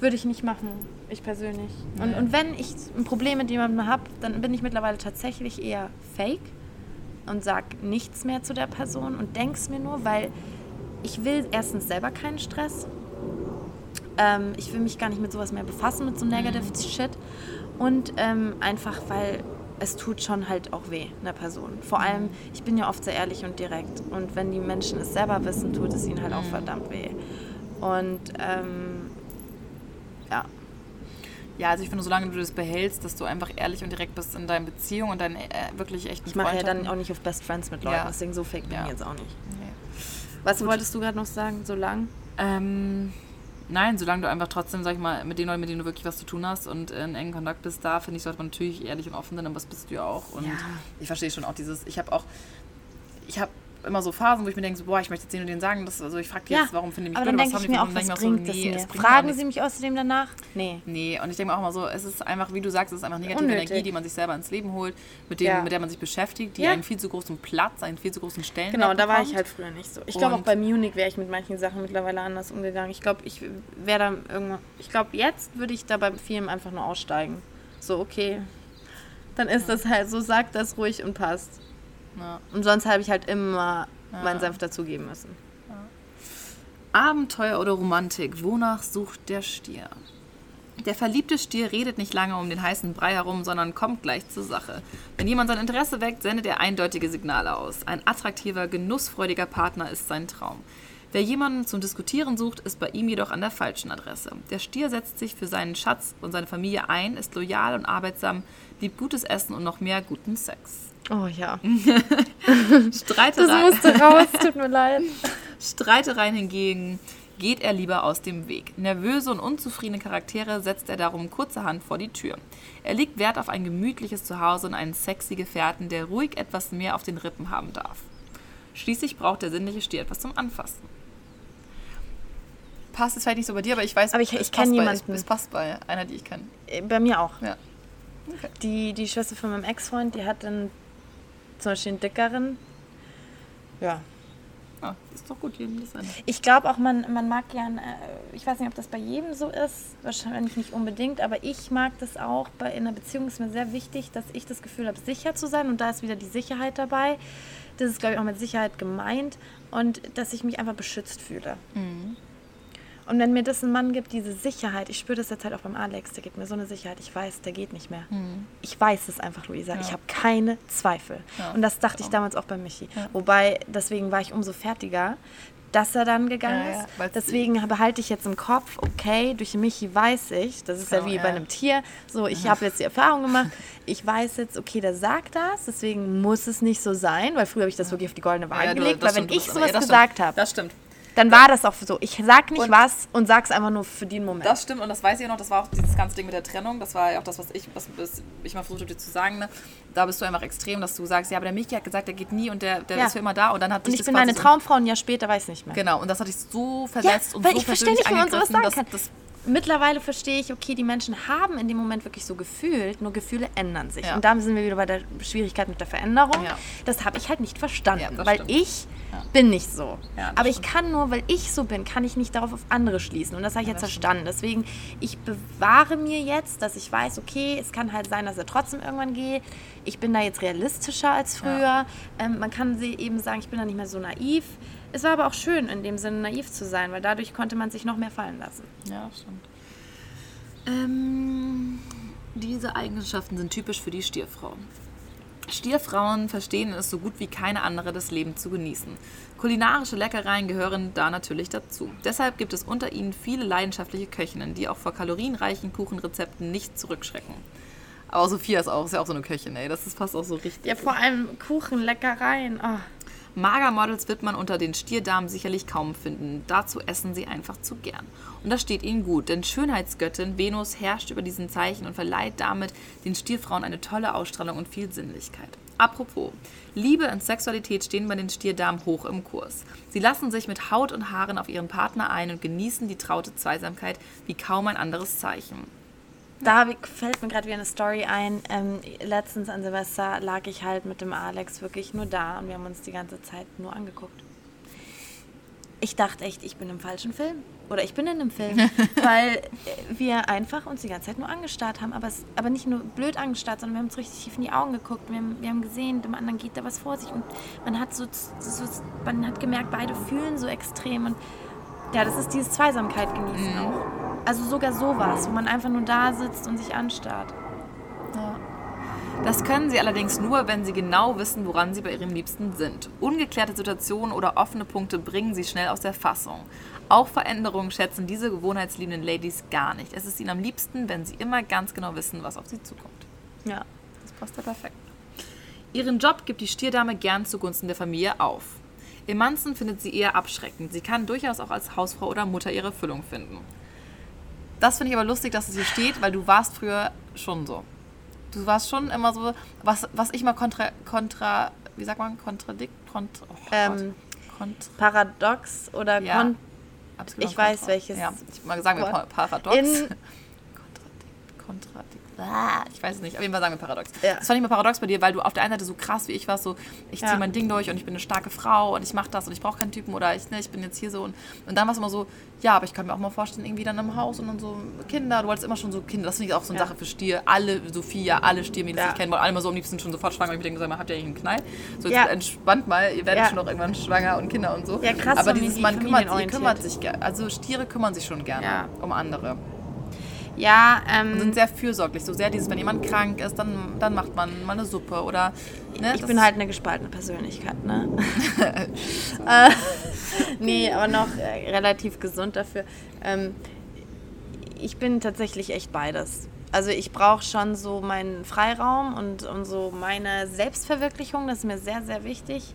Würde ich nicht machen, ich persönlich. Nee. Und, und wenn ich ein Problem mit jemandem habe, dann bin ich mittlerweile tatsächlich eher fake und sag nichts mehr zu der Person und denk's mir nur, weil ich will erstens selber keinen Stress Ähm, ich will mich gar nicht mit sowas mehr befassen, mit so Negative mhm. Shit. Und ähm, einfach, weil es tut schon halt auch weh, einer Person. Vor allem, ich bin ja oft sehr ehrlich und direkt. Und wenn die Menschen es selber wissen, tut es ihnen halt auch mhm. verdammt weh. Und ähm, ja. Ja, also ich finde, solange du das behältst, dass du einfach ehrlich und direkt bist in deinen Beziehungen und deinen äh, wirklich echten Ich mache ja dann auch nicht auf Best Friends mit Leuten, ja. deswegen so fake bin ja. ich jetzt auch nicht. Nee. Was Gut. wolltest du gerade noch sagen, so lang? Ähm, nein, solange du einfach trotzdem, sag ich mal, mit den Leuten, mit denen du wirklich was zu tun hast und in engen Kontakt bist, da finde ich, sollte man natürlich ehrlich und offen sein, aber das bist du ja auch. Und ja. ich verstehe schon auch dieses, ich habe auch, ich habe immer so Phasen, wo ich mir denke, so, boah, ich möchte jetzt den und den sagen. Das, also ich frage die ja, jetzt, warum finde ich mich aber blöd, dann denke ich mir auch, was bringt so, nee, das mir? Fragen Sie mich außerdem danach? Nee. Nee, und ich denke mir auch mal so, es ist einfach, wie du sagst, es ist einfach negative Unnötig. Energie, die man sich selber ins Leben holt, mit, dem, ja. mit der man sich beschäftigt, die ja. einen viel zu großen Platz, einen viel zu großen Stellen Genau, da war ich halt früher nicht so. Ich glaube auch bei Munich wäre ich mit manchen Sachen mittlerweile anders umgegangen. Ich glaube, ich wäre da irgendwann, ich glaube, jetzt würde ich da beim Film einfach nur aussteigen. So, okay, dann ist das halt so, sagt das ruhig und passt. Ja. Und sonst habe ich halt immer ja. meinen Senf dazugeben müssen. Ja. Abenteuer oder Romantik? Wonach sucht der Stier? Der verliebte Stier redet nicht lange um den heißen Brei herum, sondern kommt gleich zur Sache. Wenn jemand sein Interesse weckt, sendet er eindeutige Signale aus. Ein attraktiver, genussfreudiger Partner ist sein Traum. Wer jemanden zum Diskutieren sucht, ist bei ihm jedoch an der falschen Adresse. Der Stier setzt sich für seinen Schatz und seine Familie ein, ist loyal und arbeitsam, liebt gutes Essen und noch mehr guten Sex. Oh ja. Streitereien. Das musste raus, tut mir leid. Streitereien hingegen geht er lieber aus dem Weg. Nervöse und unzufriedene Charaktere setzt er darum kurzerhand vor die Tür. Er legt Wert auf ein gemütliches Zuhause und einen sexy Gefährten, der ruhig etwas mehr auf den Rippen haben darf. Schließlich braucht der sinnliche Stier etwas zum Anfassen. Passt es vielleicht nicht so bei dir, aber ich weiß, aber ich, ich kenne jemanden. Es passt bei einer, die ich kenne. Äh, bei mir auch. Ja. Okay. Die, die Schwester von meinem Ex-Freund, die hat einen zum Beispiel einen dickeren. Ja. Ah, ist doch gut, jedem das eine. Ich glaube auch, man, man mag ja, äh, ich weiß nicht, ob das bei jedem so ist, wahrscheinlich nicht unbedingt, aber ich mag das auch. Bei, in einer Beziehung ist mir sehr wichtig, dass ich das Gefühl habe, sicher zu sein und da ist wieder die Sicherheit dabei. Das ist, glaube ich, auch mit Sicherheit gemeint und dass ich mich einfach beschützt fühle. Mhm. Und wenn mir das ein Mann gibt, diese Sicherheit, ich spüre das jetzt halt auch beim Alex, der gibt mir so eine Sicherheit, ich weiß, der geht nicht mehr. Mhm. Ich weiß es einfach, Luisa. Ja. Ich habe keine Zweifel. Ja. Und das dachte ich damals auch bei Michi. Ja. Wobei, deswegen war ich umso fertiger, dass er dann gegangen ist. Deswegen behalte ich jetzt im Kopf, okay, durch Michi weiß ich, das ist ja wie bei einem Tier, so, ich habe jetzt die Erfahrung gemacht, ich weiß jetzt, okay, der sagt das, deswegen muss es nicht so sein, weil früher habe ich das wirklich auf die goldene Waage gelegt, weil wenn ich sowas gesagt habe, das stimmt dann war das auch so. Ich sag nicht und was und sag's einfach nur für den Moment. Das stimmt und das weiß ich auch noch. Das war auch dieses ganze Ding mit der Trennung. Das war ja auch das, was ich, was ich mal versucht habe dir zu sagen. Ne? Da bist du einfach extrem, dass du sagst, ja, aber der Michi hat gesagt, der geht nie und der, der ja. ist für immer da. Und dann hat und ich bin deine so Traumfrau ein Jahr später weiß nicht mehr. Genau und das hat dich so verletzt ja, und so ich verstehe nicht, wie man sowas sagen kann. Das, mittlerweile verstehe ich, okay, die Menschen haben in dem Moment wirklich so gefühlt, nur Gefühle ändern sich. Ja. Und da sind wir wieder bei der Schwierigkeit mit der Veränderung. Ja. Das habe ich halt nicht verstanden, ja, weil stimmt. ich bin nicht so. Aber ich kann nur, weil ich so bin, kann ich nicht darauf auf andere schließen. Und das habe ich jetzt verstanden. Deswegen, ich bewahre mir jetzt, dass ich weiß, okay, es kann halt sein, dass er trotzdem irgendwann geht. Ich bin da jetzt realistischer als früher. Ähm, man kann sie eben sagen, ich bin da nicht mehr so naiv. Es war aber auch schön, in dem Sinne naiv zu sein, weil dadurch konnte man sich noch mehr fallen lassen. Ja, stimmt. Ähm, diese Eigenschaften sind typisch für die Stierfrau. Stierfrauen verstehen es so gut wie keine andere, das Leben zu genießen. Kulinarische Leckereien gehören da natürlich dazu. Deshalb gibt es unter ihnen viele leidenschaftliche Köchinnen, die auch vor kalorienreichen Kuchenrezepten nicht zurückschrecken. Aber Sophia ist auch, ist ja auch so eine Köchin, ey. Das ist fast auch so richtig. Ja, vor allem Kuchen, Leckereien. Oh. Magermodels wird man unter den Stierdamen sicherlich kaum finden. Dazu essen sie einfach zu gern. Und das steht ihnen gut, denn Schönheitsgöttin Venus herrscht über diesen Zeichen und verleiht damit den Stierfrauen eine tolle Ausstrahlung und viel Sinnlichkeit. Apropos, Liebe und Sexualität stehen bei den Stierdamen hoch im Kurs. Sie lassen sich mit Haut und Haaren auf ihren Partner ein und genießen die traute Zweisamkeit wie kaum ein anderes Zeichen. Da fällt mir gerade wieder eine Story ein. Ähm, letztens an Silvester lag ich halt mit dem Alex wirklich nur da und wir haben uns die ganze Zeit nur angeguckt. Ich dachte echt, ich bin im falschen Film. Oder ich bin in einem Film. weil wir einfach uns die ganze Zeit nur angestarrt haben. Aber, es, aber nicht nur blöd angestarrt, sondern wir haben uns richtig tief in die Augen geguckt. Wir haben, wir haben gesehen, dem anderen geht da was vor sich. Und man hat so, so man hat gemerkt, beide fühlen so extrem. Und Ja, das ist diese Zweisamkeit genießen mhm. auch. Also sogar sowas, wo man einfach nur da sitzt und sich anstarrt. Ja. Das können sie allerdings nur, wenn sie genau wissen, woran sie bei ihrem Liebsten sind. Ungeklärte Situationen oder offene Punkte bringen sie schnell aus der Fassung. Auch Veränderungen schätzen diese gewohnheitsliebenden Ladies gar nicht. Es ist ihnen am liebsten, wenn sie immer ganz genau wissen, was auf sie zukommt. Ja. Das passt ja perfekt. Ihren Job gibt die Stierdame gern zugunsten der Familie auf. Emanzen findet sie eher abschreckend. Sie kann durchaus auch als Hausfrau oder Mutter ihre Füllung finden. Das finde ich aber lustig, dass es hier steht, weil du warst früher schon so. Du warst schon immer so, was, was ich mal kontra, kontra, wie sagt man, kontradikt, kontra, oh ähm, kontra, paradox oder ja, kon ich weiß welches. Ja, ich mal sagen wir paradox. In kontradikt, kontradikt ich weiß es nicht, auf jeden Fall sagen wir paradox. Ja. Das fand ich mal paradox bei dir, weil du auf der einen Seite so krass wie ich warst, so ich ziehe ja. mein Ding durch und ich bin eine starke Frau und ich mache das und ich brauche keinen Typen oder ich, ne, ich bin jetzt hier so und, und dann war es immer so, ja, aber ich kann mir auch mal vorstellen, irgendwie dann im Haus und dann so Kinder, du wolltest immer schon so Kinder, das finde ich auch so eine ja. Sache für Stier, alle, Sophia, alle Stiermädels, die ich kenne, wollen alle immer so am liebsten schon sofort schwanger und ich denke, sag mal, habt ihr eigentlich einen Knall? So jetzt entspannt mal, ihr werdet schon noch irgendwann schwanger und Kinder und so. Ja, krass, aber dieses, man kümmert, kümmert sich, also Stiere kümmern sich schon gerne um andere. Ja, ähm, sind sehr fürsorglich. So sehr dieses, wenn jemand krank ist, dann, dann macht man mal eine Suppe oder. Ne, ich bin halt eine gespaltene Persönlichkeit, ne? äh, nee, aber noch äh, relativ gesund dafür. Ähm, ich bin tatsächlich echt beides. Also ich brauche schon so meinen Freiraum und, und so meine Selbstverwirklichung, das ist mir sehr, sehr wichtig.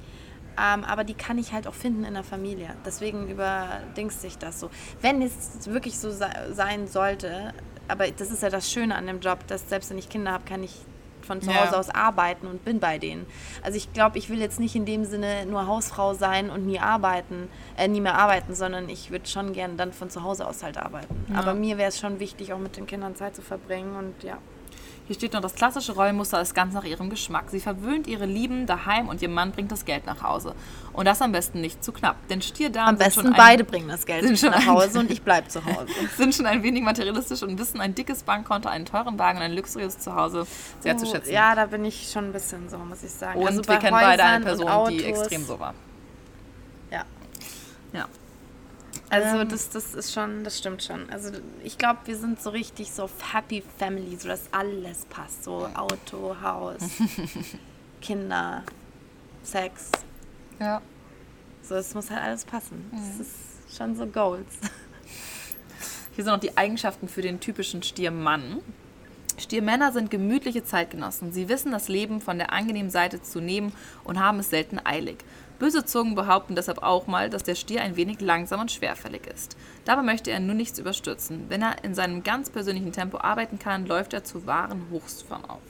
Ähm, aber die kann ich halt auch finden in der Familie. Deswegen überdingst sich das so. Wenn es wirklich so sein sollte, aber das ist ja das Schöne an dem Job, dass selbst wenn ich Kinder habe, kann ich von zu Hause ja. aus arbeiten und bin bei denen. Also ich glaube, ich will jetzt nicht in dem Sinne nur Hausfrau sein und nie arbeiten, äh, nie mehr arbeiten, sondern ich würde schon gerne dann von zu Hause aus halt arbeiten. Ja. Aber mir wäre es schon wichtig, auch mit den Kindern Zeit zu verbringen und ja. Hier steht noch, das klassische Rollenmuster ist ganz nach ihrem Geschmack. Sie verwöhnt ihre Lieben daheim und ihr Mann bringt das Geld nach Hause. Und das am besten nicht zu knapp. Denn Stierdamen Am besten beide ein, bringen das Geld nach Hause und ich bleibe zu Hause. sind schon ein wenig materialistisch und wissen ein dickes Bankkonto, einen teuren Wagen und ein luxuriöses Zuhause sehr uh, zu schätzen. Ja, da bin ich schon ein bisschen so, muss ich sagen. Und also wir kennen Häusern beide eine Person, die extrem so war. Ja. Ja. Also ähm, das, das ist schon, das stimmt schon. Also ich glaube, wir sind so richtig so Happy Family, so dass alles passt. So Auto, Haus, Kinder, Sex. Ja. So, es muss halt alles passen. Mhm. Das ist schon so Goals. Hier sind noch die Eigenschaften für den typischen Stiermann. Stiermänner sind gemütliche Zeitgenossen. Sie wissen das Leben von der angenehmen Seite zu nehmen und haben es selten eilig. Böse Zungen behaupten deshalb auch mal, dass der Stier ein wenig langsam und schwerfällig ist. Dabei möchte er nur nichts überstürzen. Wenn er in seinem ganz persönlichen Tempo arbeiten kann, läuft er zu wahren Hochstform auf.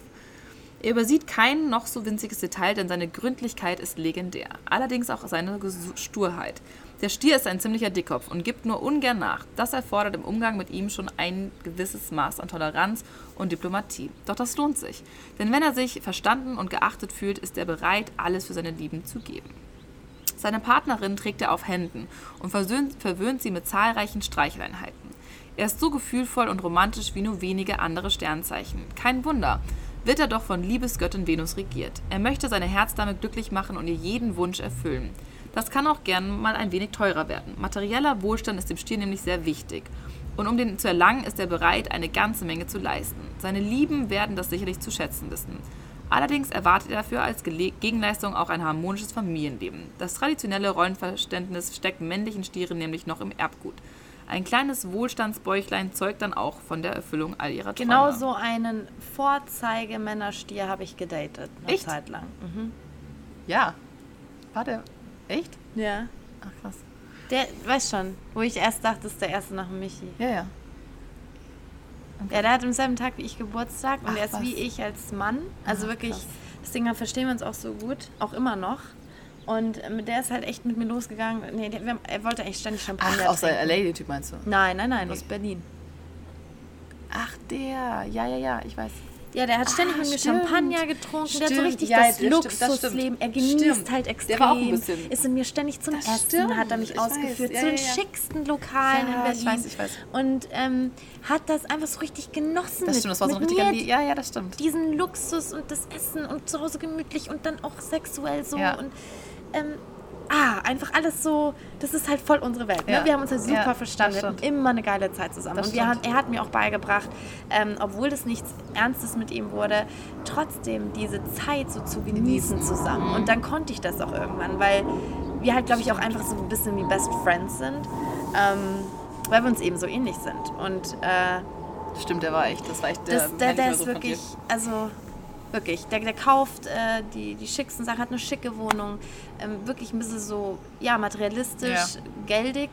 Er übersieht kein noch so winziges Detail, denn seine Gründlichkeit ist legendär. Allerdings auch seine Sturheit. Der Stier ist ein ziemlicher Dickkopf und gibt nur ungern nach. Das erfordert im Umgang mit ihm schon ein gewisses Maß an Toleranz und Diplomatie. Doch das lohnt sich. Denn wenn er sich verstanden und geachtet fühlt, ist er bereit, alles für seine Lieben zu geben. Seine Partnerin trägt er auf Händen und verwöhnt sie mit zahlreichen Streicheleinheiten. Er ist so gefühlvoll und romantisch wie nur wenige andere Sternzeichen. Kein Wunder, wird er doch von Liebesgöttin Venus regiert. Er möchte seine Herzdame glücklich machen und ihr jeden Wunsch erfüllen. Das kann auch gern mal ein wenig teurer werden. Materieller Wohlstand ist dem Stier nämlich sehr wichtig. Und um den zu erlangen, ist er bereit, eine ganze Menge zu leisten. Seine Lieben werden das sicherlich zu schätzen wissen. Allerdings erwartet er dafür als Gegenleistung auch ein harmonisches Familienleben. Das traditionelle Rollenverständnis steckt männlichen Stieren nämlich noch im Erbgut. Ein kleines Wohlstandsbäuchlein zeugt dann auch von der Erfüllung all ihrer Träume. Genau so einen Vorzeigemännerstier habe ich gedatet, eine echt? Zeit lang. Mhm. Ja. War der echt? Ja. Ach krass. Der, weißt schon, wo ich erst dachte, das ist der erste nach Michi. Ja, ja. Okay. Ja, der hat am selben Tag wie ich Geburtstag und Ach, er ist was? wie ich als Mann. Also Ach, wirklich, krass. deswegen verstehen wir uns auch so gut, auch immer noch. Und mit der ist halt echt mit mir losgegangen. Nee, der, er wollte echt ständig Champagner. Ach, aus der LA-Typ meinst du? Nein, nein, nein, nee. aus Berlin. Ach, der. Ja, ja, ja, ich weiß. Ja, der hat ständig ah, mit mir Champagner getrunken. Stimmt. Der hat so richtig ja, das Luxusleben. Er genießt stimmt. halt extrem. Der war auch ein bisschen. Ist in mir ständig zum das Essen, stimmt. hat er mich ich ausgeführt. Weiß. zu den ja. schicksten Lokalen ja, in Berlin. Ich weiß, ich weiß. Und ähm, hat das einfach so richtig genossen. Das stimmt, das war so ein richtiger Ja, ja, das stimmt. Diesen Luxus und das Essen und zu Hause gemütlich und dann auch sexuell so. Ja. Und ähm, ah, einfach alles so, das ist halt voll unsere Welt. Ne? Ja. Wir haben uns halt super Ja, verstanden. Wir hatten immer eine geile Zeit zusammen. Das und wir haben, er hat mir auch beigebracht, ähm, obwohl das nichts Ernstes mit ihm wurde, trotzdem diese Zeit so zu genießen zusammen. Und dann konnte ich das auch irgendwann, weil wir halt, glaube ich, auch einfach so ein bisschen wie Best Friends sind, ähm, weil wir uns eben so ähnlich sind. Und äh, Stimmt, der war echt, das war echt der, das, der, der ist so wirklich, also wirklich, der, der kauft äh, die, die schicksten Sachen, hat eine schicke Wohnung, ähm, wirklich ein bisschen so, ja, materialistisch, Ja. geldig,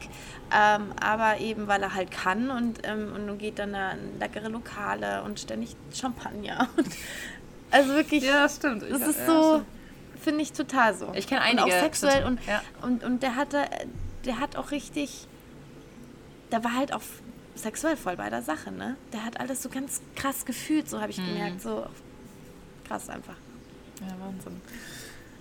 ähm, aber eben, weil er halt kann und, ähm, und geht dann in leckere Lokale und ständig Champagner. Also wirklich, Ja, das stimmt. das ist ja, so, stimmt. finde ich total so. Ich kenn Und auch einige, sexuell und, Ja. und, und der hatte, der hat auch richtig, der war halt auch sexuell voll bei der Sache, ne? Der hat alles so ganz krass gefühlt, so habe ich Mhm. gemerkt, so krass einfach. Ja, Wahnsinn.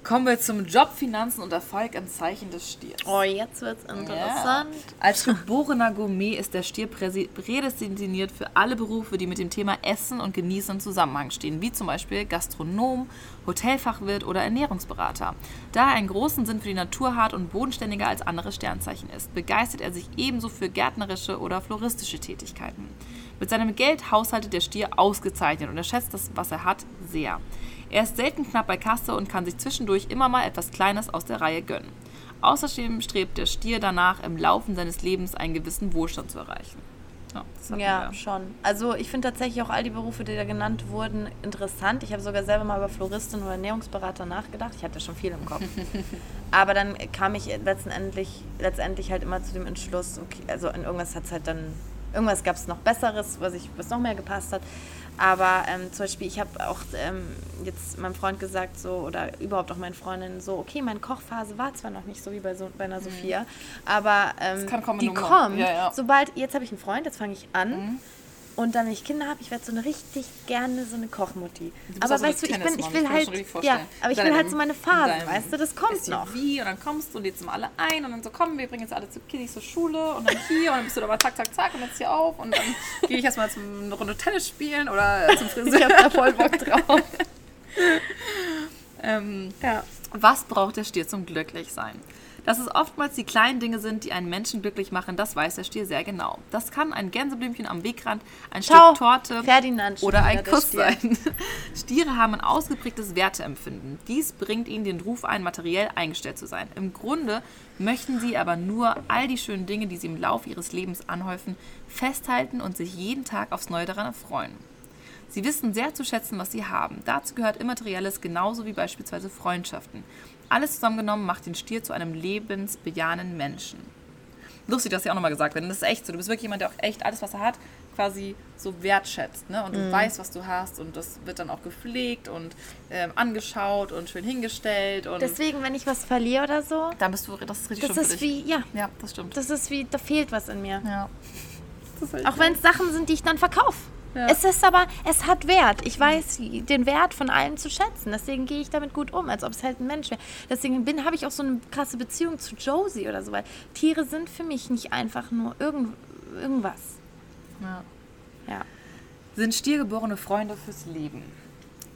Kommen wir zum Job, Finanzen und Erfolg im Zeichen des Stiers. Oh, jetzt wird's interessant. Als geborener Gourmet ist der Stier prädestiniert für alle Berufe, die mit dem Thema Essen und Genießen im Zusammenhang stehen, wie zum Beispiel Gastronom, Hotelfachwirt oder Ernährungsberater. Da er einen großen Sinn für die Natur hat und bodenständiger als andere Sternzeichen ist, begeistert er sich ebenso für gärtnerische oder floristische Tätigkeiten. Mit seinem Geld haushaltet der Stier ausgezeichnet und er schätzt das, was er hat, sehr. Er ist selten knapp bei Kasse und kann sich zwischendurch immer mal etwas Kleines aus der Reihe gönnen. Außerdem strebt der Stier danach, im Laufe seines Lebens einen gewissen Wohlstand zu erreichen. Ja, Ja, schon. Also ich finde tatsächlich auch all die Berufe, die da genannt wurden, interessant. Ich habe sogar selber mal über Floristin oder Ernährungsberater nachgedacht. Ich hatte schon viel im Kopf. Aber dann kam ich letztendlich, letztendlich halt immer zu dem Entschluss, okay, also in irgendwas hat es halt dann, irgendwas gab es noch Besseres, was, ich, was noch mehr gepasst hat. Aber ähm, zum Beispiel, ich habe auch ähm, jetzt meinem Freund gesagt, so, oder überhaupt auch meinen Freundinnen, so, okay, meine Kochphase war zwar noch nicht so wie bei, so, bei einer Sophia, aber ähm, Mhm. die kommt. Ja, ja. Sobald, jetzt habe ich einen Freund, jetzt fange ich an. Mhm. Und dann, wenn ich Kinder habe, ich werde so eine richtig gerne so eine Kochmutti. Aber so weißt du, ich, bin, ich Tennismom, will ich halt, ja, aber ich will halt so meine in Phase, deinem weißt du, das kommt SUV noch. Und dann kommst du und lädst immer alle ein und dann so, komm, wir bringen jetzt alle zu Kiddies zur Schule und dann hier und dann bist du da mal zack, zack, zack und jetzt hier auf und dann gehe ich erstmal zum eine Runde Tennis spielen oder zum Ich Friseur. habe da voll Bock drauf. ähm, Ja. Was braucht der Stier zum Glücklichsein? Dass es oftmals die kleinen Dinge sind, die einen Menschen glücklich machen, das weiß der Stier sehr genau. Das kann ein Gänseblümchen am Wegrand, ein Ciao, Stück Torte Ferdinand oder ein Kuss Stier. sein. Stiere haben ein ausgeprägtes Werteempfinden. Dies bringt ihnen den Ruf ein, materiell eingestellt zu sein. Im Grunde möchten sie aber nur all die schönen Dinge, die sie im Laufe ihres Lebens anhäufen, festhalten und sich jeden Tag aufs Neue daran erfreuen. Sie wissen sehr zu schätzen, was sie haben. Dazu gehört Immaterielles genauso wie beispielsweise Freundschaften. Alles zusammengenommen macht den Stier zu einem lebensbejahenden Menschen. Lustig, dass sie auch nochmal gesagt werden. Das ist echt so. Du bist wirklich jemand, der auch echt alles, was er hat, quasi so wertschätzt. Ne? Und du weißt, was du hast. Und das wird dann auch gepflegt und ähm, angeschaut und schön hingestellt. Und Deswegen, wenn ich was verliere oder so, dann bist du, das ist richtig das ist wie, ja, Ja, das stimmt. das ist wie, da fehlt was in mir. ja. Auch wenn es Sachen sind, die ich dann verkaufe. Ja. Es ist aber, es hat Wert. Ich weiß den Wert von allem zu schätzen. Deswegen gehe ich damit gut um, als ob es halt ein Mensch wäre. Deswegen bin, habe ich auch so eine krasse Beziehung zu Josie oder so, weil Tiere sind für mich nicht einfach nur irgend, irgendwas. ja. Ja. sind stiergeborene Freunde fürs Leben.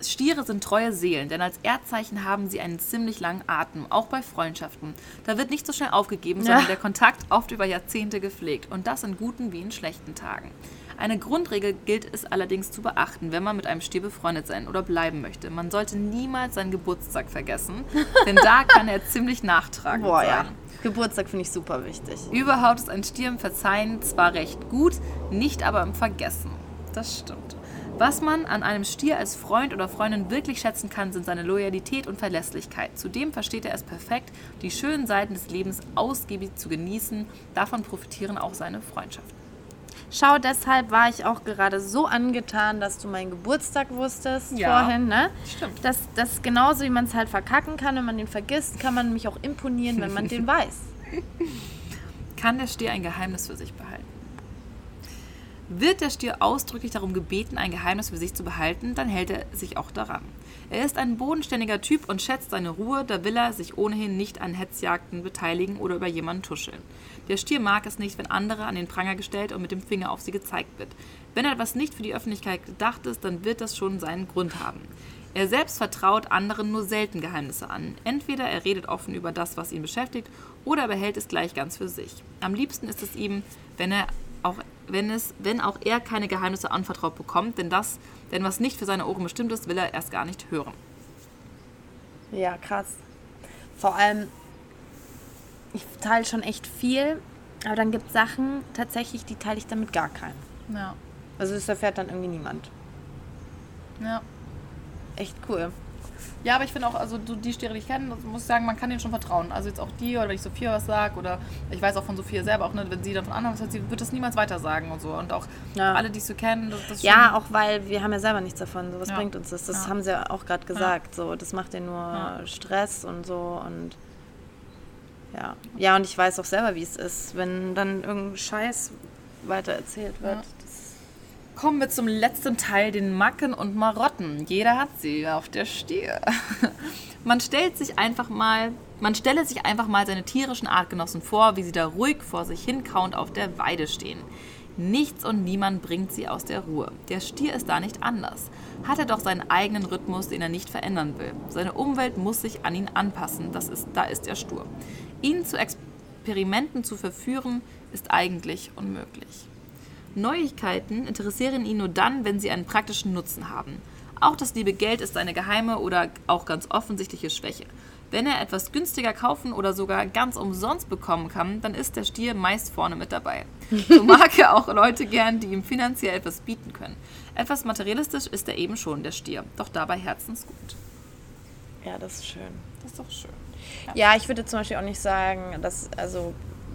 Stiere sind treue Seelen, denn als Erdzeichen haben sie einen ziemlich langen Atem, auch bei Freundschaften. Da wird nicht so schnell aufgegeben, sondern Ja. der Kontakt oft über Jahrzehnte gepflegt und das in guten wie in schlechten Tagen. Eine Grundregel gilt es allerdings zu beachten, wenn man mit einem Stier befreundet sein oder bleiben möchte. Man sollte niemals seinen Geburtstag vergessen, denn da kann er ziemlich nachtragend Boah, sein. ja. Geburtstag finde ich super wichtig. Überhaupt ist ein Stier im Verzeihen zwar recht gut, nicht aber im Vergessen. Das stimmt. Was man an einem Stier als Freund oder Freundin wirklich schätzen kann, sind seine Loyalität und Verlässlichkeit. Zudem versteht er es perfekt, die schönen Seiten des Lebens ausgiebig zu genießen. Davon profitieren auch seine Freundschaften. Schau, deshalb war ich auch gerade so angetan, dass du meinen Geburtstag wusstest Ja. vorhin, ne? Stimmt. Das, das ist genauso, wie man es halt verkacken kann. Wenn man den vergisst, kann man mich auch imponieren, wenn man den weiß. Kann der Stier ein Geheimnis für sich behalten? Wird der Stier ausdrücklich darum gebeten, ein Geheimnis für sich zu behalten, dann hält er sich auch daran. Er ist ein bodenständiger Typ und schätzt seine Ruhe, da will er sich ohnehin nicht an Hetzjagden beteiligen oder über jemanden tuscheln. Der Stier mag es nicht, wenn andere an den Pranger gestellt und mit dem Finger auf sie gezeigt wird. Wenn etwas nicht für die Öffentlichkeit gedacht ist, dann wird das schon seinen Grund haben. Er selbst vertraut anderen nur selten Geheimnisse an. Entweder er redet offen über das, was ihn beschäftigt, oder er behält es gleich ganz für sich. Am liebsten ist es ihm, wenn er auch wenn es, wenn auch er keine Geheimnisse anvertraut bekommt, denn das, denn was nicht für seine Ohren bestimmt ist, will er erst gar nicht hören. Ja, krass. Vor allem, ich teile schon echt viel, aber dann gibt es Sachen tatsächlich, die teile ich damit gar keinen. Ja. Also das erfährt dann irgendwie niemand. Ja. Echt cool. Ja, aber ich finde auch, also die Stiere, die ich kenne, muss ich sagen, man kann denen schon vertrauen. Also jetzt auch die, oder wenn ich Sophia was sage, oder ich weiß auch von Sophia selber auch, ne, wenn sie dann von anderen was sie wird das niemals weiter sagen und so. Und auch ja. alle, die so kennen, das, das Ja, auch weil wir haben ja selber nichts davon. So, was ja. bringt uns das? Das ja. haben sie ja auch gerade gesagt. So, das macht ja nur Stress und so und ja. Ja, und ich weiß auch selber, wie es ist, wenn dann irgendein Scheiß weiter erzählt wird. Kommen wir zum letzten Teil, den Macken und Marotten. Jeder hat sie auf der Stier. Man stellt sich einfach mal, man stelle sich einfach mal seine tierischen Artgenossen vor, wie sie da ruhig vor sich hin kauend auf der Weide stehen. Nichts und niemand bringt sie aus der Ruhe. Der Stier ist da nicht anders. Hat er doch seinen eigenen Rhythmus, den er nicht verändern will. Seine Umwelt muss sich an ihn anpassen, das ist, da ist er stur. Ihn zu Experimenten zu verführen, ist eigentlich unmöglich. Neuigkeiten interessieren ihn nur dann, wenn sie einen praktischen Nutzen haben. Auch das liebe Geld ist eine geheime oder auch ganz offensichtliche Schwäche. Wenn er etwas günstiger kaufen oder sogar ganz umsonst bekommen kann, dann ist der Stier meist vorne mit dabei. So mag er auch Leute gern, die ihm finanziell etwas bieten können. Etwas materialistisch ist er eben schon, der Stier, doch dabei herzensgut. Ja, das ist schön. Das ist doch schön. Ja, ich würde zum Beispiel auch nicht sagen, dass, also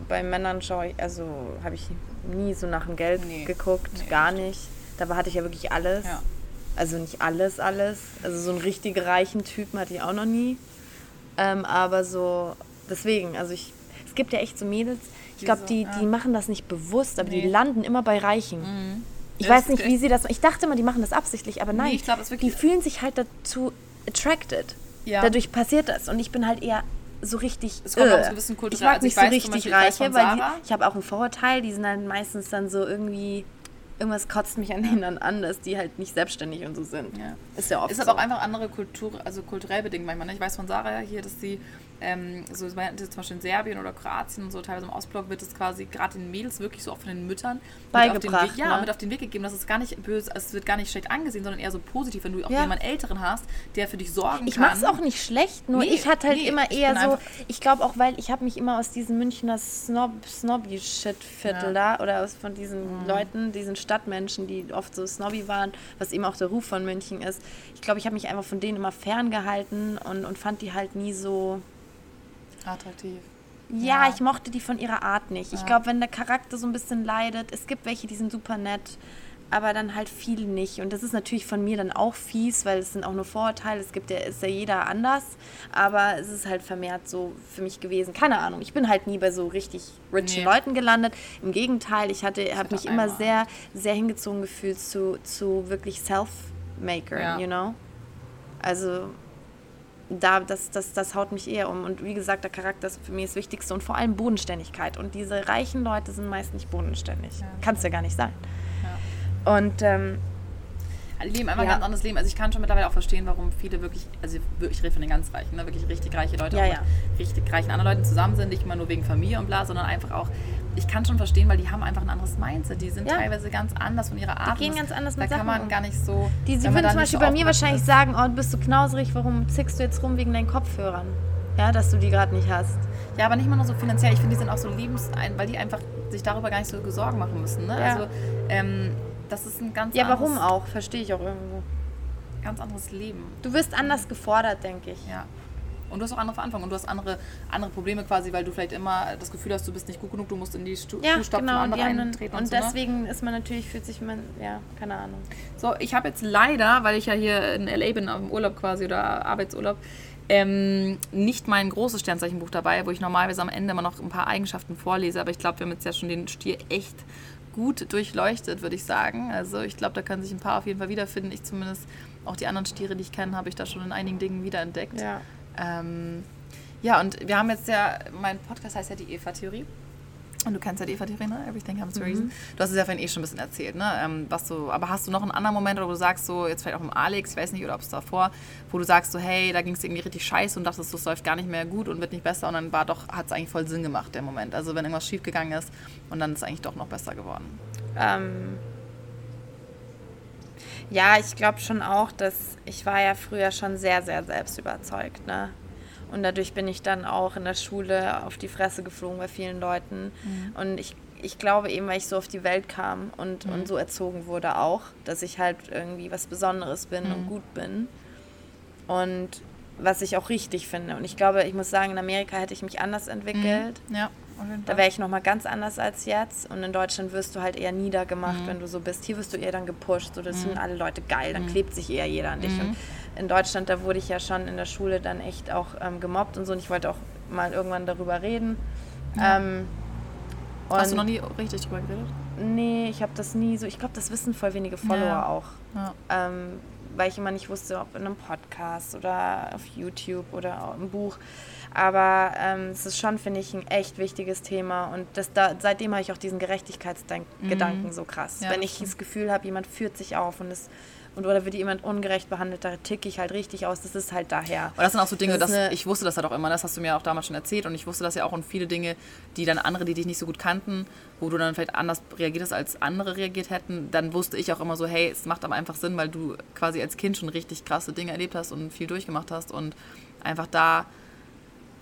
bei Männern schaue ich, also habe ich nie so nach dem Geld nee. geguckt, nee, gar nicht. Dabei hatte ich ja wirklich alles. Ja. Also nicht alles, alles. Also so einen richtig reichen Typen hatte ich auch noch nie. Ähm, aber so, deswegen, also ich, es gibt ja echt so Mädels, ich glaube, die, die machen das nicht bewusst, aber nee. die landen immer bei Reichen. Mhm. Ich das weiß nicht, wie sie das. Ich dachte immer, die machen das absichtlich, aber nein. Nee, ich glaub, die fühlen sich halt dazu attracted. Ja. Dadurch passiert das. Und ich bin halt eher so richtig. Es kommt äh, auch so ein bisschen kulturell. Ich mag also nicht ich so richtig Reiche, weil die, ich habe auch ein Vorurteil, die sind dann meistens dann so irgendwie. Irgendwas kotzt mich an denen an, dass die halt nicht selbstständig und so sind. Ja. Ist ja oft. Ist aber so. auch einfach andere Kultur, also kulturell bedingt manchmal. Ne? Ich weiß von Sarah hier, dass sie ähm, so zum Beispiel in Serbien oder Kroatien und so, teilweise im Ostblock wird es quasi gerade den Mädels wirklich so auch von den Müttern beigebracht. Weg, ja, ne? mit auf den Weg gegeben. Das ist gar nicht böse, es wird gar nicht schlecht angesehen, sondern eher so positiv, wenn du auch ja. jemanden Älteren hast, der für dich sorgen ich kann. Ich mache es auch nicht schlecht, nur nee, ich hatte halt nee, immer eher so, ich glaube auch, weil ich habe mich immer aus diesem Münchner Snob, Snobby-Shit-Viertel ja. da oder aus von diesen mhm. Leuten, diesen Stadtmenschen, die oft so snobby waren, was eben auch der Ruf von München ist. Ich glaube, ich habe mich einfach von denen immer ferngehalten und, und fand die halt nie so attraktiv. Ja, ja, ich mochte die von ihrer Art nicht. Ich glaube, wenn der Charakter so ein bisschen leidet, es gibt welche, die sind super nett, aber dann halt viele nicht. Und das ist natürlich von mir dann auch fies, weil es sind auch nur Vorurteile. Es gibt ja, ist ja jeder anders, aber es ist halt vermehrt so für mich gewesen. Keine Ahnung, ich bin halt nie bei so richtig richen nee. Leuten gelandet. Im Gegenteil, ich hatte, habe mich immer sehr, sehr hingezogen gefühlt zu, zu wirklich Self-Maker, ja. you know? Also da, das, das, das haut mich eher um. Und wie gesagt, der Charakter ist für mich das Wichtigste und vor allem Bodenständigkeit. Und diese reichen Leute sind meist nicht bodenständig. Ja. Kann es ja gar nicht sein. Ja. Und ähm, leben einfach ja. ein ganz anderes Leben. Also ich kann schon mittlerweile auch verstehen, warum viele wirklich, also ich rede von den ganz Reichen, ne, wirklich richtig reiche Leute ja, auch ja. mit richtig reichen anderen Leuten zusammen sind, nicht immer nur wegen Familie und bla, sondern einfach auch, ich kann schon verstehen, weil die haben einfach ein anderes Mindset. Die sind ja. teilweise ganz anders von ihrer Art. Die gehen ganz anders mit Da kann man gar nicht so... Die, sie würden zum Beispiel so bei mir wahrscheinlich ist. sagen, oh, du bist so knauserig, warum zickst du jetzt rum wegen deinen Kopfhörern? Ja, dass du die gerade nicht hast. Ja, aber nicht mal nur so finanziell. Ich finde, die sind auch so lebensein, weil die einfach sich darüber gar nicht so Sorgen machen müssen. Ne? Ja. Also, ähm, das ist ein ganz Ja, warum auch? Verstehe ich auch irgendwo ganz anderes Leben. Du wirst anders gefordert, denke ich. Ja. Und du hast auch andere Verantwortung und du hast andere, andere Probleme quasi, weil du vielleicht immer das Gefühl hast, du bist nicht gut genug, du musst in die Stu ja, Fußstapfen genau, anderer eintreten. Und, und so, ne? deswegen ne? ist man natürlich, fühlt sich man, ja, keine Ahnung. So, ich habe jetzt leider, weil ich ja hier in L.A. bin, auf dem Urlaub quasi oder Arbeitsurlaub, ähm, nicht mein großes Sternzeichenbuch dabei, wo ich normalerweise am Ende immer noch ein paar Eigenschaften vorlese, aber ich glaube, wir haben jetzt ja schon den Stier echt gut durchleuchtet, würde ich sagen. Also ich glaube, da können sich ein paar auf jeden Fall wiederfinden. Ich zumindest auch die anderen Stiere, die ich kenne, habe ich da schon in einigen Dingen wiederentdeckt. Ja. Ähm, ja, und wir haben jetzt ja, mein Podcast heißt ja die Eva-Theorie. Und du kennst ja die Eva Tirena, Everything Happens for a Reason. Mhm. Du hast es ja vorhin eh schon ein bisschen erzählt, ne? Ähm, was du, aber hast du noch einen anderen Moment, wo du sagst, so, jetzt vielleicht auch im Alex, ich weiß nicht, oder ob es davor, wo du sagst, so, hey, da ging es irgendwie richtig scheiße und dachtest, es läuft gar nicht mehr gut und wird nicht besser und dann war doch, hat es eigentlich voll Sinn gemacht, der Moment. Also wenn irgendwas schief gegangen ist und dann ist es eigentlich doch noch besser geworden. Ähm, ja, ich glaube schon auch, dass ich war ja früher schon sehr, sehr selbstüberzeugt, ne? Und dadurch bin ich dann auch in der Schule auf die Fresse geflogen bei vielen Leuten. Mhm. Und ich, ich glaube eben, weil ich so auf die Welt kam und, mhm. und so erzogen wurde auch, dass ich halt irgendwie was Besonderes bin mhm. und gut bin. Und was ich auch richtig finde. Und ich glaube, ich muss sagen, in Amerika hätte ich mich anders entwickelt. Mhm. Ja. Da wäre ich nochmal ganz anders als jetzt. Und in Deutschland wirst du halt eher niedergemacht, mhm. wenn du so bist. Hier wirst du eher dann gepusht. So, das mhm. finden alle Leute geil. Dann mhm. klebt sich eher jeder an dich. Und in Deutschland, da wurde ich ja schon in der Schule dann echt auch ähm, gemobbt und so. Und ich wollte auch mal irgendwann darüber reden. Ja. Ähm, Hast du noch nie richtig drüber geredet? Nee, ich habe das nie so. Ich glaube, das wissen voll wenige Follower ja. auch. Ja. Ähm, weil ich immer nicht wusste, ob in einem Podcast oder auf YouTube oder im Buch. Aber ähm, es ist schon, finde ich, ein echt wichtiges Thema. Und das, da, seitdem habe ich auch diesen Gerechtigkeitsgedanken mhm. so krass. Ja, Wenn ich das Gefühl habe, jemand führt sich auf und es und oder wird jemand ungerecht behandelt, da ticke ich halt richtig aus. Das ist halt daher. Und das sind auch so Dinge, das dass, ich wusste das halt auch immer, das hast du mir auch damals schon erzählt und ich wusste das ja auch und viele Dinge, die dann andere, die dich nicht so gut kannten, wo du dann vielleicht anders reagiert hast, als andere reagiert hätten, dann wusste ich auch immer so, hey, es macht aber einfach Sinn, weil du quasi als Kind schon richtig krasse Dinge erlebt hast und viel durchgemacht hast und einfach da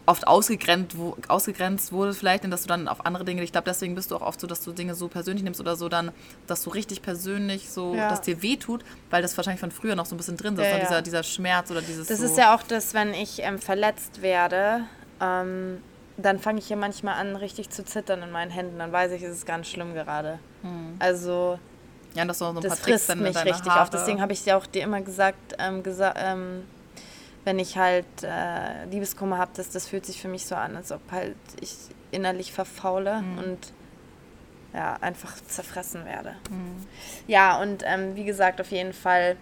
oft ausgegrenzt, wo, ausgegrenzt wurde vielleicht, dass du dann auf andere Dinge, ich glaube, deswegen bist du auch oft so, dass du Dinge so persönlich nimmst oder so dann, dass du richtig persönlich so, ja. dass dir wehtut, weil das wahrscheinlich von früher noch so ein bisschen drin ist, ja, ja. Dieser, dieser Schmerz oder dieses Das so ist ja auch das, wenn ich ähm, verletzt werde, ähm, dann fange ich hier manchmal an, richtig zu zittern in meinen Händen, dann weiß ich, es ist ganz schlimm gerade. Hm. Also ja, das, so ein das frisst mich richtig Haare. auf. Deswegen habe ich dir auch dir immer gesagt, ähm, gesa ähm, wenn ich halt äh, Liebeskummer habe, das, das fühlt sich für mich so an, als ob halt ich innerlich verfaule mhm. und ja, einfach zerfressen werde. Mhm. Ja, und ähm, wie gesagt, auf jeden Fall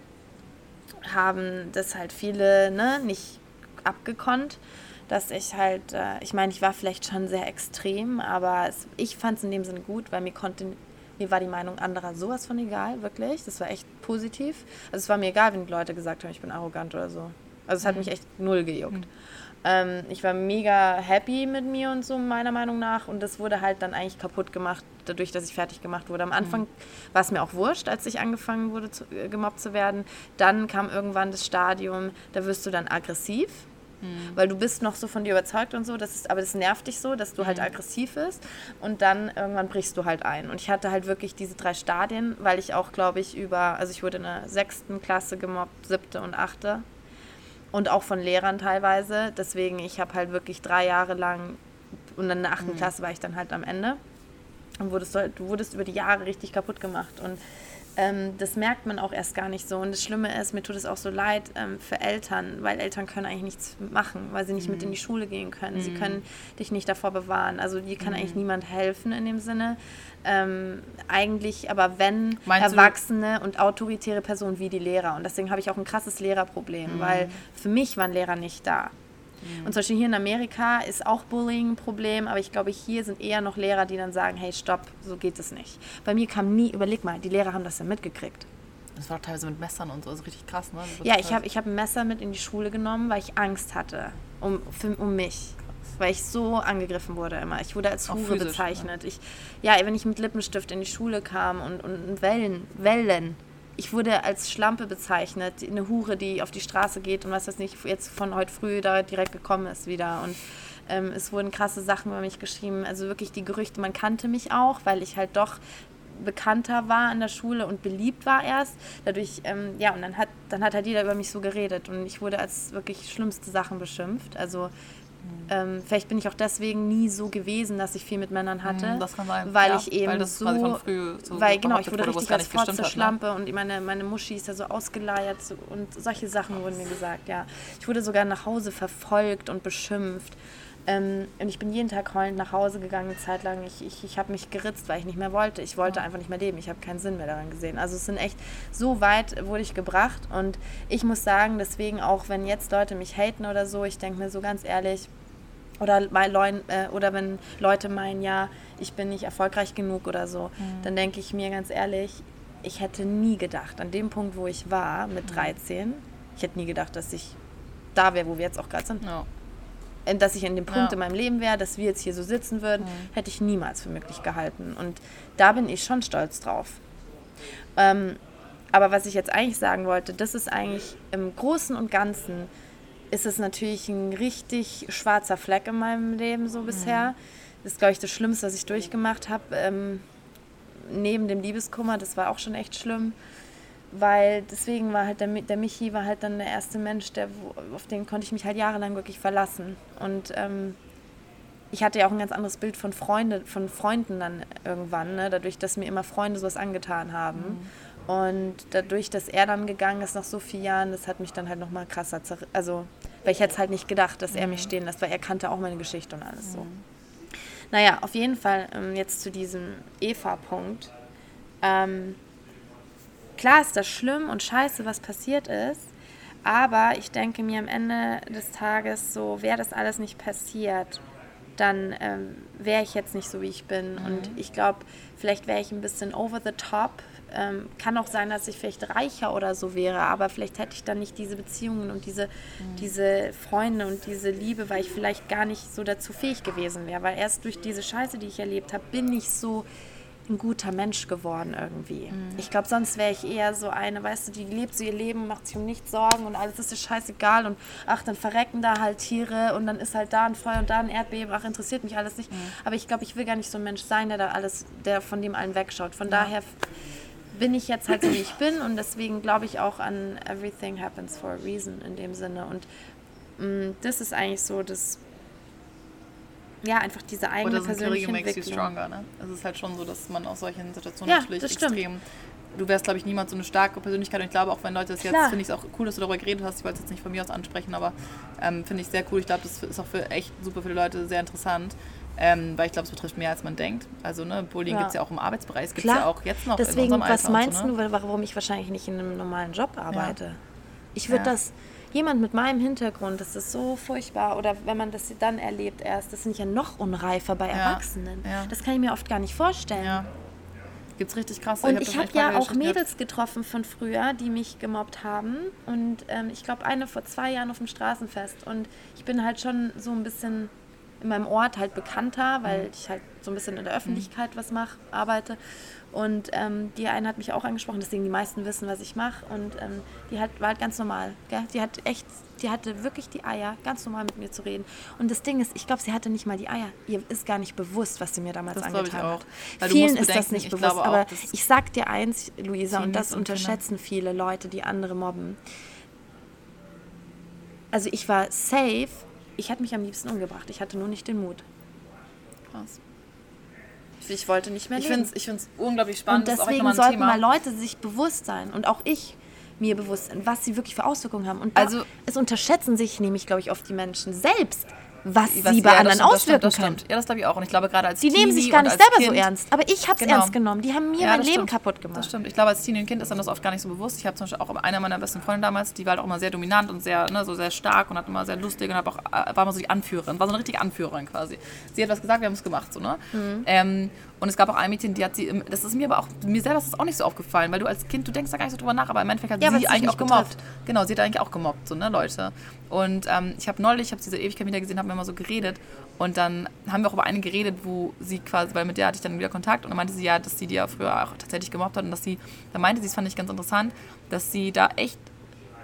haben das halt viele ne, nicht abgekonnt, dass ich halt, äh, ich meine, ich war vielleicht schon sehr extrem, aber es, ich fand es in dem Sinne gut, weil mir konnte, mir war die Meinung anderer sowas von egal, wirklich. Das war echt positiv. Also es war mir egal, wenn die Leute gesagt haben, ich bin arrogant oder so. Also es hat mhm. mich echt null gejuckt. Mhm. Ähm, ich war mega happy mit mir und so, meiner Meinung nach. Und das wurde halt dann eigentlich kaputt gemacht, dadurch, dass ich fertig gemacht wurde. Am Anfang mhm. war es mir auch wurscht, als ich angefangen wurde, zu, äh, gemobbt zu werden. Dann kam irgendwann das Stadium, da wirst du dann aggressiv. Mhm. Weil du bist noch so von dir überzeugt und so, das ist, aber das nervt dich so, dass du halt aggressiv bist und dann irgendwann brichst du halt ein. Und ich hatte halt wirklich diese drei Stadien, weil ich auch, glaube ich, über, also ich wurde in der sechsten Klasse gemobbt, siebte und achte und auch von Lehrern teilweise. Deswegen, ich habe halt wirklich drei Jahre lang und in der achten mhm. Klasse war ich dann halt am Ende. Und wurdest du, du wurdest über die Jahre richtig kaputt gemacht. Und ähm, das merkt man auch erst gar nicht so. Und das Schlimme ist, mir tut es auch so leid ähm, für Eltern, weil Eltern können eigentlich nichts machen, weil sie nicht mhm. mit in die Schule gehen können. Mhm. Sie können dich nicht davor bewahren. Also dir kann mhm. eigentlich niemand helfen in dem Sinne. Ähm, eigentlich, aber wenn Meinst Erwachsene und autoritäre Personen wie die Lehrer. Und deswegen habe ich auch ein krasses Lehrerproblem, mhm. weil für mich waren Lehrer nicht da. Und zum Beispiel hier in Amerika ist auch Bullying ein Problem, aber ich glaube, hier sind eher noch Lehrer, die dann sagen, hey, stopp, so geht es nicht. Bei mir kam nie, überleg mal, die Lehrer haben das ja mitgekriegt. Das war teilweise mit Messern und so, das ist richtig krass, ne? Ja, ich habe ich hab ein Messer mit in die Schule genommen, weil ich Angst hatte um, für, um mich. Weil ich so angegriffen wurde immer. Ich wurde als Hure bezeichnet. Ne? Ich, ja, wenn ich mit Lippenstift in die Schule kam und, und Wellen, Wellen ich wurde als Schlampe bezeichnet, eine Hure, die auf die Straße geht und was weiß nicht, jetzt von heute früh da direkt gekommen ist wieder. Und ähm, es wurden krasse Sachen über mich geschrieben. Also wirklich die Gerüchte, man kannte mich auch, weil ich halt doch bekannter war in der Schule und beliebt war erst. Dadurch, ähm, ja, und dann hat, dann hat halt jeder über mich so geredet und ich wurde als wirklich schlimmste Sachen beschimpft. Also ähm, vielleicht bin ich auch deswegen nie so gewesen, dass ich viel mit Männern hatte. Mhm, das kann sein. Weil ja, ich eben weil so, so, Weil genau, ich wurde richtig als Fotze-Schlampe ne? und meine, meine Muschi ist ja so ausgeleiert und solche Sachen wurden mir gesagt, ja. Ich wurde sogar nach Hause verfolgt und beschimpft. Ähm, und ich bin jeden Tag heulend nach Hause gegangen, eine Zeit lang. Ich, ich, ich habe mich geritzt, weil ich nicht mehr wollte. Ich wollte einfach nicht mehr leben. Ich habe keinen Sinn mehr daran gesehen. Also es sind echt, so weit wurde ich gebracht. Und ich muss sagen, deswegen auch, wenn jetzt Leute mich haten oder so, ich denke mir so ganz ehrlich, Oder, bei Leuen, äh, oder wenn Leute meinen, ja, ich bin nicht erfolgreich genug oder so, mhm. dann denke ich mir ganz ehrlich, ich hätte nie gedacht, an dem Punkt, wo ich war mit 13, mhm. ich hätte nie gedacht, dass ich da wäre, wo wir jetzt auch gerade sind. Ja. Dass ich in dem Punkt ja. in meinem Leben wäre, dass wir jetzt hier so sitzen würden, mhm. hätte ich niemals für möglich gehalten. Und da bin ich schon stolz drauf. Ähm, aber was ich jetzt eigentlich sagen wollte, das ist eigentlich im Großen und Ganzen ist es natürlich ein richtig schwarzer Fleck in meinem Leben so bisher. Mhm. Das ist, glaube ich, das Schlimmste, was ich durchgemacht habe. Ähm, neben dem Liebeskummer, das war auch schon echt schlimm. Weil deswegen war halt der, der Michi war halt dann der erste Mensch, der, auf den konnte ich mich halt jahrelang wirklich verlassen. Und ähm, ich hatte ja auch ein ganz anderes Bild von, Freunde, von Freunden dann irgendwann, ne? dadurch, dass mir immer Freunde sowas angetan haben. Mhm. Und dadurch, dass er dann gegangen ist nach so vielen Jahren, das hat mich dann halt nochmal krasser, also, weil ich hätte es halt nicht gedacht, dass mhm. er mich stehen lässt, weil er kannte auch meine Geschichte und alles mhm. so. Naja, auf jeden Fall ähm, jetzt zu diesem Eva-Punkt. Ähm, klar ist das schlimm und scheiße, was passiert ist, aber ich denke mir am Ende des Tages so, wäre das alles nicht passiert, dann ähm, wäre ich jetzt nicht so, wie ich bin. Mhm. Und ich glaube, vielleicht wäre ich ein bisschen over the top. Ähm, kann auch sein, dass ich vielleicht reicher oder so wäre, aber vielleicht hätte ich dann nicht diese Beziehungen und diese, mhm. diese Freunde und diese Liebe, weil ich vielleicht gar nicht so dazu fähig gewesen wäre. Weil erst durch diese Scheiße, die ich erlebt habe, bin ich so ein guter Mensch geworden irgendwie. Mhm. Ich glaube, sonst wäre ich eher so eine, weißt du, die lebt so ihr Leben, macht sich um nichts Sorgen und alles ist ihr scheißegal und ach, dann verrecken da halt Tiere und dann ist halt da ein Feuer und da ein Erdbeben, ach, interessiert mich alles nicht. Mhm. Aber ich glaube, ich will gar nicht so ein Mensch sein, der da alles, der von dem allen wegschaut. Von ja. daher bin ich jetzt halt so, wie ich bin und deswegen glaube ich auch an everything happens for a reason in dem Sinne und mh, mm, das ist eigentlich so das ja, einfach diese eigene Oder persönliche makes Entwicklung. you stronger, ne? Es ist halt schon so, dass man aus solchen Situationen ja, natürlich extrem... Du wärst, glaube ich, niemals so eine starke Persönlichkeit. Und ich glaube, auch wenn Leute das Klar. jetzt, finde ich es auch cool, dass du darüber geredet hast. Ich wollte es jetzt nicht von mir aus ansprechen, aber ähm, finde ich sehr cool. Ich glaube, das ist auch für echt super viele Leute sehr interessant. Ähm, weil ich glaube, es betrifft mehr, als man denkt. Also, ne, Bullying ja. gibt es ja auch im Arbeitsbereich. Es gibt es ja auch jetzt noch Deswegen, in unserem Alter was meinst so, ne? du, warum ich wahrscheinlich nicht in einem normalen Job arbeite? Ja. Ich würde ja. das jemand mit meinem Hintergrund, das ist so furchtbar. Oder wenn man das dann erlebt erst, das sind ja noch unreifer bei Erwachsenen. Ja. Das kann ich mir oft gar nicht vorstellen. Ja. Gibt es richtig krass. Und ich, habe ja auch Mädels getroffen von früher, die mich gemobbt haben. Und ähm, ich glaube, eine vor zwei Jahren auf dem Straßenfest. Und ich bin halt schon so ein bisschen in meinem Ort halt bekannter, weil mhm. ich halt so ein bisschen in der Öffentlichkeit mhm. was mache, arbeite. Und ähm, die eine hat mich auch angesprochen, deswegen die meisten wissen, was ich mache. Und ähm, die hat, war halt ganz normal. Gell? Die hat echt, die hatte wirklich die Eier, ganz normal mit mir zu reden. Und das Ding ist, ich glaube, sie hatte nicht mal die Eier. Ihr ist gar nicht bewusst, was sie mir damals das angetan hat. Weil Vielen ist das nicht bewusst. aber auch, ich sag dir eins, Luisa, und das unterschätzen viele Leute, die andere mobben. Also ich war safe. Ich hätte mich am liebsten umgebracht. Ich hatte nur nicht den Mut. Krass. Ich wollte nicht mehr leben. Ich finde es unglaublich spannend. Und deswegen sollten Thema. mal Leute sich bewusst sein und auch ich mir bewusst sein, was sie wirklich für Auswirkungen haben. Und also, es unterschätzen sich nämlich, glaube ich, oft die Menschen selbst was, was sie bei ja, anderen auswirken das können. Ja, das glaube ich auch. Und ich glaube gerade als Die nehmen sich gar nicht selber kind, so ernst. Aber ich habe es genau. ernst genommen. Die haben mir ja, mein Leben stimmt. kaputt gemacht. Das stimmt. Ich glaube, als Teenie und Kind ist dann das oft gar nicht so bewusst. Ich habe zum Beispiel auch eine meiner besten Freunde damals, die war halt auch immer sehr dominant und sehr, ne, so sehr stark und hat immer sehr lustig und auch, äh, war immer so die Anführerin. War so eine richtige Anführerin quasi. Sie hat was gesagt, wir haben es gemacht. So, ne? Mhm. Ähm, und es gab auch ein Mädchen, die hat sie, das ist mir aber auch, mir selber ist das auch nicht so aufgefallen, weil du als Kind, du denkst da gar nicht so drüber nach, aber im Endeffekt hat ja, sie eigentlich auch gemobbt. Betrifft. Genau, sie hat eigentlich auch gemobbt, so, ne, Leute. Und ähm, ich habe neulich, ich habe diese Ewigkeit wieder gesehen, haben wir immer so geredet und dann haben wir auch über eine geredet, wo sie quasi, weil mit der hatte ich dann wieder Kontakt und dann meinte sie ja, dass sie die ja früher auch tatsächlich gemobbt hat und dass sie, da meinte sie, das fand ich ganz interessant, dass sie da echt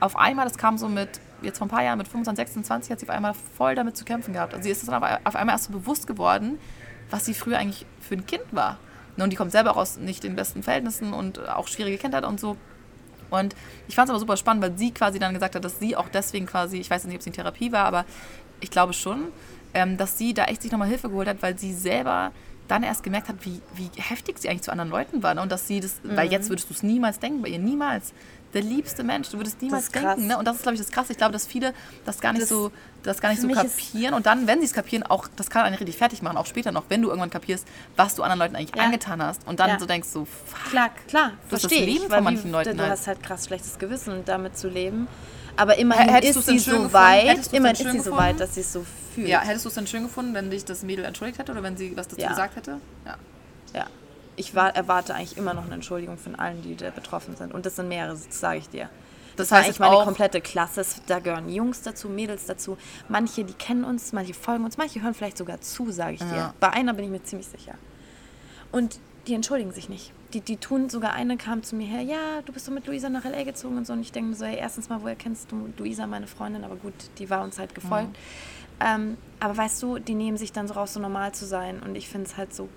auf einmal, das kam so mit, jetzt vor ein paar Jahren, mit 25, 26, hat sie auf einmal voll damit zu kämpfen gehabt. Also sie ist dann auf einmal erst so bewusst geworden, was sie früher eigentlich für ein Kind war. Und die kommt selber auch aus nicht den besten Verhältnissen und auch schwierige Kindheit und so. Und ich fand es aber super spannend, weil sie quasi dann gesagt hat, dass sie auch deswegen quasi, ich weiß nicht, ob es in Therapie war, aber ich glaube schon, ähm, dass sie da echt sich nochmal Hilfe geholt hat, weil sie selber dann erst gemerkt hat, wie, wie heftig sie eigentlich zu anderen Leuten war. Ne? Und dass sie das, mhm. weil jetzt würdest du es niemals denken bei ihr, niemals, der liebste Mensch. Du würdest niemals denken, ne? Und das ist, glaube ich, das Krasse. Ich glaube, dass viele das gar nicht das, so, das gar nicht so kapieren. Und dann, wenn sie es kapieren, auch, das kann einen richtig fertig machen, auch später noch, wenn du irgendwann kapierst, was du anderen Leuten eigentlich ja. angetan hast. Und dann ja. so denkst so, fuck, klar, klar, das ist das Leben ich, von manchen wie, Leuten. Du halt. hast halt krass schlechtes Gewissen, damit zu leben. Aber immerhin hättest ist sie so weit, immerhin ist sie so weit, dass sie es so fühlt. Ja, hättest du es dann schön gefunden, wenn dich das Mädel entschuldigt hätte oder wenn sie was dazu ja. gesagt hätte? Ja. Ja. Ich war, erwarte eigentlich immer noch eine Entschuldigung von allen, die da betroffen sind. Und das sind mehrere, das sage ich dir. Das, das heißt, ich meine komplette Klasse. Da gehören Jungs dazu, Mädels dazu. Manche, die kennen uns, manche folgen uns, manche hören vielleicht sogar zu, sage ich ja. dir. Bei einer bin ich mir ziemlich sicher. Und die entschuldigen sich nicht. Die, die tun, sogar eine kam zu mir her, ja, du bist doch mit Luisa nach L.A. gezogen und so. Und ich denke so, hey, erstens mal, woher kennst du Luisa, meine Freundin? Aber gut, die war uns halt gefolgt. Mhm. Ähm, aber weißt du, die nehmen sich dann so raus, so normal zu sein. Und ich finde es halt so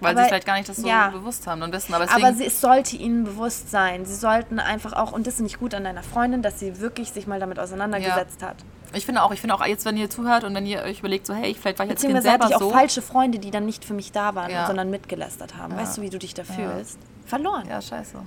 weil aber, sie vielleicht gar nicht das so ja, bewusst haben und wissen. Aber, aber sie, es sollte ihnen bewusst sein. Sie sollten einfach auch, und das ist nicht gut an deiner Freundin, dass sie wirklich sich mal damit auseinandergesetzt ja. hat. Ich finde auch, ich finde auch jetzt, wenn ihr zuhört und wenn ihr euch überlegt, so, hey, vielleicht war ich jetzt Kind selber hatte ich auch falsche Freunde, die dann nicht für mich da waren, ja. sondern mitgelästert haben. Weißt du, wie du dich da fühlst? Verloren. Ja, scheiße.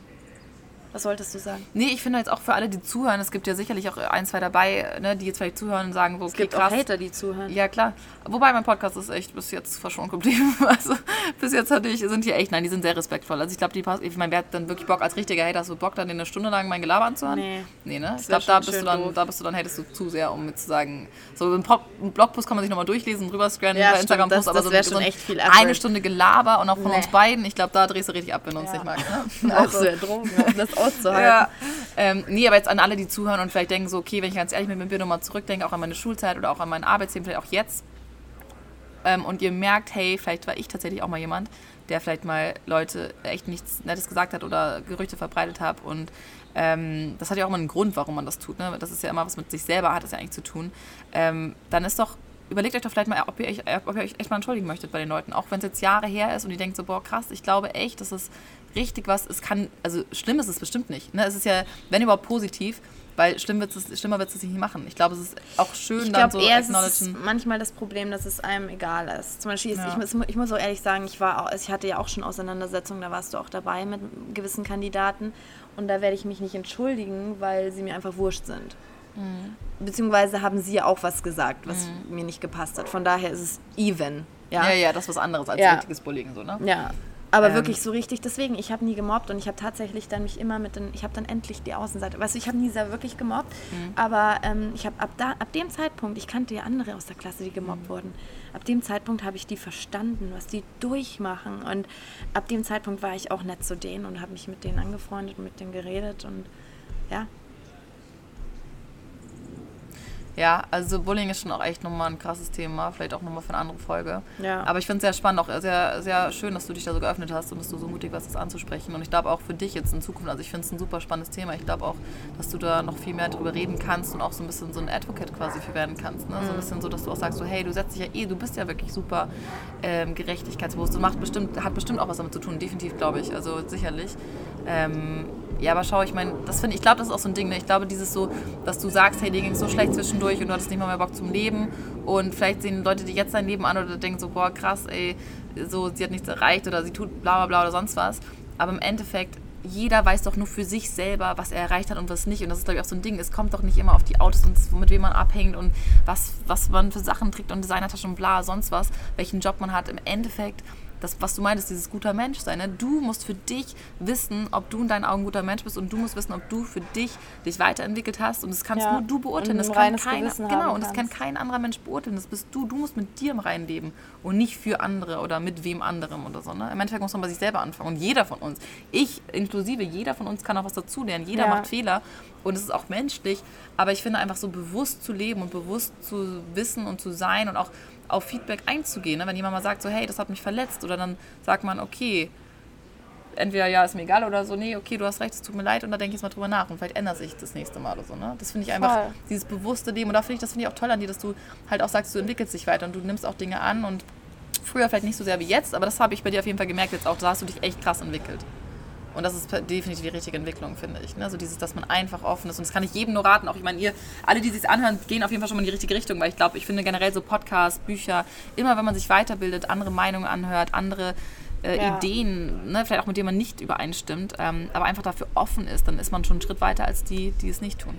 Was wolltest du sagen? Nee, ich finde jetzt auch für alle, die zuhören, es gibt ja sicherlich auch ein, zwei dabei, ne, die jetzt vielleicht zuhören und sagen, so, okay, es gibt krass. auch Hater, die zuhören. Ja, klar. Wobei mein Podcast ist echt bis jetzt verschont geblieben. Also bis jetzt hatte ich, sind die echt, nein, die sind sehr respektvoll. Also ich glaube, die ich meine, wer hat dann wirklich Bock als richtiger Hater, hast du Bock, dann eine Stunde lang mein Gelaber anzuhören? Nee. Nee, ne? Ich glaube, da bist du dann, da bist du dann, hättest du zu sehr, um mit zu sagen, so einen Blogpost kann man sich nochmal durchlesen, drüber scannen, ja, bei Instagram-Post, aber das so, schon so echt viel eine Stunde Gelaber und auch von nee. uns beiden, ich glaube, da drehst du richtig ab, wenn du uns ja. nicht magst. Ne? Also, auch sehr Drogen, um das auszuhalten. Ja. Ähm, nee, aber jetzt an alle, die zuhören und vielleicht denken so, okay, wenn ich ganz ehrlich mit mir bin und mal zurückdenke, auch an meine Schulzeit oder auch an mein Arbeitsleben, vielleicht auch jetzt, ähm, und ihr merkt, hey, vielleicht war ich tatsächlich auch mal jemand, der vielleicht mal Leute echt nichts Nettes gesagt hat oder Gerüchte verbreitet hat und ähm, das hat ja auch immer einen Grund, warum man das tut. Ne? Das ist ja immer was mit sich selber hat das ja eigentlich zu tun. Ähm, dann ist doch überlegt euch doch vielleicht mal, ob ihr, euch, ob ihr euch echt mal entschuldigen möchtet bei den Leuten. Auch wenn es jetzt Jahre her ist und ihr denkt so, boah, krass, ich glaube echt, dass es richtig was, es kann, also schlimm ist es bestimmt nicht. Ne? Es ist ja, wenn überhaupt positiv, weil schlimm wird's, schlimmer wird es nicht machen. Ich glaube, es ist auch schön, ich dann so eher acknowledgen. Ist manchmal das Problem, dass es einem egal ist. Zum Beispiel, ja. ich, muss, ich muss auch ehrlich sagen, ich, war, ich hatte ja auch schon Auseinandersetzungen, da warst du auch dabei mit gewissen Kandidaten. Und da werde ich mich nicht entschuldigen, weil sie mir einfach wurscht sind. Mhm. Beziehungsweise haben sie ja auch was gesagt, was mhm. mir nicht gepasst hat. Von daher ist es even. Ja, ja, ja das ist was anderes als ja. richtiges Bullying, so, ne? Ja, aber ähm. wirklich so richtig, deswegen, ich habe nie gemobbt und ich habe tatsächlich dann mich immer mit den, ich habe dann endlich die Außenseite, weißt du, ich habe nie sehr wirklich gemobbt, mhm. aber ähm, ich habe ab, ab dem Zeitpunkt, ich kannte ja andere aus der Klasse, die gemobbt mhm. wurden, ab dem Zeitpunkt habe ich die verstanden, was die durchmachen und ab dem Zeitpunkt war ich auch nett zu denen und habe mich mit denen angefreundet und mit denen geredet und ja, ja, also Bullying ist schon auch echt nochmal ein krasses Thema, vielleicht auch nochmal für eine andere Folge. Ja. Aber ich finde es sehr spannend, auch sehr, sehr schön, dass du dich da so geöffnet hast und dass du so mutig warst, das anzusprechen. Und ich glaube auch für dich jetzt in Zukunft, also ich finde es ein super spannendes Thema. Ich glaube auch, dass du da noch viel mehr drüber reden kannst und auch so ein bisschen so ein Advocate quasi für werden kannst. Ne? Mhm. So ein mhm. bisschen so, dass du auch sagst, so, hey, du setzt dich ja eh, du bist ja wirklich super ähm, gerechtigkeitsbewusst und macht bestimmt, hat bestimmt auch was damit zu tun, definitiv, glaube ich. Also sicherlich. Ähm, ja, aber schau, ich meine, das finde ich, glaube, das ist auch so ein Ding. Ne? Ich glaube, dieses so, dass du sagst, hey, dir ging es so schlecht zwischendurch und du hattest nicht mal mehr Bock zum Leben. Und vielleicht sehen Leute die jetzt dein Leben an oder denken so, boah, krass, ey, so, sie hat nichts erreicht oder sie tut bla bla bla oder sonst was. Aber im Endeffekt, jeder weiß doch nur für sich selber, was er erreicht hat und was nicht. Und das ist, glaube ich, auch so ein Ding. Es kommt doch nicht immer auf die Autos und mit wem man abhängt und was, was man für Sachen trägt und Designertasche und bla, sonst was, welchen Job man hat. Im Endeffekt das, was du meintest, dieses guter Mensch sein. Ne? Du musst für dich wissen, ob du in deinen Augen ein guter Mensch bist und du musst wissen, ob du für dich dich weiterentwickelt hast und das kannst ja. nur du beurteilen. Das kann kein, genau, und das kann kein anderer Mensch beurteilen. Das bist du. Du musst mit dir im Reinen leben und nicht für andere oder mit wem anderem oder so. Ne? Im Endeffekt muss man bei sich selber anfangen und jeder von uns, ich inklusive, jeder von uns kann auch was dazulernen. Jeder ja. macht Fehler und es ist auch menschlich, aber ich finde einfach so bewusst zu leben und bewusst zu wissen und zu sein und auch auf Feedback einzugehen. Ne? Wenn jemand mal sagt, so, hey, das hat mich verletzt, oder dann sagt man, okay, entweder ja, ist mir egal oder so, nee, okay, du hast recht, es tut mir leid und da denke ich jetzt mal drüber nach und vielleicht ändert sich das nächste Mal oder so. Ne? Das finde ich einfach, Voll. dieses bewusste Leben und da finde ich, das finde ich auch toll an dir, dass du halt auch sagst, du entwickelst dich weiter und du nimmst auch Dinge an und früher vielleicht nicht so sehr wie jetzt, aber das habe ich bei dir auf jeden Fall gemerkt jetzt auch, da hast du dich echt krass entwickelt. Und das ist definitiv die richtige Entwicklung, finde ich. Ne? So dieses, dass man einfach offen ist. Und das kann ich jedem nur raten. Auch ich meine, ihr, alle, die sich anhören, gehen auf jeden Fall schon mal in die richtige Richtung, weil ich glaube, ich finde generell so Podcasts, Bücher, immer wenn man sich weiterbildet, andere Meinungen anhört, andere äh, ja. Ideen, ne, vielleicht auch mit denen man nicht übereinstimmt, ähm, aber einfach dafür offen ist, dann ist man schon einen Schritt weiter als die, die es nicht tun.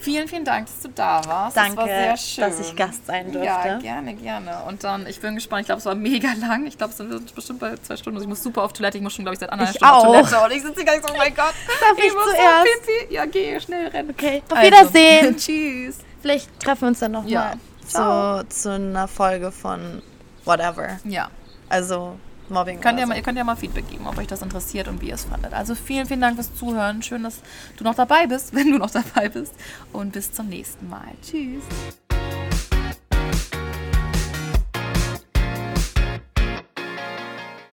Vielen, vielen Dank, dass du da warst. Danke, das dass ich Gast sein durfte. Ja, gerne, gerne. Und dann, ich bin gespannt, ich glaube, es war mega lang. Ich glaube, es sind bestimmt bei zwei Stunden. Also ich muss super auf Toilette. Ich muss schon, glaube ich, seit anderthalb Stunden auch. auf Toilette. Und ich sitze gar nicht so, oh mein Gott. Darf ich, ich muss zuerst? Pipi. Ja, geh, schnell rennen. Okay, auf also. Wiedersehen. Tschüss. Vielleicht treffen wir uns dann nochmal ja. zu, zu einer Folge von whatever. Ja. Also Mobbing. Könnt ihr, mal, ihr könnt ja mal Feedback geben, ob euch das interessiert und wie ihr es fandet. Also vielen, vielen Dank fürs Zuhören. Schön, dass du noch dabei bist, wenn du noch dabei bist. Und bis zum nächsten Mal. Tschüss.